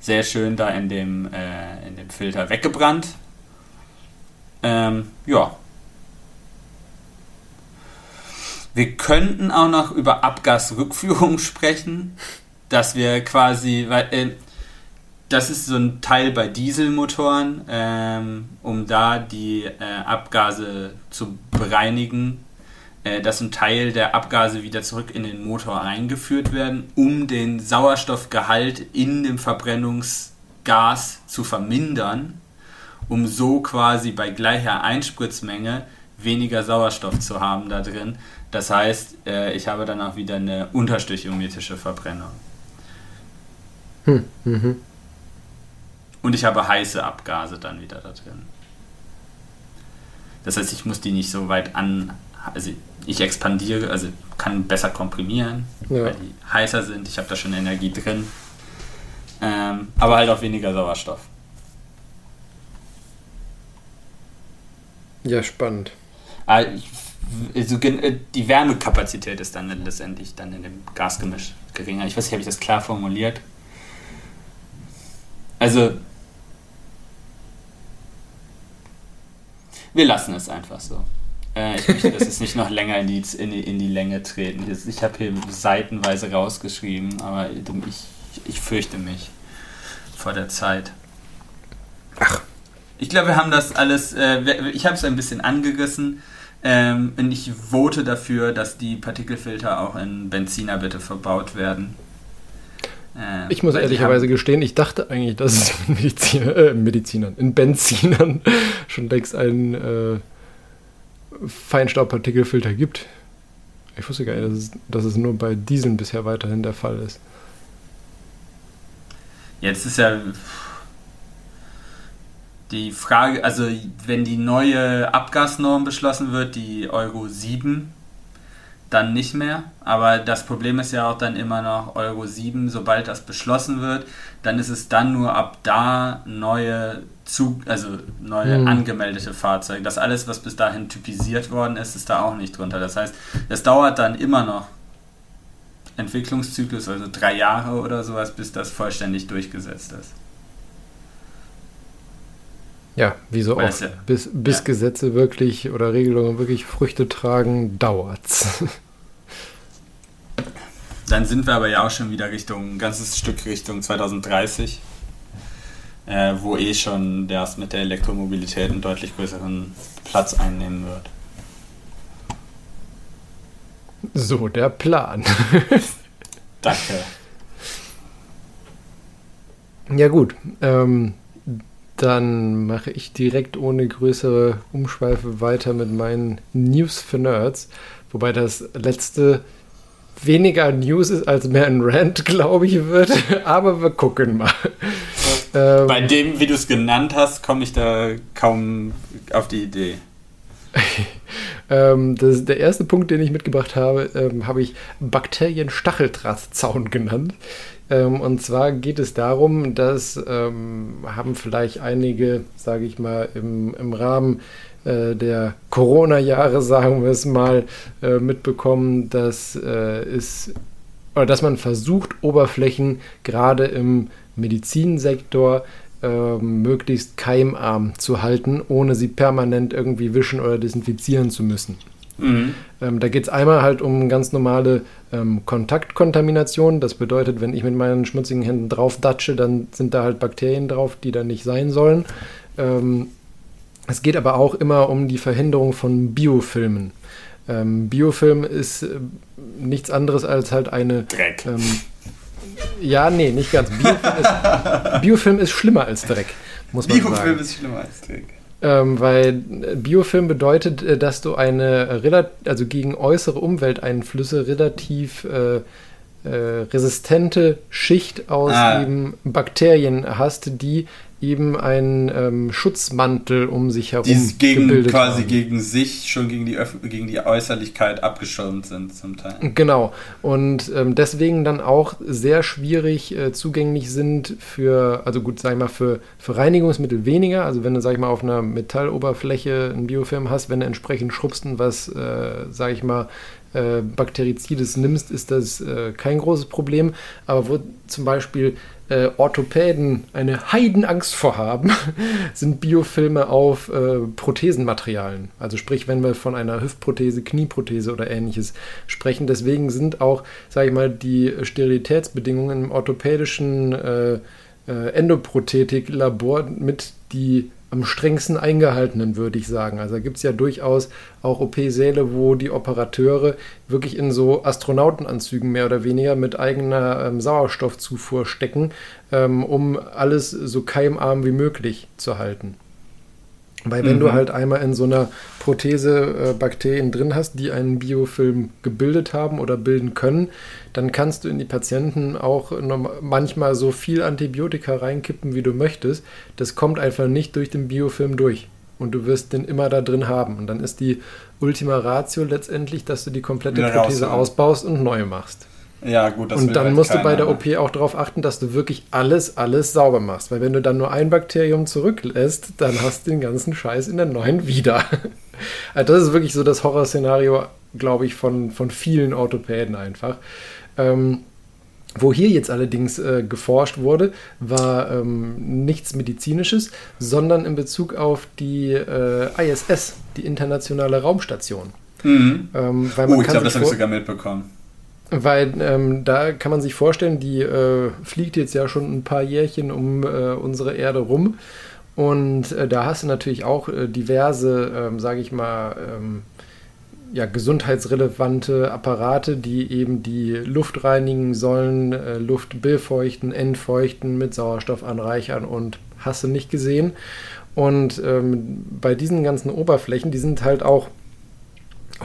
sehr schön da in dem, äh, in dem Filter weggebrannt. Ähm, ja. Wir könnten auch noch über Abgasrückführung sprechen dass wir quasi, weil äh, das ist so ein Teil bei Dieselmotoren, ähm, um da die äh, Abgase zu bereinigen, äh, dass ein Teil der Abgase wieder zurück in den Motor eingeführt werden, um den Sauerstoffgehalt in dem Verbrennungsgas zu vermindern, um so quasi bei gleicher Einspritzmenge weniger Sauerstoff zu haben da drin. Das heißt, äh, ich habe dann auch wieder eine unterstöchiometrische Verbrennung. Hm, mhm. Und ich habe heiße Abgase dann wieder da drin. Das heißt, ich muss die nicht so weit an. Also ich expandiere, also kann besser komprimieren, Ja. weil die heißer sind. Ich habe da schon Energie drin. Ähm, aber halt auch weniger Sauerstoff. Ja, spannend. Ah, Also, äh, die Wärmekapazität ist dann letztendlich dann in dem Gasgemisch geringer. Ich weiß nicht, habe ich das klar formuliert? Also, wir lassen es einfach so. Äh, ich möchte, dass es nicht noch länger in die, in die, in die Länge treten. Ich habe hier seitenweise rausgeschrieben, aber ich, ich fürchte mich vor der Zeit. Ach. Ich glaube, wir haben das alles, äh, ich habe es ein bisschen angerissen ähm, und ich vote dafür, dass die Partikelfilter auch in Benziner bitte verbaut werden. Ähm, Ich muss ehrlicherweise gestehen, ich dachte eigentlich, dass es in Mediziner, äh, Medizinern, in Benzinern schon längst einen äh, Feinstaubpartikelfilter gibt. Ich wusste gar nicht, dass es, dass es nur bei Dieseln bisher weiterhin der Fall ist. Jetzt ist ja die Frage, also wenn die neue Abgasnorm beschlossen wird, die Euro 7, dann nicht mehr. Aber das Problem ist ja auch dann immer noch Euro 7, sobald das beschlossen wird, dann ist es dann nur ab da neue Zug, also neue Hm. angemeldete Fahrzeuge. Das alles, was bis dahin typisiert worden ist, ist da auch nicht drunter. Das heißt, es dauert dann immer noch Entwicklungszyklus, also drei Jahre oder sowas, bis das vollständig durchgesetzt ist. Ja, wie so Weil oft. ja- bis bis ja. Gesetze wirklich oder Regelungen wirklich Früchte tragen, dauert's. Dann sind wir aber ja auch schon wieder Richtung, ein ganzes Stück Richtung 2030, äh, wo eh schon das mit der Elektromobilität einen deutlich größeren Platz einnehmen wird. so der Plan. Danke. Ja gut, ähm, dann mache ich direkt ohne größere Umschweife weiter mit meinen News für Nerds. Wobei das letzte weniger News ist als mehr ein Rant, glaube ich, wird. Aber wir gucken mal. Ähm, Bei dem, wie du es genannt hast, komme ich da kaum auf die Idee. ähm, das der erste Punkt, den ich mitgebracht habe, ähm, habe ich Bakterien-Stacheldrahtzaun genannt. Ähm, und zwar geht es darum, dass ähm, haben vielleicht einige, sage ich mal, im, im Rahmen äh, der Corona-Jahre, sagen wir es mal, äh, mitbekommen, dass äh, oder dass man versucht, Oberflächen gerade im Medizinsektor ähm, möglichst keimarm zu halten, ohne sie permanent irgendwie wischen oder desinfizieren zu müssen. Mhm. Ähm, da geht es einmal halt um ganz normale ähm, Kontaktkontamination. Das bedeutet, wenn ich mit meinen schmutzigen Händen drauf datsche, dann sind da halt Bakterien drauf, die da nicht sein sollen. Ähm, es geht aber auch immer um die Verhinderung von Biofilmen. Ähm, Biofilm ist äh, nichts anderes als halt eine Dreck. ähm, ja, nee, nicht ganz. Biofilm ist, Biofilm ist schlimmer als Dreck, muss man sagen. ist schlimmer als Dreck. Ähm, weil äh, Biofilm bedeutet, äh, dass du eine relat also gegen äußere Umwelteinflüsse relativ äh, äh, resistente Schicht aus Ah. eben Bakterien hast, die eben einen ähm, Schutzmantel um sich herum Die gegen, gebildet quasi haben. gegen sich, schon gegen die, Öff gegen die Äußerlichkeit abgeschirmt sind zum Teil. Genau. Und ähm, deswegen dann auch sehr schwierig äh, zugänglich sind für, also gut, sag ich mal, für, für Reinigungsmittel weniger. Also wenn du, sag ich mal, auf einer Metalloberfläche einen Biofilm hast, wenn du entsprechend schubst und was, äh, sag ich mal, äh, Bakterizides nimmst, ist das äh, kein großes Problem. Aber wo zum Beispiel äh, Orthopäden eine Heidenangst vor haben, sind Biofilme auf äh, Prothesenmaterialien. Also sprich, wenn wir von einer Hüftprothese, Knieprothese oder ähnliches sprechen. Deswegen sind auch, sage ich mal, die Sterilitätsbedingungen im orthopädischen äh, äh, Endoprothetik-Labor mit die am strengsten eingehaltenen, würde ich sagen. Also da gibt es ja durchaus auch OP-Säle, wo die Operateure wirklich in so Astronautenanzügen mehr oder weniger mit eigener ähm, Sauerstoffzufuhr stecken, ähm, um alles so keimarm wie möglich zu halten. Weil wenn mhm. du halt einmal in so einer Prothese äh, Bakterien drin hast, die einen Biofilm gebildet haben oder bilden können, dann kannst du in die Patienten auch manchmal so viel Antibiotika reinkippen, wie du möchtest. Das kommt einfach nicht durch den Biofilm durch. Und du wirst den immer da drin haben. Und dann ist die Ultima Ratio letztendlich, dass du die komplette Wieder Prothese ausbaust und neu machst. Ja, gut, das Und dann halt musst keiner, du bei der OP auch darauf achten, dass du wirklich alles, alles sauber machst. Weil wenn du dann nur ein Bakterium zurücklässt, dann hast du den ganzen Scheiß in der neuen wieder. also das ist wirklich so das Horrorszenario, glaube ich, von, von vielen Orthopäden einfach. Ähm, wo hier jetzt allerdings äh, geforscht wurde, war ähm, nichts Medizinisches, sondern in Bezug auf die äh, ISS, die internationale Raumstation. Mhm. Ähm, oh, ich glaube, das habe ich sogar mitbekommen. Weil ähm, da kann man sich vorstellen, die äh, fliegt jetzt ja schon ein paar Jährchen um äh, unsere Erde rum. Und äh, da hast du natürlich auch äh, diverse, ähm, sage ich mal, ähm, ja, gesundheitsrelevante Apparate, die eben die Luft reinigen sollen, äh, Luft befeuchten, entfeuchten, mit Sauerstoff anreichern und hast du nicht gesehen. Und ähm, bei diesen ganzen Oberflächen, die sind halt auch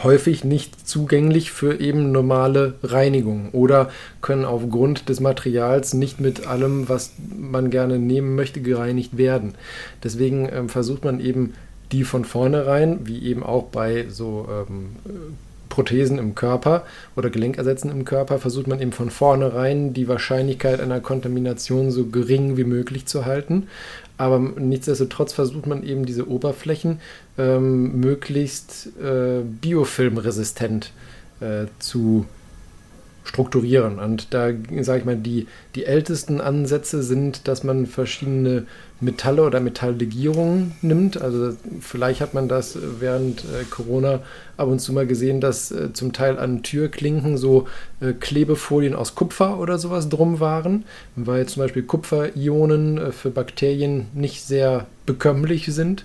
häufig nicht zugänglich für eben normale Reinigung oder können aufgrund des Materials nicht mit allem, was man gerne nehmen möchte, gereinigt werden. Deswegen ähm, versucht man eben die von vornherein, wie eben auch bei so ähm, Prothesen im Körper oder Gelenkersätzen im Körper, versucht man eben von vornherein die Wahrscheinlichkeit einer Kontamination so gering wie möglich zu halten. Aber nichtsdestotrotz versucht man eben diese Oberflächen ähm, möglichst äh, biofilmresistent äh, zu strukturieren. Und da sage ich mal, die, die ältesten Ansätze sind, dass man verschiedene Metalle oder Metalllegierungen nimmt. Also vielleicht hat man das während äh, Corona ab und zu mal gesehen, dass äh, zum Teil an Türklinken so äh, Klebefolien aus Kupfer oder sowas drum waren, weil zum Beispiel Kupferionen äh, für Bakterien nicht sehr bekömmlich sind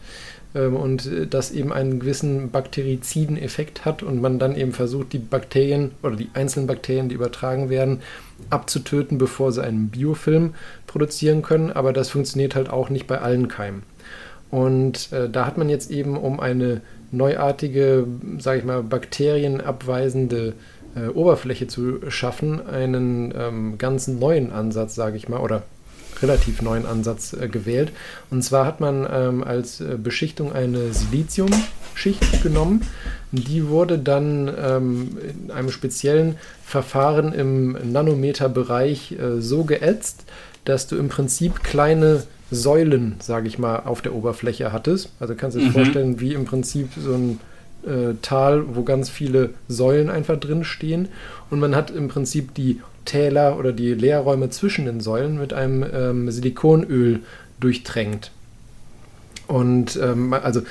und äh, das eben einen gewissen bakteriziden Effekt hat und man dann eben versucht, die Bakterien oder die einzelnen Bakterien, die übertragen werden, abzutöten, bevor sie einen Biofilm produzieren können. Aber das funktioniert halt auch nicht bei allen Keimen. Und äh, da hat man jetzt eben um eine neuartige, sage ich mal, bakterienabweisende äh, Oberfläche zu schaffen, einen ähm, ganz neuen Ansatz, sage ich mal, oder relativ neuen Ansatz äh, gewählt. Und zwar hat man ähm, als äh, Beschichtung eine Siliziumschicht genommen. Die wurde dann ähm, in einem speziellen Verfahren im Nanometerbereich äh, so geätzt, dass du im Prinzip kleine Säulen, sage ich mal, auf der Oberfläche hattest. Also kannst du dir mhm. vorstellen, wie im Prinzip so ein äh, Tal, wo ganz viele Säulen einfach drin stehen. Und man hat im Prinzip die Täler oder die Leerräume zwischen den Säulen mit einem ähm, Silikonöl durchtränkt. Und ähm, also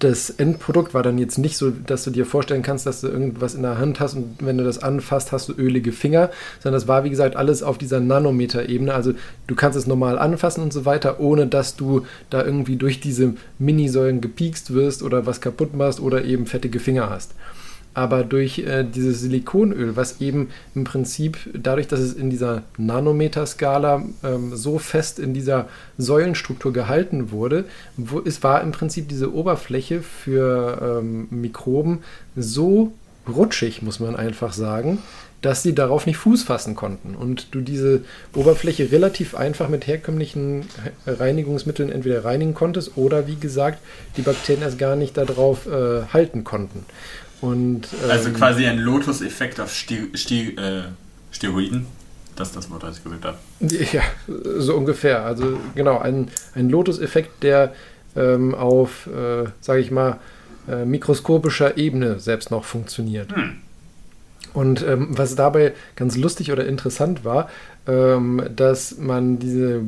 das Endprodukt war dann jetzt nicht so, dass du dir vorstellen kannst, dass du irgendwas in der Hand hast und wenn du das anfasst, hast du ölige Finger, sondern das war wie gesagt alles auf dieser Nanometer-Ebene. Also du kannst es normal anfassen und so weiter, ohne dass du da irgendwie durch diese Minisäulen gepiekst wirst oder was kaputt machst oder eben fettige Finger hast aber durch äh, dieses Silikonöl, was eben im Prinzip dadurch, dass es in dieser Nanometerskala ähm, so fest in dieser Säulenstruktur gehalten wurde, wo, es war im Prinzip diese Oberfläche für ähm, Mikroben so rutschig, muss man einfach sagen, dass sie darauf nicht Fuß fassen konnten und du diese Oberfläche relativ einfach mit herkömmlichen Reinigungsmitteln entweder reinigen konntest oder wie gesagt die Bakterien erst gar nicht darauf äh, halten konnten. Und, ähm, also quasi ein Lotus-Effekt auf Sti Sti äh, Steroiden. Das ist das Wort, das ich gesagt habe. Ja, so ungefähr. Also genau, ein, ein Lotus-Effekt, der ähm, auf, äh, sage ich mal, äh, mikroskopischer Ebene selbst noch funktioniert. Hm. Und ähm, was dabei ganz lustig oder interessant war, ähm, dass man diese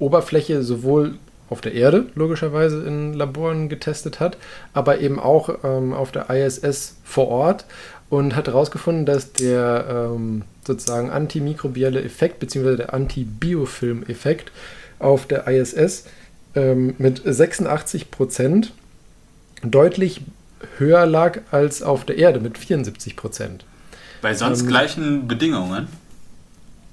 Oberfläche sowohl auf der Erde logischerweise in Laboren getestet hat, aber eben auch ähm, auf der ISS vor Ort und hat herausgefunden, dass der ähm, sozusagen antimikrobielle Effekt bzw. der Antibiofilm-Effekt auf der ISS ähm, mit 86 Prozent deutlich höher lag als auf der Erde mit 74 Prozent. Bei sonst Ähm, gleichen Bedingungen.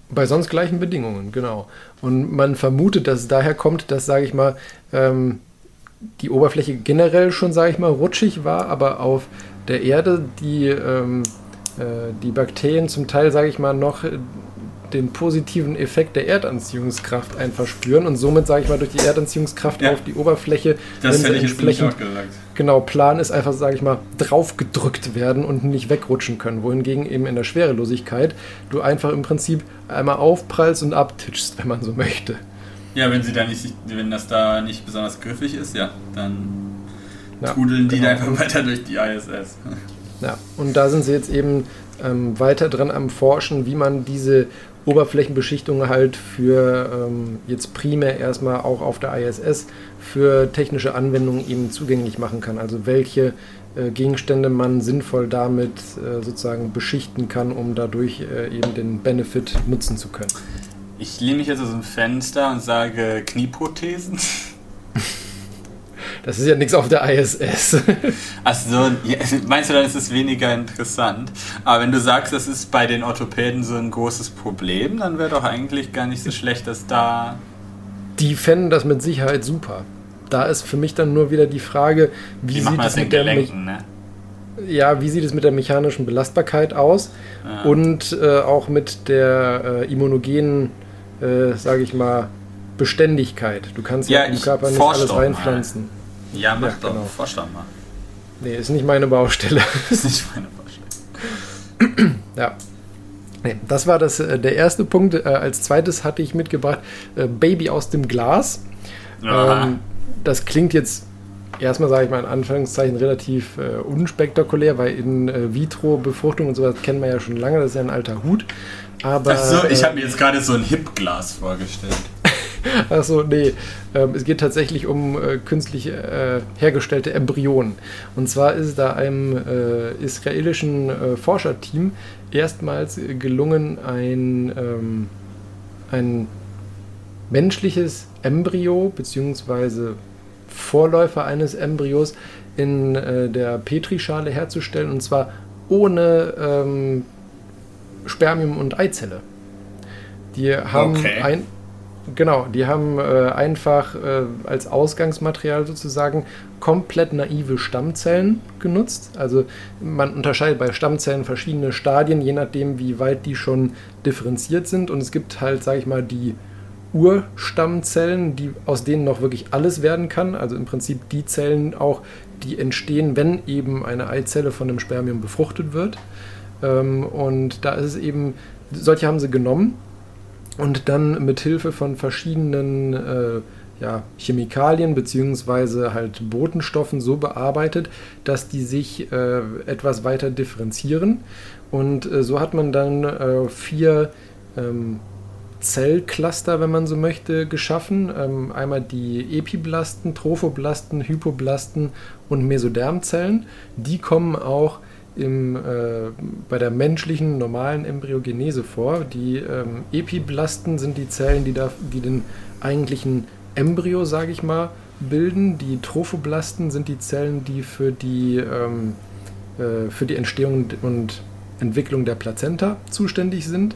Bei sonst gleichen Bedingungen, genau. Und man vermutet, dass es daher kommt, dass, sage ich mal, ähm, die Oberfläche generell schon, sage ich mal, rutschig war, aber auf der Erde die, ähm, äh, die Bakterien zum Teil, sage ich mal, noch äh, den positiven Effekt der Erdanziehungskraft einfach spüren und somit, sage ich mal, durch die Erdanziehungskraft Ja. auf die Oberfläche, Das wenn sie entsprechend genau plan ist, einfach, sage ich mal, draufgedrückt werden und nicht wegrutschen können. Wohingegen eben in der Schwerelosigkeit du einfach im Prinzip einmal aufprallst und abtitschst, wenn man so möchte. Ja, wenn sie da nicht, wenn das da nicht besonders griffig ist, ja, dann Ja, trudeln die genau. da einfach weiter durch die ISS. Ja, und da sind sie jetzt eben ähm, weiter dran am Forschen, wie man diese Oberflächenbeschichtung halt für ähm, jetzt primär erstmal auch auf der ISS für technische Anwendungen eben zugänglich machen kann. Also welche äh, Gegenstände man sinnvoll damit äh, sozusagen beschichten kann, um dadurch äh, eben den Benefit nutzen zu können. Ich lehne mich jetzt aus dem Fenster und sage Knieprothesen. Das ist ja nichts auf der ISS. Achso, meinst du, dann ist es weniger interessant? Aber wenn du sagst, das ist bei den Orthopäden so ein großes Problem, dann wäre doch eigentlich gar nicht so schlecht, dass da. Die fänden das mit Sicherheit super. Da ist für mich dann nur wieder die Frage, wie, Wie sieht es mit der Gelenken, ne? ja, wie sieht es mit der mechanischen Belastbarkeit aus Ja. und äh, auch mit der äh, immunogenen, äh, sage ich mal, Beständigkeit. Du kannst ja, Ja, im Körper nicht alles reinpflanzen. Ja, mach Ja, doch, genau. forsch doch mal. Nee, ist nicht meine Baustelle. Das ist nicht meine Vorstellung. ja. Nee, das war das, äh, der erste Punkt. Äh, als zweites hatte ich mitgebracht äh, Baby aus dem Glas. Ähm, das klingt jetzt erstmal, sage ich mal in Anführungszeichen, relativ äh, unspektakulär, weil in äh, Vitro-Befruchtung und sowas kennen wir ja schon lange, das ist ja ein alter Hut. Aber, Achso, ich äh, habe mir jetzt gerade so ein Hip-Glas vorgestellt. Achso, nee. Ähm, es geht tatsächlich um äh, künstlich äh, hergestellte Embryonen. Und zwar ist es da einem äh, israelischen äh, Forscherteam erstmals gelungen, ein, ähm, ein menschliches Embryo bzw. Vorläufer eines Embryos in äh, der Petrischale herzustellen. Und zwar ohne ähm, Spermium und Eizelle. Die haben Okay. ein, Genau, die haben äh, einfach äh, als Ausgangsmaterial sozusagen komplett naive Stammzellen genutzt. Also man unterscheidet bei Stammzellen verschiedene Stadien, je nachdem, wie weit die schon differenziert sind. Und es gibt halt, sage ich mal, die Urstammzellen, die, aus denen noch wirklich alles werden kann. Also im Prinzip die Zellen auch, die entstehen, wenn eben eine Eizelle von dem Spermium befruchtet wird. Ähm, und da ist es eben, solche haben sie genommen und dann mit Hilfe von verschiedenen äh, ja, Chemikalien beziehungsweise halt Botenstoffen so bearbeitet, dass die sich äh, etwas weiter differenzieren. Und äh, so hat man dann äh, vier ähm, Zellcluster, wenn man so möchte, geschaffen. Ähm, einmal die Epiblasten, Trophoblasten, Hypoblasten und Mesodermzellen. Die kommen auch im, äh, bei der menschlichen normalen Embryogenese vor. Die ähm, Epiblasten sind die Zellen, die, da, die den eigentlichen Embryo, sage ich mal, bilden. Die Trophoblasten sind die Zellen, die für die, ähm, äh, für die Entstehung und Entwicklung der Plazenta zuständig sind.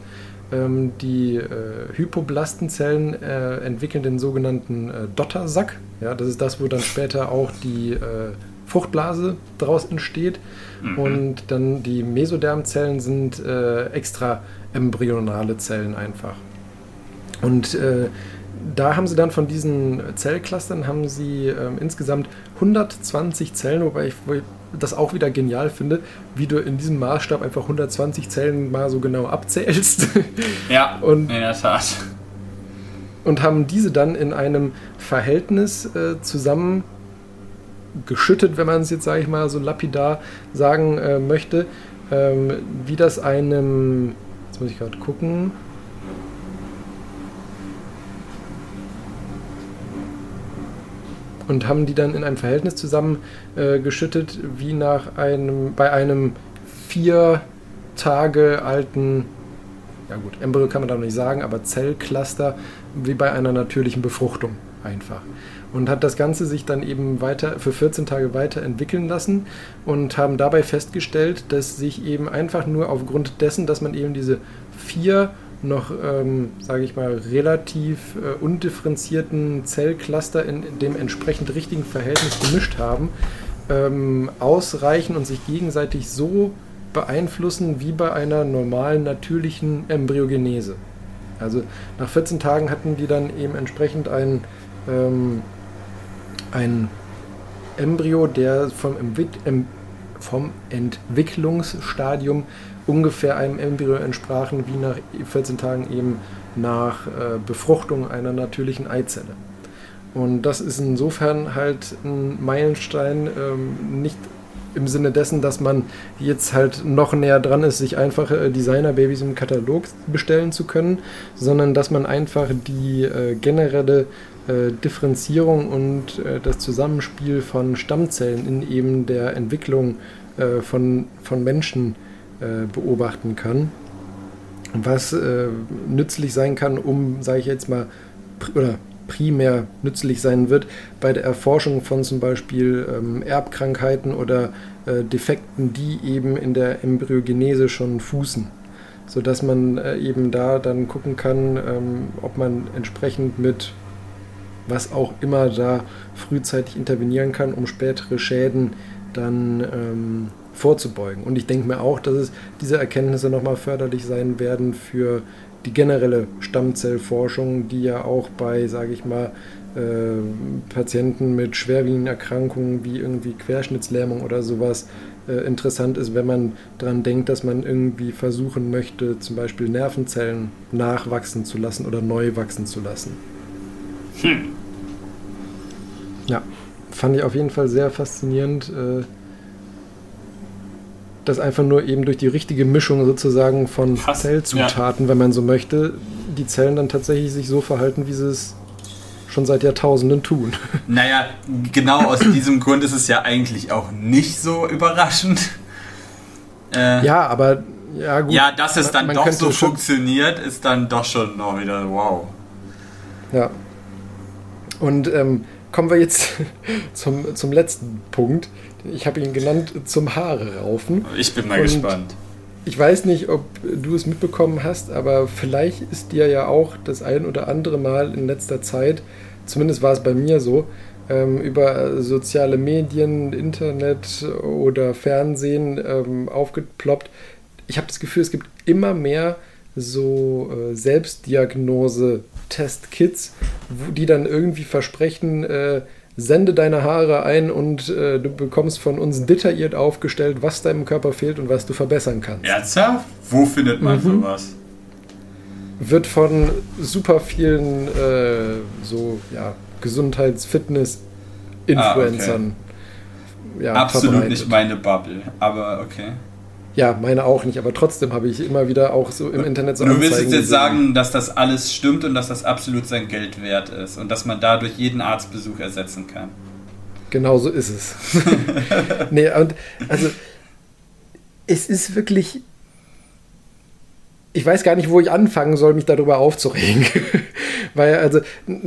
Ähm, die äh, Hypoblastenzellen äh, entwickeln den sogenannten äh, Dottersack. Ja, das ist das, wo dann später auch die äh, Fruchtblase daraus entsteht. Mhm. Und dann die Mesodermzellen sind äh, extra embryonale Zellen einfach. Und äh, da haben sie dann von diesen Zellclustern haben sie ähm, insgesamt 120 Zellen, wobei ich, wo ich das auch wieder genial finde, wie du in diesem Maßstab einfach 120 Zellen mal so genau abzählst Ja, Und- in der Tat. und haben diese dann in einem Verhältnis äh, zusammen geschüttet, wenn man es jetzt, sage ich mal, so lapidar sagen äh, möchte, ähm, wie das einem, jetzt muss ich gerade gucken, und haben die dann in einem Verhältnis zusammen äh, geschüttet, wie nach einem, bei einem vier Tage alten, ja gut, Embryo kann man da noch nicht sagen, aber Zellcluster, wie bei einer natürlichen Befruchtung. einfach. Und hat das Ganze sich dann eben weiter für 14 Tage weiterentwickeln lassen und haben dabei festgestellt, dass sich eben einfach nur aufgrund dessen, dass man eben diese vier noch, ähm, sage ich mal, relativ äh, undifferenzierten Zellcluster in dem entsprechend richtigen Verhältnis gemischt haben, ähm, ausreichen und sich gegenseitig so beeinflussen wie bei einer normalen natürlichen Embryogenese. Also nach 14 Tagen hatten die dann eben entsprechend ein, ähm, ein Embryo, der vom, vom Entwicklungsstadium ungefähr einem Embryo entsprachen, wie nach 14 Tagen eben nach äh, Befruchtung einer natürlichen Eizelle. Und das ist insofern halt ein Meilenstein, ähm, nicht im Sinne dessen, dass man jetzt halt noch näher dran ist, sich einfach äh, Designer-Babys im Katalog bestellen zu können, sondern dass man einfach die äh, generelle äh, Differenzierung und äh, das Zusammenspiel von Stammzellen in eben der Entwicklung äh, von, von Menschen äh, beobachten kann, was nützlich sein kann, um, sage ich jetzt mal, oder primär nützlich sein wird bei der Erforschung von zum Beispiel ähm, Erbkrankheiten oder äh, Defekten, die eben in der Embryogenese schon fußen. Sodass man äh, eben da dann gucken kann, ähm, ob man entsprechend mit was auch immer da frühzeitig intervenieren kann, um spätere Schäden dann ähm, vorzubeugen. Und ich denke mir auch, dass es diese Erkenntnisse nochmal förderlich sein werden für die generelle Stammzellforschung, die ja auch bei, sage ich mal, äh, Patienten mit schwerwiegenden Erkrankungen wie irgendwie Querschnittslähmung oder sowas äh, interessant ist, wenn man daran denkt, dass man irgendwie versuchen möchte, zum Beispiel Nervenzellen nachwachsen zu lassen oder neu wachsen zu lassen. Hm. Ja, fand ich auf jeden Fall sehr faszinierend. Äh, dass einfach nur eben durch die richtige Mischung sozusagen von Krass, Zellzutaten, ja. wenn man so möchte, die Zellen dann tatsächlich sich so verhalten, wie sie es schon seit Jahrtausenden tun. Naja, genau aus diesem Grund ist es ja eigentlich auch nicht so überraschend. Äh, ja, aber ja, gut. Ja, dass es dann man, man doch so funktioniert, ist dann doch schon noch wieder wow. Ja. Und ähm, kommen wir jetzt zum, zum letzten Punkt. Ich habe ihn genannt zum Haare raufen. Ich bin mal Und gespannt. Ich weiß nicht, ob du es mitbekommen hast, aber vielleicht ist dir ja auch das ein oder andere Mal in letzter Zeit, zumindest war es bei mir so, ähm, über soziale Medien, Internet oder Fernsehen ähm, aufgeploppt. Ich habe das Gefühl, es gibt immer mehr so äh, Selbstdiagnose-Testkits, die dann irgendwie versprechen, äh, sende deine Haare ein und äh, du bekommst von uns detailliert aufgestellt, was deinem Körper fehlt und was du verbessern kannst. Ernsthaft? Wo findet man mhm. sowas? Wird von super vielen äh, so ja, Gesundheits-, Fitness-, Influencern. Ah, okay. ja, Absolut verbreitet. nicht meine Bubble, aber okay. Ja, meine auch nicht, aber trotzdem habe ich immer wieder auch so im Internet so Du willst jetzt gesehen. sagen, dass das alles stimmt und dass das absolut sein Geld wert ist und dass man dadurch jeden Arztbesuch ersetzen kann. Genau so ist es. nee, und also es ist wirklich ich weiß gar nicht, wo ich anfangen soll, mich darüber aufzuregen. Weil, also,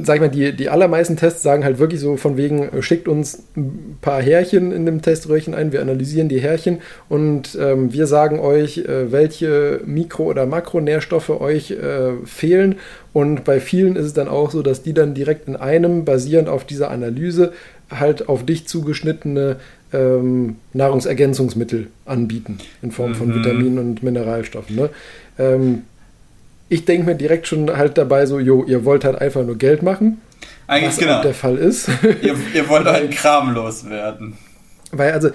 sag ich mal, die, die allermeisten Tests sagen halt wirklich so von wegen, äh, schickt uns ein paar Härchen in dem Teströhrchen ein, wir analysieren die Härchen und ähm, wir sagen euch, äh, welche Mikro- oder Makronährstoffe euch äh, fehlen. Und bei vielen ist es dann auch so, dass die dann direkt in einem, basierend auf dieser Analyse, halt auf dich zugeschnittene ähm, Nahrungsergänzungsmittel anbieten, in Form von mhm. Vitaminen und Mineralstoffen. Ne? Ähm, ich denke mir direkt schon halt dabei so, jo, ihr wollt halt einfach nur Geld machen. Eigentlich was genau. der Fall ist. Ihr, ihr wollt euren Kram loswerden. Weil also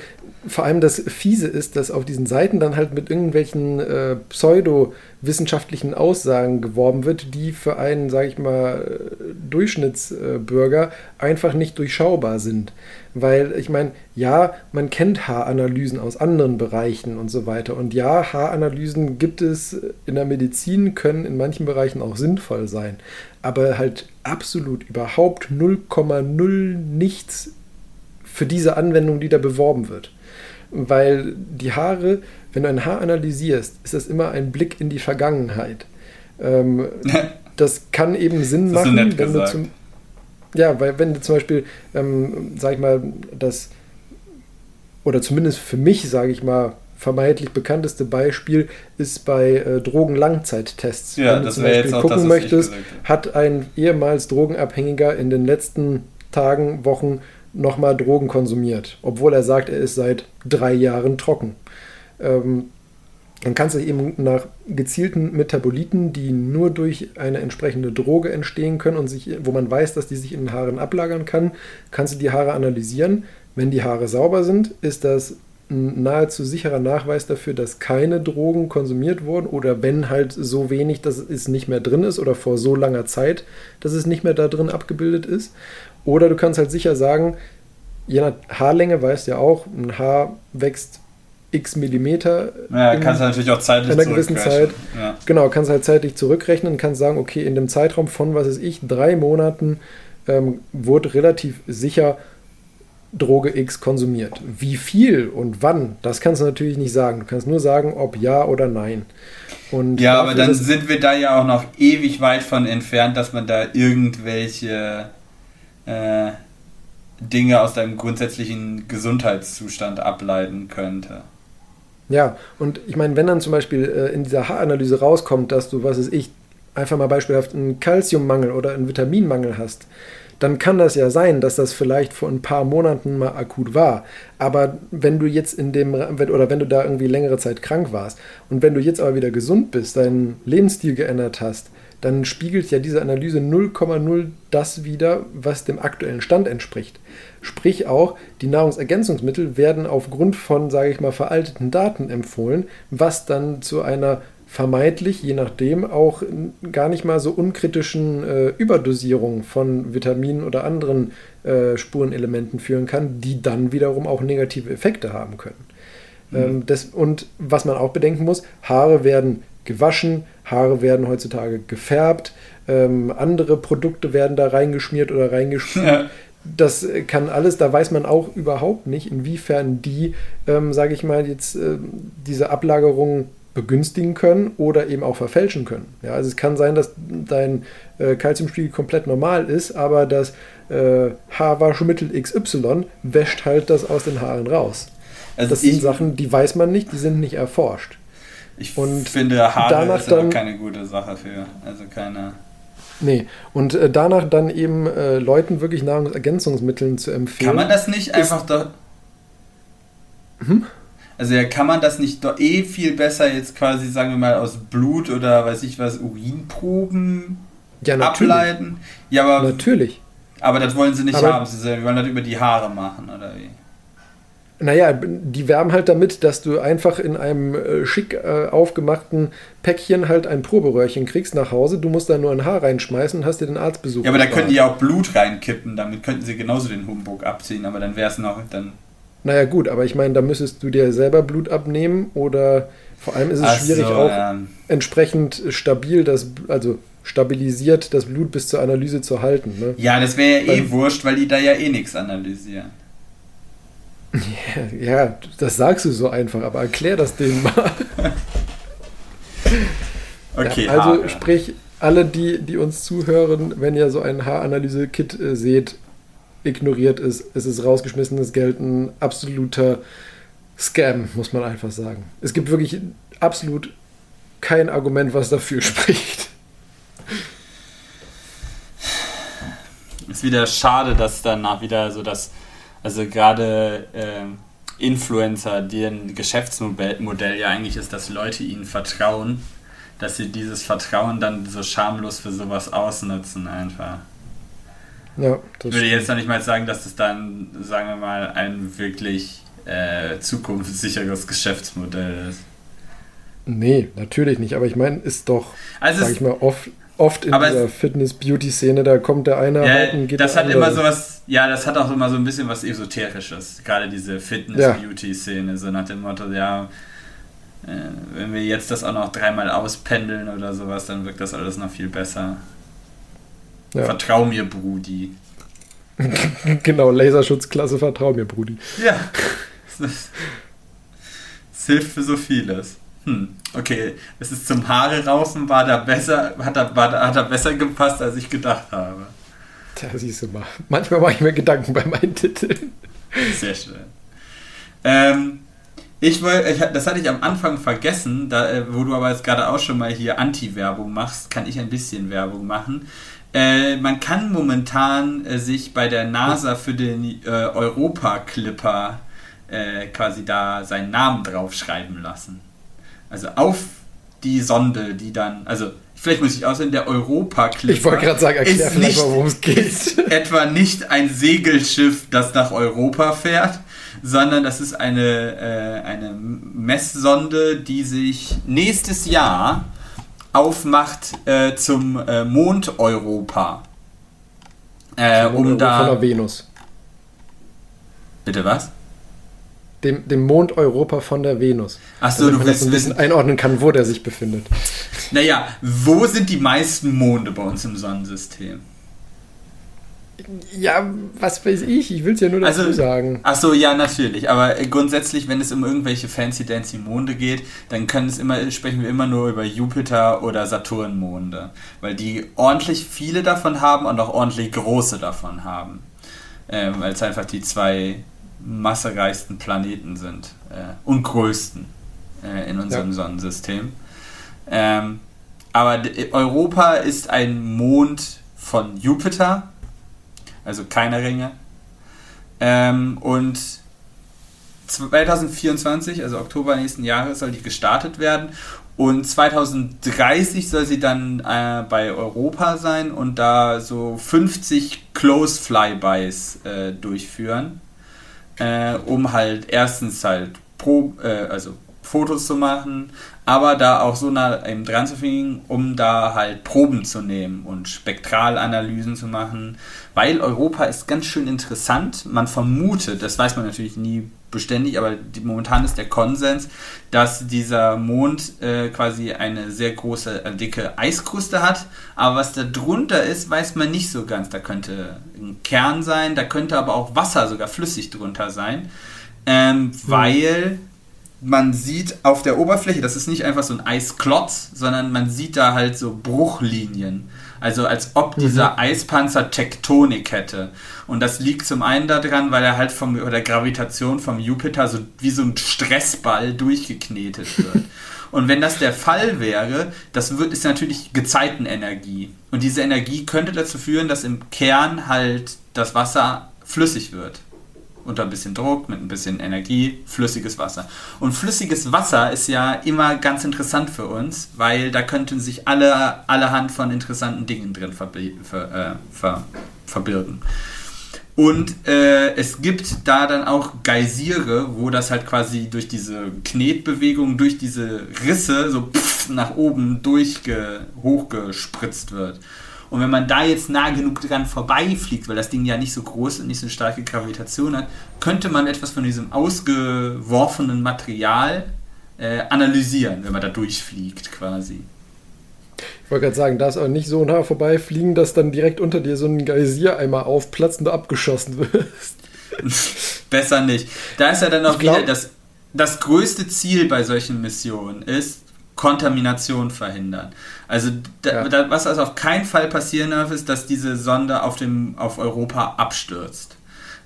vor allem das Fiese ist, dass auf diesen Seiten dann halt mit irgendwelchen äh, pseudo-wissenschaftlichen Aussagen geworben wird, die für einen, sage ich mal, Durchschnittsbürger äh, einfach nicht durchschaubar sind. Weil ich meine, ja, man kennt Haaranalysen aus anderen Bereichen und so weiter. Und ja, Haaranalysen gibt es in der Medizin, können in manchen Bereichen auch sinnvoll sein. Aber halt absolut überhaupt 0,0 nichts für diese Anwendung, die da beworben wird. Weil die Haare, wenn du ein Haar analysierst, ist das immer ein Blick in die Vergangenheit. Ähm, das kann eben Sinn machen, wenn du zum ja, weil wenn du zum Beispiel, ähm, sag ich mal, das, oder zumindest für mich, sage ich mal, vermeintlich bekannteste Beispiel ist bei äh, Drogenlangzeittests. Ja, Wenn du zum Beispiel gucken das, möchtest, hat ein ehemals Drogenabhängiger in den letzten Tagen, Wochen nochmal Drogen konsumiert, obwohl er sagt, er ist seit drei Jahren trocken. Ähm, dann kannst du eben nach gezielten Metaboliten, die nur durch eine entsprechende Droge entstehen können und sich, wo man weiß, dass die sich in den Haaren ablagern kann, kannst du die Haare analysieren. Wenn die Haare sauber sind, ist das ein nahezu sicherer Nachweis dafür, dass keine Drogen konsumiert wurden oder wenn halt so wenig, dass es nicht mehr drin ist oder vor so langer Zeit, dass es nicht mehr da drin abgebildet ist. Oder du kannst halt sicher sagen, je nach Haarlänge weißt du ja auch, ein Haar wächst x Millimeter. Ja, in- kannst du natürlich auch zeitlich in einer gewissen zurückrechnen. Zeit. Ja. Genau, kannst halt zeitlich zurückrechnen und kannst sagen, okay, in dem Zeitraum von, was weiß ich, drei Monaten ähm, wurde relativ sicher Droge X konsumiert. Wie viel und wann, das kannst du natürlich nicht sagen. Du kannst nur sagen, ob ja oder nein. Und Ja, aber dann sind wir da ja auch noch ewig weit von entfernt, dass man da irgendwelche äh, Dinge aus deinem grundsätzlichen Gesundheitszustand ableiten könnte. Ja, und ich meine, wenn dann zum Beispiel äh, in dieser Haaranalyse rauskommt, dass du, was weiß ich, einfach mal beispielhaft einen Kalziummangel oder einen Vitaminmangel hast, dann kann das ja sein, dass das vielleicht vor ein paar Monaten mal akut war. Aber wenn du jetzt in dem, oder wenn du da irgendwie längere Zeit krank warst und wenn du jetzt aber wieder gesund bist, deinen Lebensstil geändert hast, dann spiegelt ja diese Analyse 0,0 das wieder, was dem aktuellen Stand entspricht. Sprich auch, die Nahrungsergänzungsmittel werden aufgrund von, sage ich mal, veralteten Daten empfohlen, was dann zu einer vermeintlich, je nachdem, auch gar nicht mal so unkritischen äh, Überdosierung von Vitaminen oder anderen äh, Spurenelementen führen kann, die dann wiederum auch negative Effekte haben können. Ähm, das, und was man auch bedenken muss, Haare werden gewaschen, Haare werden heutzutage gefärbt, ähm, andere Produkte werden da reingeschmiert oder reingespült. Ja. Das äh, kann alles, da weiß man auch überhaupt nicht, inwiefern die, ähm, sage ich mal, jetzt ähm, diese Ablagerung begünstigen können oder eben auch verfälschen können. Ja, also es kann sein, dass dein äh, Kalziumspiegel komplett normal ist, aber das äh, Haarwaschmittel XY wäscht halt das aus den Haaren raus. Also Das sind Sachen, die weiß man nicht, die sind nicht erforscht. Ich und finde, Haare danach ist aber dann- keine gute Sache für. Also keine. Nee, und äh, danach dann eben äh, Leuten wirklich Nahrungsergänzungsmitteln zu empfehlen. Kann man das nicht einfach doch. Hm? Also ja, kann man das nicht doch eh viel besser jetzt quasi, sagen wir mal, aus Blut oder weiß ich was, Urinproben ja, natürlich. ableiten? Ja, aber, Natürlich. aber das wollen sie nicht Aber- haben. Sie wollen das über die Haare machen, oder wie? Naja, die werben halt damit, dass du einfach in einem äh, schick äh, aufgemachten Päckchen halt ein Proberöhrchen kriegst nach Hause. Du musst da nur ein Haar reinschmeißen und hast dir den Arztbesuch. Ja, aber da könnten die ja auch Blut reinkippen, damit könnten sie genauso den Humbug abziehen, aber dann wäre es noch, dann. Naja, gut, aber ich meine, da müsstest du dir selber Blut abnehmen oder vor allem ist es Ach schwierig so, auch ja. entsprechend stabil, das, also stabilisiert das Blut bis zur Analyse zu halten. Ne? Ja, das wäre ja eh Beim- wurscht, weil die da ja eh nichts analysieren. Ja, das sagst du so einfach, aber erklär das denen mal. Okay, ja, also Haare. sprich, alle, die, die uns zuhören, wenn ihr so ein Haaranalyse-Kit äh, seht, ignoriert es. Es ist rausgeschmissenes Geld, ein absoluter Scam, muss man einfach sagen. Es gibt wirklich absolut kein Argument, was dafür spricht. Ist wieder schade, dass danach wieder so das, also gerade ähm, Influencer, deren Geschäftsmodell Modell ja eigentlich ist, dass Leute ihnen vertrauen, dass sie dieses Vertrauen dann so schamlos für sowas ausnutzen einfach. Ja, das Ich würde jetzt noch nicht mal sagen, dass es dann, sagen wir mal, ein wirklich äh, zukunftssicheres Geschäftsmodell ist. Nee, natürlich nicht. Aber ich meine, ist doch, Also sag ich mal, oft, oft in Aber dieser es- Fitness-Beauty-Szene, da kommt der eine Ja, halt und geht das hat andere. immer sowas, ja, das hat auch immer so ein bisschen was Esoterisches. Gerade diese Fitness-Beauty-Szene, so nach dem Motto, ja, äh, wenn wir jetzt das auch noch dreimal auspendeln oder sowas, dann wirkt das alles noch viel besser. Ja. Vertrau mir, Brudi. genau, Laserschutzklasse, vertrau mir, Brudi. Ja, das hilft für so vieles. Hm, okay, es ist zum Haare raufen, war da besser, hat da, war hat da besser gepasst, als ich gedacht habe. Tja, siehst du mal. Manchmal mache ich mir Gedanken bei meinen Titeln. Sehr schön. Ähm, ich wollte, das hatte ich am Anfang vergessen, da, äh, wo du aber jetzt gerade auch schon mal hier Anti-Werbung machst, kann ich ein bisschen Werbung machen. Äh, man kann momentan äh, sich bei der NASA für den äh, Europa-Clipper äh, quasi da seinen Namen draufschreiben lassen. Also auf die Sonde, die dann, also vielleicht muss ich aussehen, der Europa-Clipper. Ich wollte gerade sagen, erklär vielleicht mal, worum es geht. etwa nicht ein Segelschiff, das nach Europa fährt, sondern das ist eine, äh, eine Messsonde, die sich nächstes Jahr aufmacht äh, zum äh, Mond Europa. Äh, um Europa da. Von der Venus. Bitte was? Dem, dem Mond Europa von der Venus. Achso, du willst ein bisschen einordnen kann, wo der sich befindet. Naja, wo sind die meisten Monde bei uns im Sonnensystem? Ja, was weiß ich, ich will es ja nur dazu also, sagen. Achso, ja, natürlich. Aber grundsätzlich, wenn es um irgendwelche fancy-dancy Monde geht, dann können es immer, sprechen wir immer nur über Jupiter- oder Saturn-Monde. Weil die ordentlich viele davon haben und auch ordentlich große davon haben. Ähm, weil es einfach die zwei massereichsten Planeten sind. Äh, und größten äh, in unserem ja. Sonnensystem. Ähm, aber Europa ist ein Mond von Jupiter also keine Ringe. Ähm, und 2024, also Oktober nächsten Jahres, soll die gestartet werden. Und 2030 soll sie dann äh, bei Europa sein und da so 50 Close Flybys äh, durchführen, äh, um halt erstens halt Pro, äh, also Fotos zu machen, aber da auch so nah eben dran zu fliegen, um da halt Proben zu nehmen und Spektralanalysen zu machen, weil Europa ist ganz schön interessant. Man vermutet, das weiß man natürlich nie beständig, aber die, momentan ist der Konsens, dass dieser Mond äh, quasi eine sehr große, äh, dicke Eiskruste hat, aber was da drunter ist, weiß man nicht so ganz. Da könnte ein Kern sein, da könnte aber auch Wasser sogar flüssig drunter sein, ähm, mhm. weil man sieht auf der Oberfläche, das ist nicht einfach so ein Eisklotz, sondern man sieht da halt so Bruchlinien. Also als ob mhm. dieser mhm. Eispanzer Tektonik hätte. Und das liegt zum einen daran, weil er halt von der Gravitation vom Jupiter so wie so ein Stressball durchgeknetet wird. Und wenn das der Fall wäre, das wird, ist natürlich Gezeitenenergie. Und diese Energie könnte dazu führen, dass im Kern halt das Wasser flüssig wird unter ein bisschen Druck, mit ein bisschen Energie, flüssiges Wasser. Und flüssiges Wasser ist ja immer ganz interessant für uns, weil da könnten sich alle, allerhand von interessanten Dingen drin ver, ver, äh, ver, verbirgen. Und äh, es gibt da dann auch Geysire, wo das halt quasi durch diese Knetbewegung, durch diese Risse so pff, nach oben durchge hochgespritzt wird. Und wenn man da jetzt nah genug dran vorbeifliegt, weil das Ding ja nicht so groß und nicht so starke Gravitation hat, könnte man etwas von diesem ausgeworfenen Material äh, analysieren, wenn man da durchfliegt quasi. Ich wollte gerade sagen, darfst aber nicht so nah vorbeifliegen, dass dann direkt unter dir so ein Geysir-Eimer aufplatzt und du abgeschossen wirst. Besser nicht. Da ist ja dann auch glaub, wieder das, das größte Ziel bei solchen Missionen ist, Kontamination verhindern. Also da, ja. da, was also auf keinen Fall passieren darf, ist, dass diese Sonde auf, dem, auf Europa abstürzt.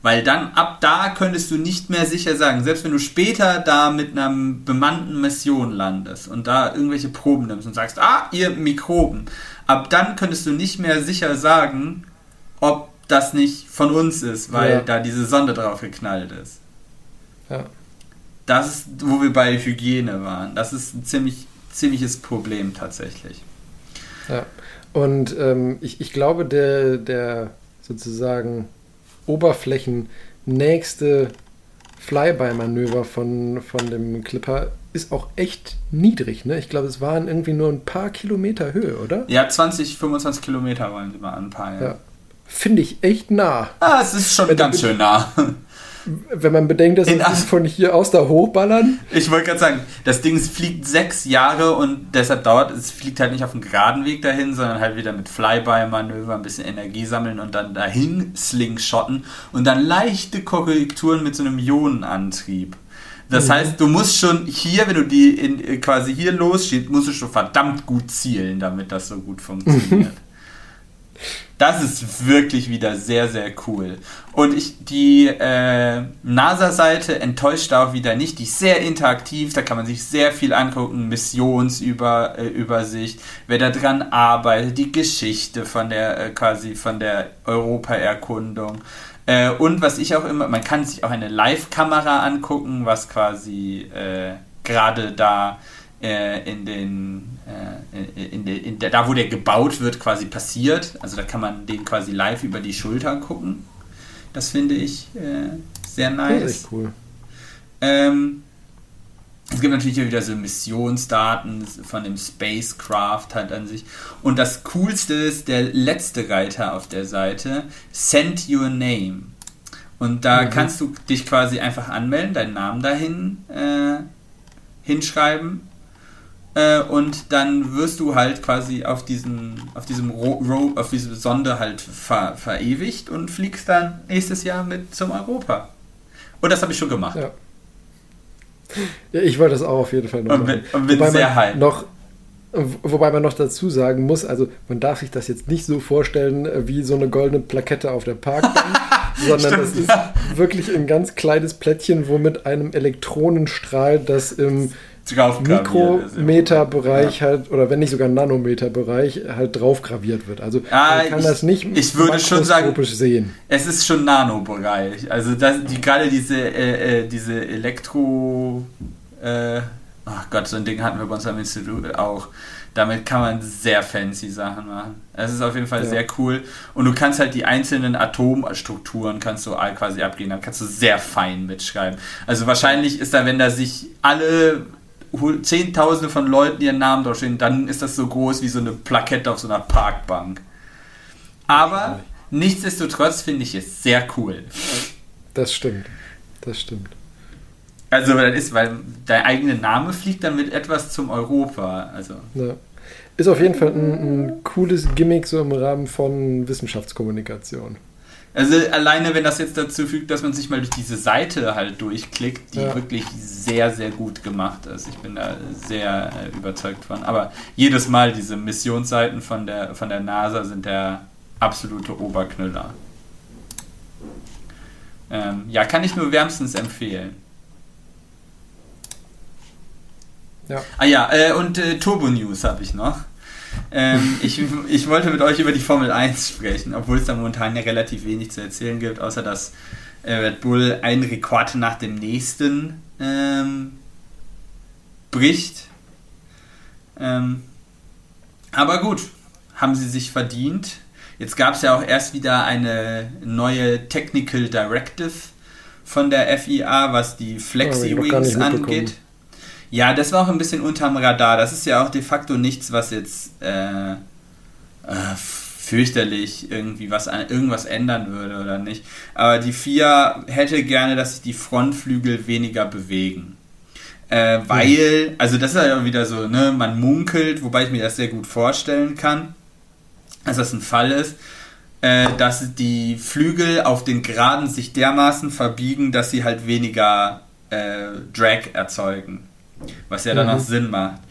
Weil dann ab da könntest du nicht mehr sicher sagen, selbst wenn du später da mit einer bemannten Mission landest und da irgendwelche Proben nimmst und sagst, ah, ihr Mikroben, ab dann könntest du nicht mehr sicher sagen, ob das nicht von uns ist, weil ja. da diese Sonde drauf geknallt ist. Ja. Das ist, wo wir bei Hygiene waren. Das ist ein ziemlich ziemliches Problem tatsächlich. Ja, und ähm, ich, ich glaube, der, der sozusagen oberflächennächste Flyby-Manöver von, von dem Clipper ist auch echt niedrig. Ne? Ich glaube, es waren irgendwie nur ein paar Kilometer Höhe, oder? Ja, 20, 25 Kilometer wollen sie mal anpeilen. Ja. Finde ich echt nah. Ah, es ist schon ganz schön nah. Wenn man bedenkt, dass wir von hier aus da hochballern. Ich wollte gerade sagen, das Ding fliegt sechs Jahre und deshalb dauert es, fliegt halt nicht auf dem geraden Weg dahin, sondern halt wieder mit Flyby-Manöver, ein bisschen Energie sammeln und dann dahin slingshotten und dann leichte Korrekturen mit so einem Ionenantrieb. Das mhm. heißt, du musst schon hier, wenn du die in, quasi hier losschießt, musst du schon verdammt gut zielen, damit das so gut funktioniert. Das ist wirklich wieder sehr, sehr cool. Und ich, die äh, NASA-Seite enttäuscht auch wieder nicht. Die ist sehr interaktiv, da kann man sich sehr viel angucken. Missionsübersicht, äh, wer da dran arbeitet, die Geschichte von der äh, quasi von der Europa-Erkundung. Äh, und was ich auch immer, man kann sich auch eine Live-Kamera angucken, was quasi äh, gerade da äh, in den, äh, in, de, in der, da wo der gebaut wird, quasi passiert. Also da kann man den quasi live über die Schulter gucken. Das finde ich äh, sehr nice. Das ist cool. Ähm, es gibt natürlich wieder so Missionsdaten von dem Spacecraft halt an sich. Und das Coolste ist der letzte Reiter auf der Seite, Send Your Name. Und da mhm. kannst du dich quasi einfach anmelden, deinen Namen dahin äh, hinschreiben äh, und dann wirst du halt quasi auf diesen, auf diesem Ro Ro auf diese Sonde halt ver verewigt und fliegst dann nächstes Jahr mit zum Europa. Und das habe ich schon gemacht. Ja. ja. ich wollte das auch auf jeden Fall noch und bin, und bin sehr hype. Noch, Wobei man noch dazu sagen muss, also man darf sich das jetzt nicht so vorstellen äh, wie so eine goldene Plakette auf der Parkbank, sondern es ist wirklich ein ganz kleines Plättchen, wo mit einem Elektronenstrahl das im Mikrometerbereich ja. halt, oder wenn nicht sogar Nanometerbereich, halt draufgraviert wird. Also ja, man kann ich, das nicht ich würde schon sagen, sehen. Es ist schon Nanobereich. Also das, die, gerade diese, äh, äh, diese Elektro... Äh, ach Gott, so ein Ding hatten wir bei uns am Institut auch. Damit kann man sehr fancy Sachen machen. Es ist auf jeden Fall ja. sehr cool. Und du kannst halt die einzelnen Atomstrukturen kannst du quasi abgehen. Dann kannst du sehr fein mitschreiben. Also wahrscheinlich ist da, wenn da sich alle Zehntausende von Leuten ihren Namen draufstehen, dann ist das so groß wie so eine Plakette auf so einer Parkbank. Aber nichtsdestotrotz finde ich es sehr cool. Das stimmt. Das stimmt. Also, dann ist, weil dein eigener Name fliegt dann mit etwas zum Europa. Also. Ja. Ist auf jeden Fall ein, ein cooles Gimmick so im Rahmen von Wissenschaftskommunikation. Also alleine, wenn das jetzt dazu fügt, dass man sich mal durch diese Seite halt durchklickt, die ja. wirklich sehr, sehr gut gemacht ist. Ich bin da sehr äh, überzeugt von. Aber jedes Mal diese Missionsseiten von der, von der NASA sind der absolute Oberknüller. Ähm, ja, kann ich nur wärmstens empfehlen. Ja. Ah ja, äh, und äh, Turbo News habe ich noch. Ähm, ich, ich wollte mit euch über die Formel 1 sprechen, obwohl es da momentan ja relativ wenig zu erzählen gibt, außer dass äh, Red Bull einen Rekord nach dem nächsten ähm, bricht. Ähm, aber gut, haben sie sich verdient. Jetzt gab es ja auch erst wieder eine neue Technical Directive von der FIA, was die Flexi-Wings angeht. Ja, das war auch ein bisschen unterm Radar. Das ist ja auch de facto nichts, was jetzt äh, äh, fürchterlich irgendwie was irgendwas ändern würde oder nicht. Aber die FIA hätte gerne, dass sich die Frontflügel weniger bewegen. Äh, weil, also das ist ja wieder so, ne, man munkelt, wobei ich mir das sehr gut vorstellen kann, dass das ein Fall ist, äh, dass die Flügel auf den Geraden sich dermaßen verbiegen, dass sie halt weniger äh, Drag erzeugen was ja dann mhm. auch Sinn macht.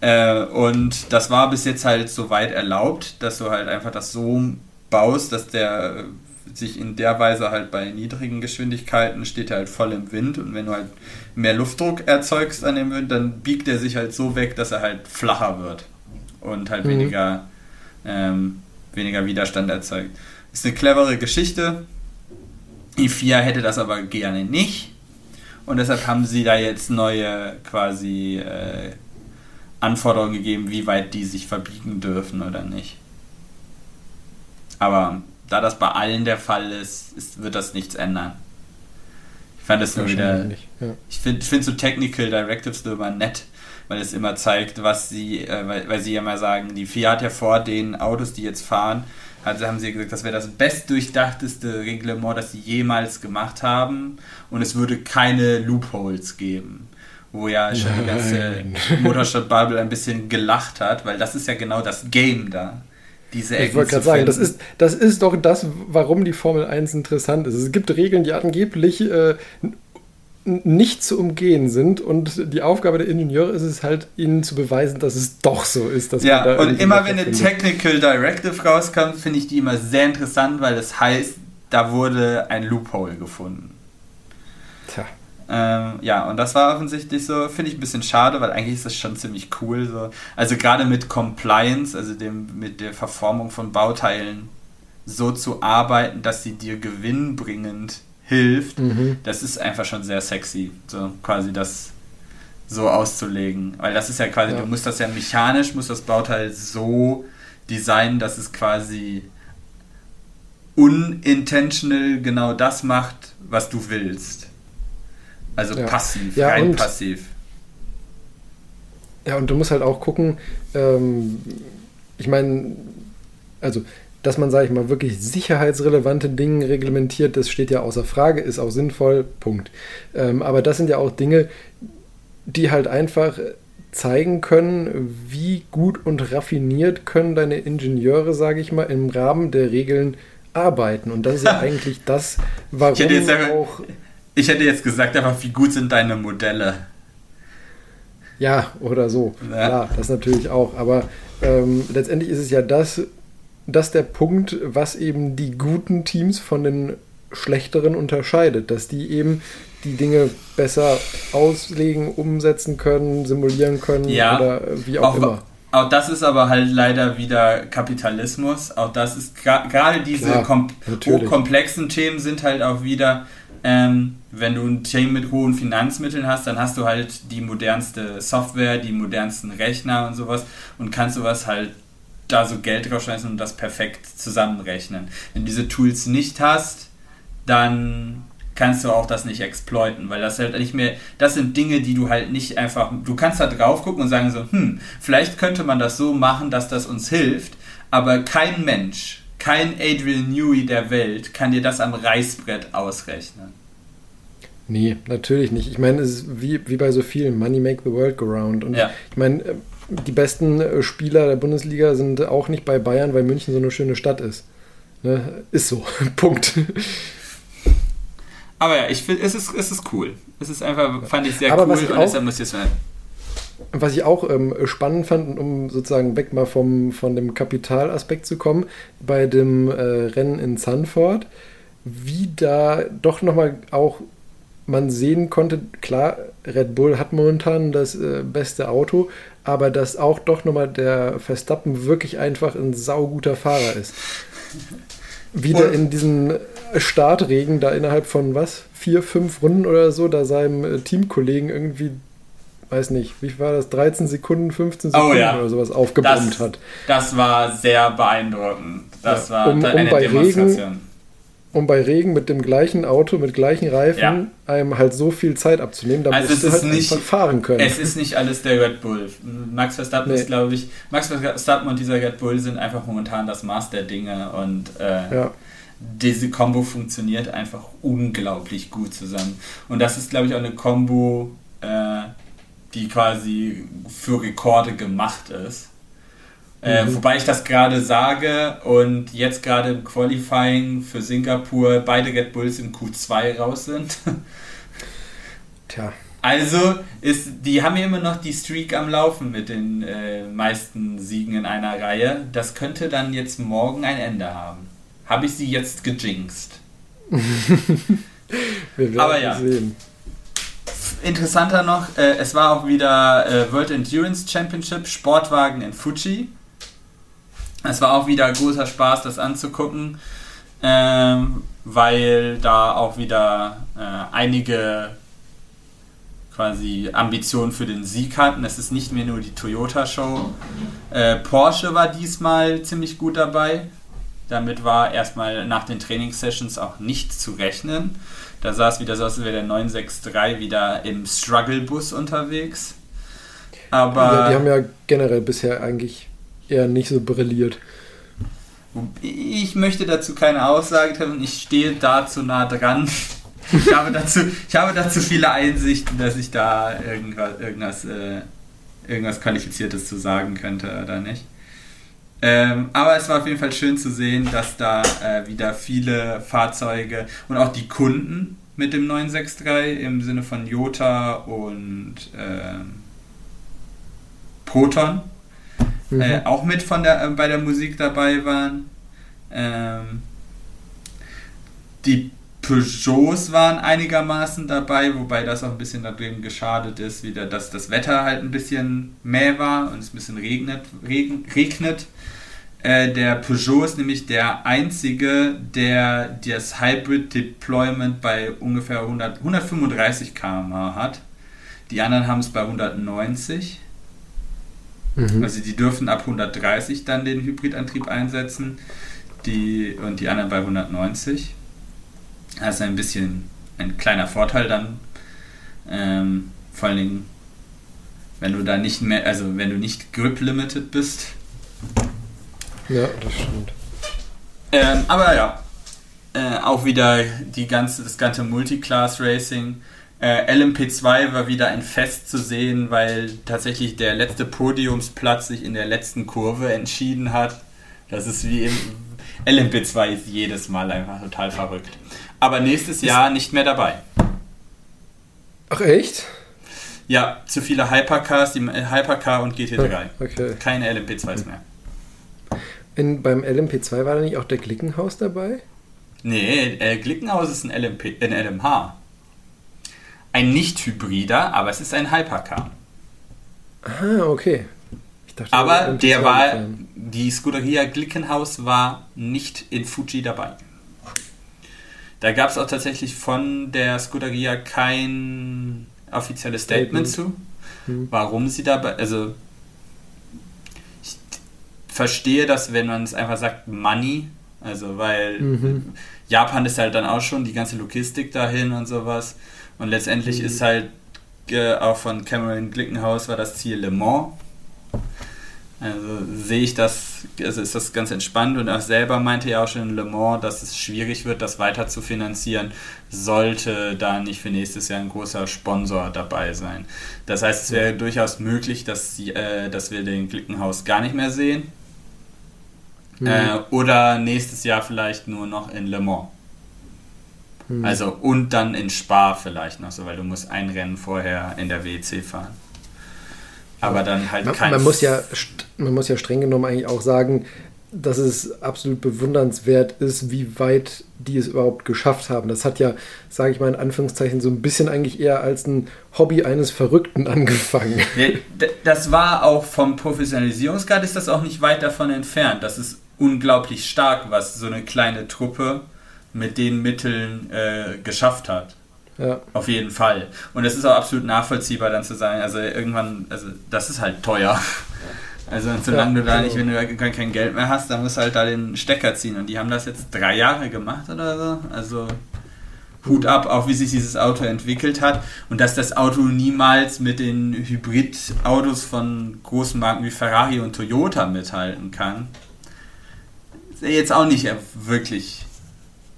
Äh, und das war bis jetzt halt so weit erlaubt, dass du halt einfach das so baust, dass der sich in der Weise halt bei niedrigen Geschwindigkeiten steht er halt voll im Wind und wenn du halt mehr Luftdruck erzeugst an dem Wind, dann biegt er sich halt so weg, dass er halt flacher wird und halt mhm. weniger, ähm, weniger Widerstand erzeugt. Ist eine clevere Geschichte. i4 hätte das aber gerne nicht. Und deshalb haben sie da jetzt neue quasi äh, Anforderungen gegeben, wie weit die sich verbiegen dürfen oder nicht. Aber da das bei allen der Fall ist, ist wird das nichts ändern. Ich fand das nur wieder. Ja. Ich finde find so Technical Directives nur immer nett, weil es immer zeigt, was sie, äh, weil, weil sie ja mal sagen, die FIA hat ja vor den Autos, die jetzt fahren, also haben sie gesagt, das wäre das bestdurchdachteste Reglement, das sie jemals gemacht haben und es würde keine Loopholes geben. Wo ja schon die ganze Motorsport-Bubble ein bisschen gelacht hat, weil das ist ja genau das Game da. Diese ich wollte gerade sagen, das ist, das ist doch das, warum die Formel 1 interessant ist. Es gibt Regeln, die angeblich äh, nicht zu umgehen sind und die Aufgabe der Ingenieure ist es halt, ihnen zu beweisen, dass es doch so ist. Dass ja, und immer wenn eine Technical Directive rauskommt, finde ich die immer sehr interessant, weil das heißt, da wurde ein Loophole gefunden. Tja. Ähm, ja, und das war offensichtlich so, finde ich ein bisschen schade, weil eigentlich ist das schon ziemlich cool. So. Also gerade mit Compliance, also dem, mit der Verformung von Bauteilen so zu arbeiten, dass sie dir gewinnbringend hilft, mhm. das ist einfach schon sehr sexy, so quasi das so auszulegen. Weil das ist ja quasi, ja. du musst das ja mechanisch, musst das Bauteil so designen, dass es quasi unintentional genau das macht, was du willst. Also ja. passiv, ja, rein passiv. Ja, und du musst halt auch gucken, ähm, ich meine, also, dass man, sage ich mal, wirklich sicherheitsrelevante Dinge reglementiert, das steht ja außer Frage, ist auch sinnvoll, Punkt. Ähm, aber das sind ja auch Dinge, die halt einfach zeigen können, wie gut und raffiniert können deine Ingenieure, sage ich mal, im Rahmen der Regeln arbeiten. Und das ist ja eigentlich das, warum ich hätte jetzt auch. Ich hätte jetzt gesagt, einfach, wie gut sind deine Modelle? Ja, oder so. Ja. Klar, das natürlich auch. Aber ähm, letztendlich ist es ja das, das der Punkt, was eben die guten Teams von den schlechteren unterscheidet, dass die eben die Dinge besser auslegen, umsetzen können, simulieren können ja, oder wie auch, auch immer. Auch das ist aber halt leider wieder Kapitalismus. Auch das ist gerade diese Klar, kom hochkomplexen Themen sind halt auch wieder, ähm, wenn du ein Team mit hohen Finanzmitteln hast, dann hast du halt die modernste Software, die modernsten Rechner und sowas und kannst sowas halt da so Geld draufschmeißen und das perfekt zusammenrechnen. Wenn du diese Tools nicht hast, dann kannst du auch das nicht exploiten, weil das halt nicht mehr, das sind Dinge, die du halt nicht einfach, du kannst da drauf gucken und sagen so, hm, vielleicht könnte man das so machen, dass das uns hilft, aber kein Mensch, kein Adrian Newey der Welt kann dir das am Reißbrett ausrechnen. Nee, natürlich nicht. Ich meine, es ist wie, wie bei so vielen, Money make the world go round. Und ja. ich meine, die besten äh, Spieler der Bundesliga sind auch nicht bei Bayern, weil München so eine schöne Stadt ist. Ne? Ist so. Punkt. Aber ja, ich finde, es ist, es ist cool. Es ist einfach, fand ich sehr Aber cool ich und auch, deshalb muss ich es Was ich auch ähm, spannend fand, um sozusagen weg mal vom, von dem Kapitalaspekt zu kommen, bei dem äh, Rennen in Sanford, wie da doch nochmal auch man sehen konnte, klar, Red Bull hat momentan das äh, beste Auto, aber dass auch doch nochmal der Verstappen wirklich einfach ein sauguter Fahrer ist. Wieder in diesen Startregen da innerhalb von was? Vier, fünf Runden oder so, da seinem äh, Teamkollegen irgendwie, weiß nicht, wie war das, 13 Sekunden, 15 Sekunden oh, ja. oder sowas aufgebombt hat. Das war sehr beeindruckend. Das ja, war um, eine um bei Demonstration. Regen, um bei Regen mit dem gleichen Auto, mit gleichen Reifen, ja. einem halt so viel Zeit abzunehmen, da also du halt nicht, fahren können. Es ist nicht alles der Red Bull. Max Verstappen nee. ist, glaube ich, Max Verstappen und dieser Red Bull sind einfach momentan das Maß der Dinge und äh, ja. diese Combo funktioniert einfach unglaublich gut zusammen. Und das ist, glaube ich, auch eine Combo, äh, die quasi für Rekorde gemacht ist. Äh, mhm. wobei ich das gerade sage und jetzt gerade im Qualifying für Singapur beide Red Bulls im Q2 raus sind. Tja. Also, ist, die haben ja immer noch die Streak am Laufen mit den äh, meisten Siegen in einer Reihe. Das könnte dann jetzt morgen ein Ende haben. Habe ich sie jetzt gejinxt? Wir werden Aber ja. sehen. Interessanter noch, äh, es war auch wieder äh, World Endurance Championship Sportwagen in Fuji. Es war auch wieder großer Spaß, das anzugucken, ähm, weil da auch wieder äh, einige quasi Ambitionen für den Sieg hatten. Es ist nicht mehr nur die Toyota-Show. Äh, Porsche war diesmal ziemlich gut dabei. Damit war erstmal nach den Trainingssessions auch nicht zu rechnen. Da es wieder so aus, als wäre der 963 wieder im Struggle-Bus unterwegs. Aber ja, die haben ja generell bisher eigentlich eher nicht so brilliert. Ich möchte dazu keine Aussage treffen, ich stehe da zu nah dran. Ich habe dazu, ich habe dazu viele Einsichten, dass ich da irgendwas, irgendwas, äh, irgendwas Qualifiziertes zu sagen könnte oder nicht. Ähm, aber es war auf jeden Fall schön zu sehen, dass da äh, wieder viele Fahrzeuge und auch die Kunden mit dem 963 im Sinne von Jota und ähm, Proton Mhm. äh, auch mit von der, äh, bei der Musik dabei waren. Ähm, die Peugeots waren einigermaßen dabei, wobei das auch ein bisschen darin geschadet ist, wieder, dass das Wetter halt ein bisschen mäh war und es ein bisschen regnet. Regen, regnet. Äh, der Peugeot ist nämlich der einzige, der das Hybrid Deployment bei ungefähr 100, 135 km/h hat. Die anderen haben es bei 190. Mhm. Also die dürfen ab 130 dann den Hybridantrieb einsetzen die, und die anderen bei 190. Das ist ein bisschen ein kleiner Vorteil dann. Ähm, vor allen Dingen, wenn du da nicht mehr, also wenn du nicht Grip Limited bist. Ja, das stimmt. Ähm, aber ja, äh, auch wieder die ganze, das ganze Multiclass Racing. Äh, LMP2 war wieder ein Fest zu sehen, weil tatsächlich der letzte Podiumsplatz sich in der letzten Kurve entschieden hat. Das ist wie im LMP2 ist jedes Mal einfach total verrückt. Aber nächstes Jahr nicht mehr dabei. Ach echt? Ja, zu viele Hypercars, die äh, Hypercar und GT3. Okay. Keine LMP2s mehr. In, beim LMP2 war da nicht auch der Glickenhaus dabei? Nee, äh, Glickenhaus ist ein, LMP, ein LMH. Ein Nicht-Hybrider, aber es ist ein Hypercar. Ah, okay. Dachte, Aber LMP2 der war, die Scuderia Glickenhaus war nicht in Fuji dabei. Da gab es auch tatsächlich von der Scuderia kein offizielles Statement Statement. zu, Hm. warum sie dabei, also ich verstehe das, wenn man es einfach sagt Money, also weil Mhm. Japan ist halt dann auch schon die ganze Logistik dahin und sowas und letztendlich Mhm. ist halt äh, auch von Cameron Glickenhaus war das Ziel Le Mans. Also sehe ich das, also ist das ganz entspannt und auch selber meinte er auch schon in Le Mans, dass es schwierig wird, das weiter zu finanzieren, sollte da nicht für nächstes Jahr ein großer Sponsor dabei sein. Das heißt, es wäre durchaus möglich, dass, sie, äh, dass wir den Glickenhaus gar nicht mehr sehen. Mhm. Äh, oder nächstes Jahr vielleicht nur noch in Le Mans. Mhm. Also und dann in Spa vielleicht noch so, weil du musst ein Rennen vorher in der WEC fahren. Aber dann halt man, kein. man, muss ja, man muss ja streng genommen eigentlich auch sagen, dass es absolut bewundernswert ist, wie weit die es überhaupt geschafft haben. Das hat ja, sage ich mal in Anführungszeichen, so ein bisschen eigentlich eher als ein Hobby eines Verrückten angefangen. Das war auch vom Professionalisierungsgrad ist das auch nicht weit davon entfernt. Das ist unglaublich stark, was so eine kleine Truppe mit den Mitteln äh, geschafft hat. Ja, Auf jeden Fall. Und es ist auch absolut nachvollziehbar, dann zu sagen, also irgendwann, also das ist halt teuer. Also solange Ja, du da nicht, wenn du gar kein Geld mehr hast, dann musst du halt da den Stecker ziehen. Und die haben das jetzt drei Jahre gemacht oder so. Also Hut ab, auch wie sich dieses Auto entwickelt hat. Und dass das Auto niemals mit den Hybridautos von großen Marken wie Ferrari und Toyota mithalten kann. Ist ja jetzt auch nicht wirklich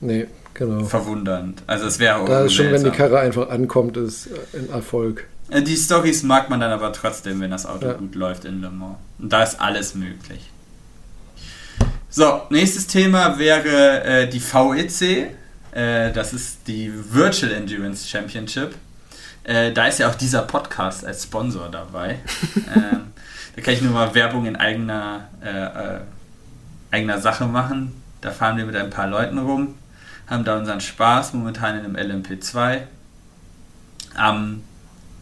nee, genau. verwundernd. Also es wäre auch Da ist schon, wenn die. Karre einfach ankommt, ist äh, ein Erfolg. Äh, Die Stories mag man dann aber trotzdem, wenn das Auto Ja. gut läuft in Le Mans. Und da ist alles möglich. So, nächstes Thema wäre äh, die VEC. Äh, das ist die Virtual Endurance Championship. Äh, da ist ja auch dieser Podcast als Sponsor dabei. ähm, da kann ich nur mal Werbung in eigener, äh, eigener Sache machen. Da fahren wir mit ein paar Leuten rum, haben da unseren Spaß, momentan in einem LMP2. Am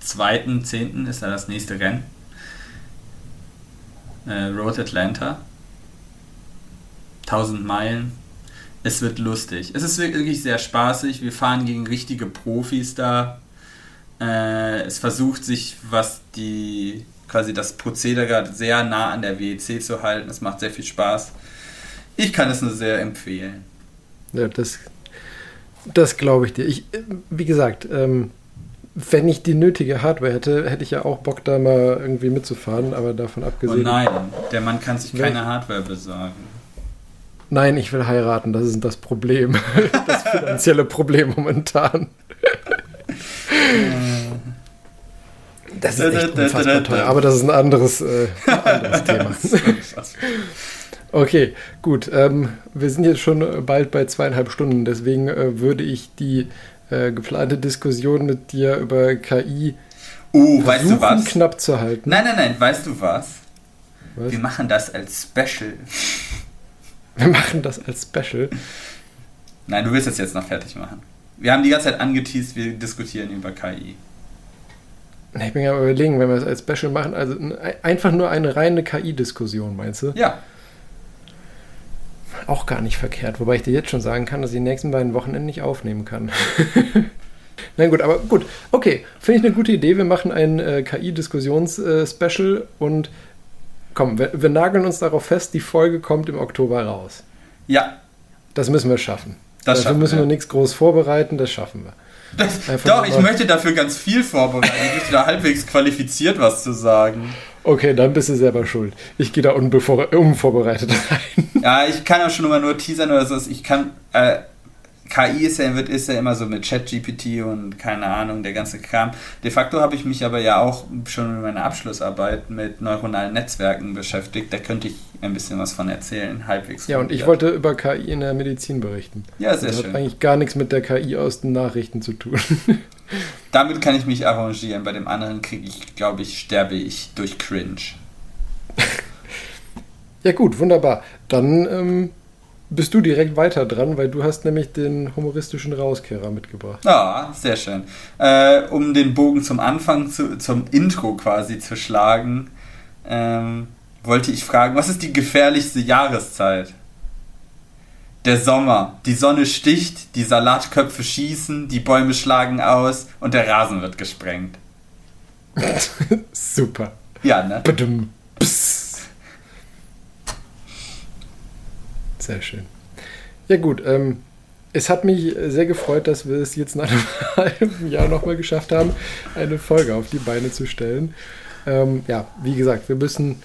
2.10. ist da das nächste Rennen. Äh, Road Atlanta. 1000 Meilen. Es wird lustig. Es ist wirklich sehr spaßig. Wir fahren gegen richtige Profis da. Äh, es versucht sich, was die quasi das Prozedere sehr nah an der WEC zu halten. Es macht sehr viel Spaß. Ich kann es nur sehr empfehlen. Ja, das, das glaube ich dir. Ich, äh, wie gesagt, ähm, wenn ich die nötige Hardware hätte, hätte ich ja auch Bock, da mal irgendwie mitzufahren, aber davon Oh abgesehen. nein, der Mann kann sich keine Hardware besorgen. Nein, ich will heiraten, das ist das Problem. Das finanzielle Problem momentan. Das ist echt unfassbar teuer, aber das ist ein anderes, äh, ein anderes Thema. Okay, gut. Ähm, wir sind jetzt schon bald bei zweieinhalb Stunden, deswegen äh, würde ich die äh, geplante Diskussion mit dir über KI Oh, weißt du versuchen was? knapp zu halten. Nein, nein, nein, weißt du was? Was? Wir machen das als Special. Wir machen das als Special. Nein, du willst das jetzt noch fertig machen. Wir haben die ganze Zeit angeteased, wir diskutieren über KI. Ich bin ja überlegen, wenn wir es als Special machen, also einfach nur eine reine KI-Diskussion, meinst du? Ja, Auch gar nicht verkehrt, wobei ich dir jetzt schon sagen kann, dass ich die nächsten beiden Wochenenden nicht aufnehmen kann. Na gut, aber gut. Okay, finde ich eine gute Idee. Wir machen ein äh, KI-Diskussions-Special und komm, wir, wir nageln uns darauf fest, die Folge kommt im Oktober raus. ja, Das müssen wir schaffen. Das Dafür schaffen müssen wir wir. nichts groß vorbereiten, das schaffen wir. Das, doch, ich möchte dafür ganz viel vorbereiten. Ich bin da halbwegs qualifiziert, was zu sagen. Okay, dann bist du selber schuld. Ich gehe da unvorbereitet rein. Ja, ich kann ja schon immer nur teasern oder so. Ich kann. Äh, KI ist ja, wird, ist ja immer so mit ChatGPT und keine Ahnung, der ganze Kram. De facto habe ich mich aber ja auch schon in meiner Abschlussarbeit mit neuronalen Netzwerken beschäftigt. Da könnte ich ein bisschen was von erzählen, halbwegs. Ja, und ich wollte über KI in der Medizin berichten. Ja, sehr das hat schön. eigentlich gar nichts mit der KI aus den Nachrichten zu tun. Damit kann ich mich arrangieren. Bei dem anderen kriege ich, glaube ich, sterbe ich durch Cringe. ja gut, wunderbar. Dann ähm, bist du direkt weiter dran, weil du hast nämlich den humoristischen Rauskehrer mitgebracht. Ja, sehr schön. Äh, um den Bogen zum Anfang, zu, zum Intro quasi zu schlagen, ähm, wollte ich fragen, was ist die gefährlichste Jahreszeit? Der Sommer. Die Sonne sticht, die Salatköpfe schießen, die Bäume schlagen aus und der Rasen wird gesprengt. Super. Ja, ne? Badum. Sehr schön. Ja gut, ähm, es hat mich sehr gefreut, dass wir es jetzt nach einem halben Jahr nochmal geschafft haben, eine Folge auf die Beine zu stellen. Ähm, ja, wie gesagt, wir müssen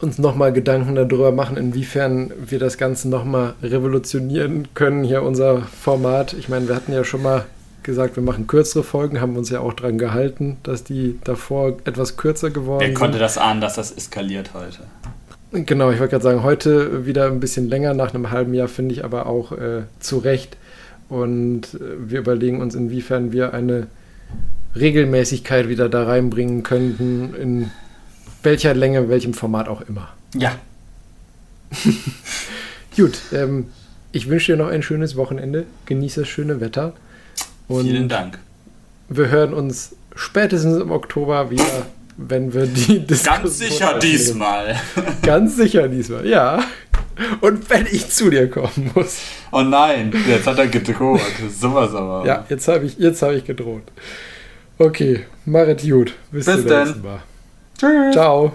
uns nochmal Gedanken darüber machen, inwiefern wir das Ganze nochmal revolutionieren können, hier unser Format. Ich meine, wir hatten ja schon mal gesagt, wir machen kürzere Folgen, haben uns ja auch dran gehalten, dass die davor etwas kürzer geworden Wer konnte sind. das ahnen, dass das eskaliert heute? Genau, ich wollte gerade sagen, heute wieder ein bisschen länger, nach einem halben Jahr finde ich aber auch äh, zu Recht. Und äh, wir überlegen uns, inwiefern wir eine Regelmäßigkeit wieder da reinbringen könnten, in welcher Länge, welchem Format auch immer. Ja. Gut, ähm, ich wünsche dir noch ein schönes Wochenende, genieße das schöne Wetter und Vielen Dank. wir hören uns spätestens im Oktober wieder, wenn wir die Diskussion Ganz sicher aufnehmen. diesmal. Ganz sicher diesmal, ja. Und wenn ich zu dir kommen muss. Oh nein, jetzt hat er gedroht. Sowas aber. Ja, jetzt habe ich, jetzt hab ich gedroht. Okay, machet gut. Bis, Bis zum dann. nächsten Mal. Tschüss. Ciao.